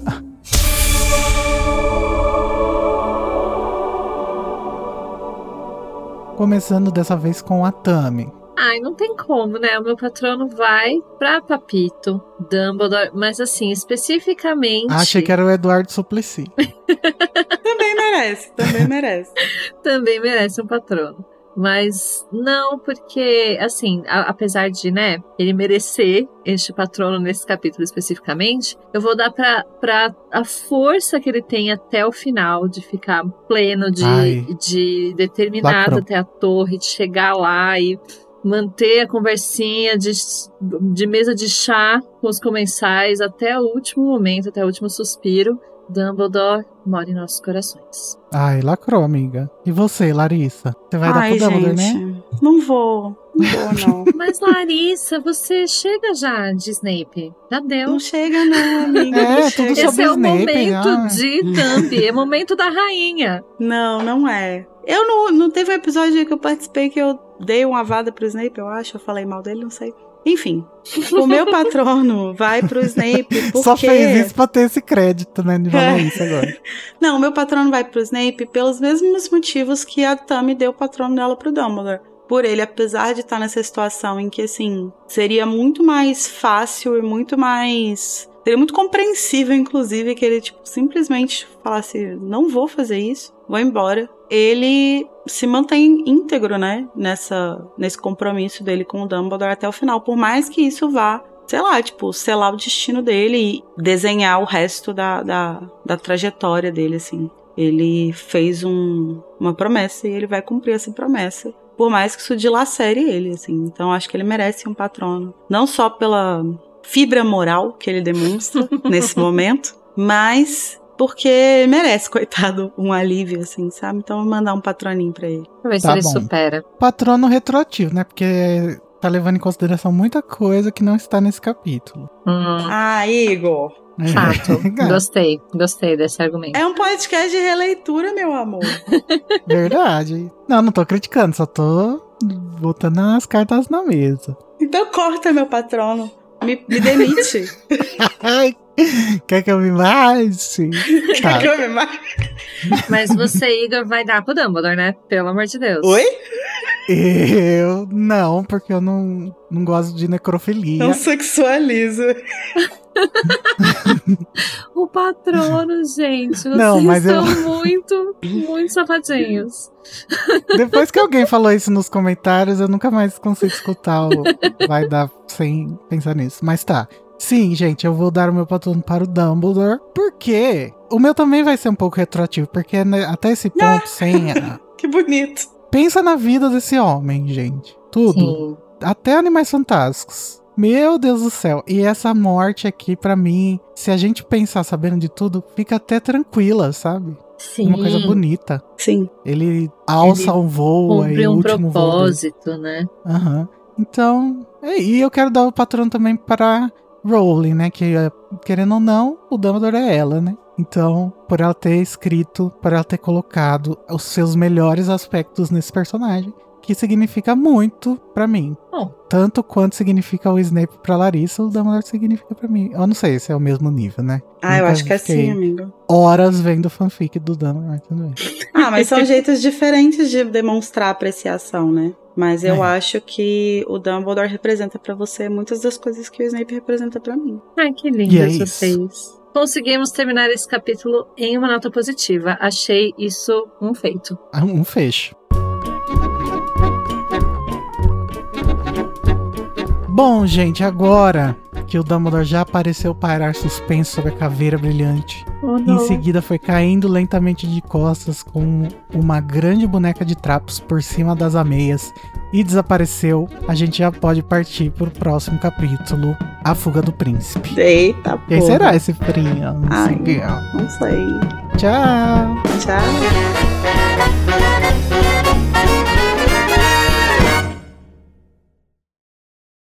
Começando dessa vez com a Tami.
Ai, não tem como, né? O meu patrono vai pra Papito, Dumbledore, mas assim, especificamente.
Achei que era o Eduardo Suplicy.
Também merece, também merece.
também merece um patrono. Mas não, porque, assim, a- apesar de, né, ele merecer este patrono nesse capítulo especificamente, eu vou dar pra, pra a força que ele tem até o final de ficar pleno, de,
Ai.
de determinado até a torre, de chegar lá e manter a conversinha de, de mesa de chá com os comensais até o último momento, até o último suspiro. Dumbledore mora em nossos corações.
Ai, lacrou, amiga. E você, Larissa? Você vai dar
Ai,
pro Dumbledore, né?
Não vou. Não vou, não.
Mas Larissa, você chega já de Snape. Já deu.
Não chega, não, amiga.
É,
não
tudo
chega.
sobre
Esse é o
Snape,
momento
ah.
de Thumb, é o momento da rainha.
Não, não é. Eu não, não teve um episódio que eu participei que eu dei uma vada pro Snape, eu acho. Eu falei mal dele, não sei. Enfim, o meu patrono vai pro Snape porque...
Só fez isso pra ter esse crédito, né? De falar isso agora.
Não, o meu patrono vai pro Snape pelos mesmos motivos que a Tammy deu o patrono dela pro Dumbledore. Por ele, apesar de estar nessa situação em que, assim, seria muito mais fácil e muito mais. Seria muito compreensível, inclusive, que ele, tipo, simplesmente falasse: não vou fazer isso, vou embora. Ele se mantém íntegro, né? Nessa, nesse compromisso dele com o Dumbledore até o final. Por mais que isso vá sei lá, tipo, selar o destino dele e desenhar o resto da, da, da trajetória dele, assim. Ele fez um, uma promessa e ele vai cumprir essa promessa. Por mais que isso dilacere ele, assim. Então acho que ele merece um patrono. Não só pela fibra moral que ele demonstra nesse momento, mas porque merece, coitado, um alívio, assim, sabe? Então vou mandar um patroninho pra ele.
Pra ver se
Tá
ele
bom.
supera.
Patrono retroativo, né? Porque tá levando em consideração muita coisa que não está nesse capítulo.
Hum,
Ah, Igor.
É.
fato. Gostei, gostei desse argumento.
É um podcast de releitura, meu amor.
Verdade. Não, não tô criticando, só tô botando as cartas na mesa.
Então corta, meu patrono. Me, me demite.
Ai, quer que eu me mate? Tá.
Que eu me ma-
Mas você, Igor, vai dar pro Dumbledore, né? Pelo amor de Deus.
Oi?
Eu não, porque eu não, não gosto de necrofilia.
Não sexualiza.
O patrono, gente. Vocês
Não, mas eu-
são muito, muito safadinhos.
Depois que alguém falou isso nos comentários, eu nunca mais consigo escutar o vai dar sem pensar nisso. Mas tá. Sim, gente, eu vou dar o meu patrono para o Dumbledore, porque o meu também vai ser um pouco retroativo, porque né, até esse ponto, sem a-
Que bonito.
Pensa na vida desse homem, gente. Tudo.
Sim.
Até Animais Fantásticos. Meu Deus do céu. E essa morte aqui, pra mim, se a gente pensar sabendo de tudo, fica até tranquila, sabe?
Sim.
Uma coisa bonita.
Sim.
Ele alça
Ele
um voo aí,
um
último voo. dele.
propósito, né?
Aham. Então, é, e eu quero dar o patrono também para Rowling, né? Que, é, querendo ou não, o Dumbledore é ela, né? Então, por ela ter escrito, por ela ter colocado os seus melhores aspectos nesse personagem, que significa muito pra mim.
Bom.
Tanto quanto significa o Snape pra Larissa, o Dumbledore significa pra mim. Eu não sei se é o mesmo nível, né?
Ah, eu
Nunca
acho que é
fiquei
sim, amigo.
Horas vendo fanfic do Dumbledore, bem.
Ah, mas são jeitos diferentes de demonstrar apreciação, né? Mas eu
É.
acho que o Dumbledore representa pra você muitas das coisas que o Snape representa pra mim.
Ai, que
E é
lindas
isso.
vocês. Conseguimos terminar esse capítulo em uma nota positiva. Achei isso um feito.
Um fecho. Bom, gente, agora que o Dumbledore já apareceu pairar suspenso sobre a caveira brilhante,
Oh,
em seguida foi caindo lentamente de costas com uma grande boneca de trapos por cima das ameias e desapareceu, a gente já pode partir pro próximo capítulo, A Fuga do Príncipe.
Eita,
Quem
porra.
será esse príncipe?
Ai. Não sei.
Tchau!
Tchau.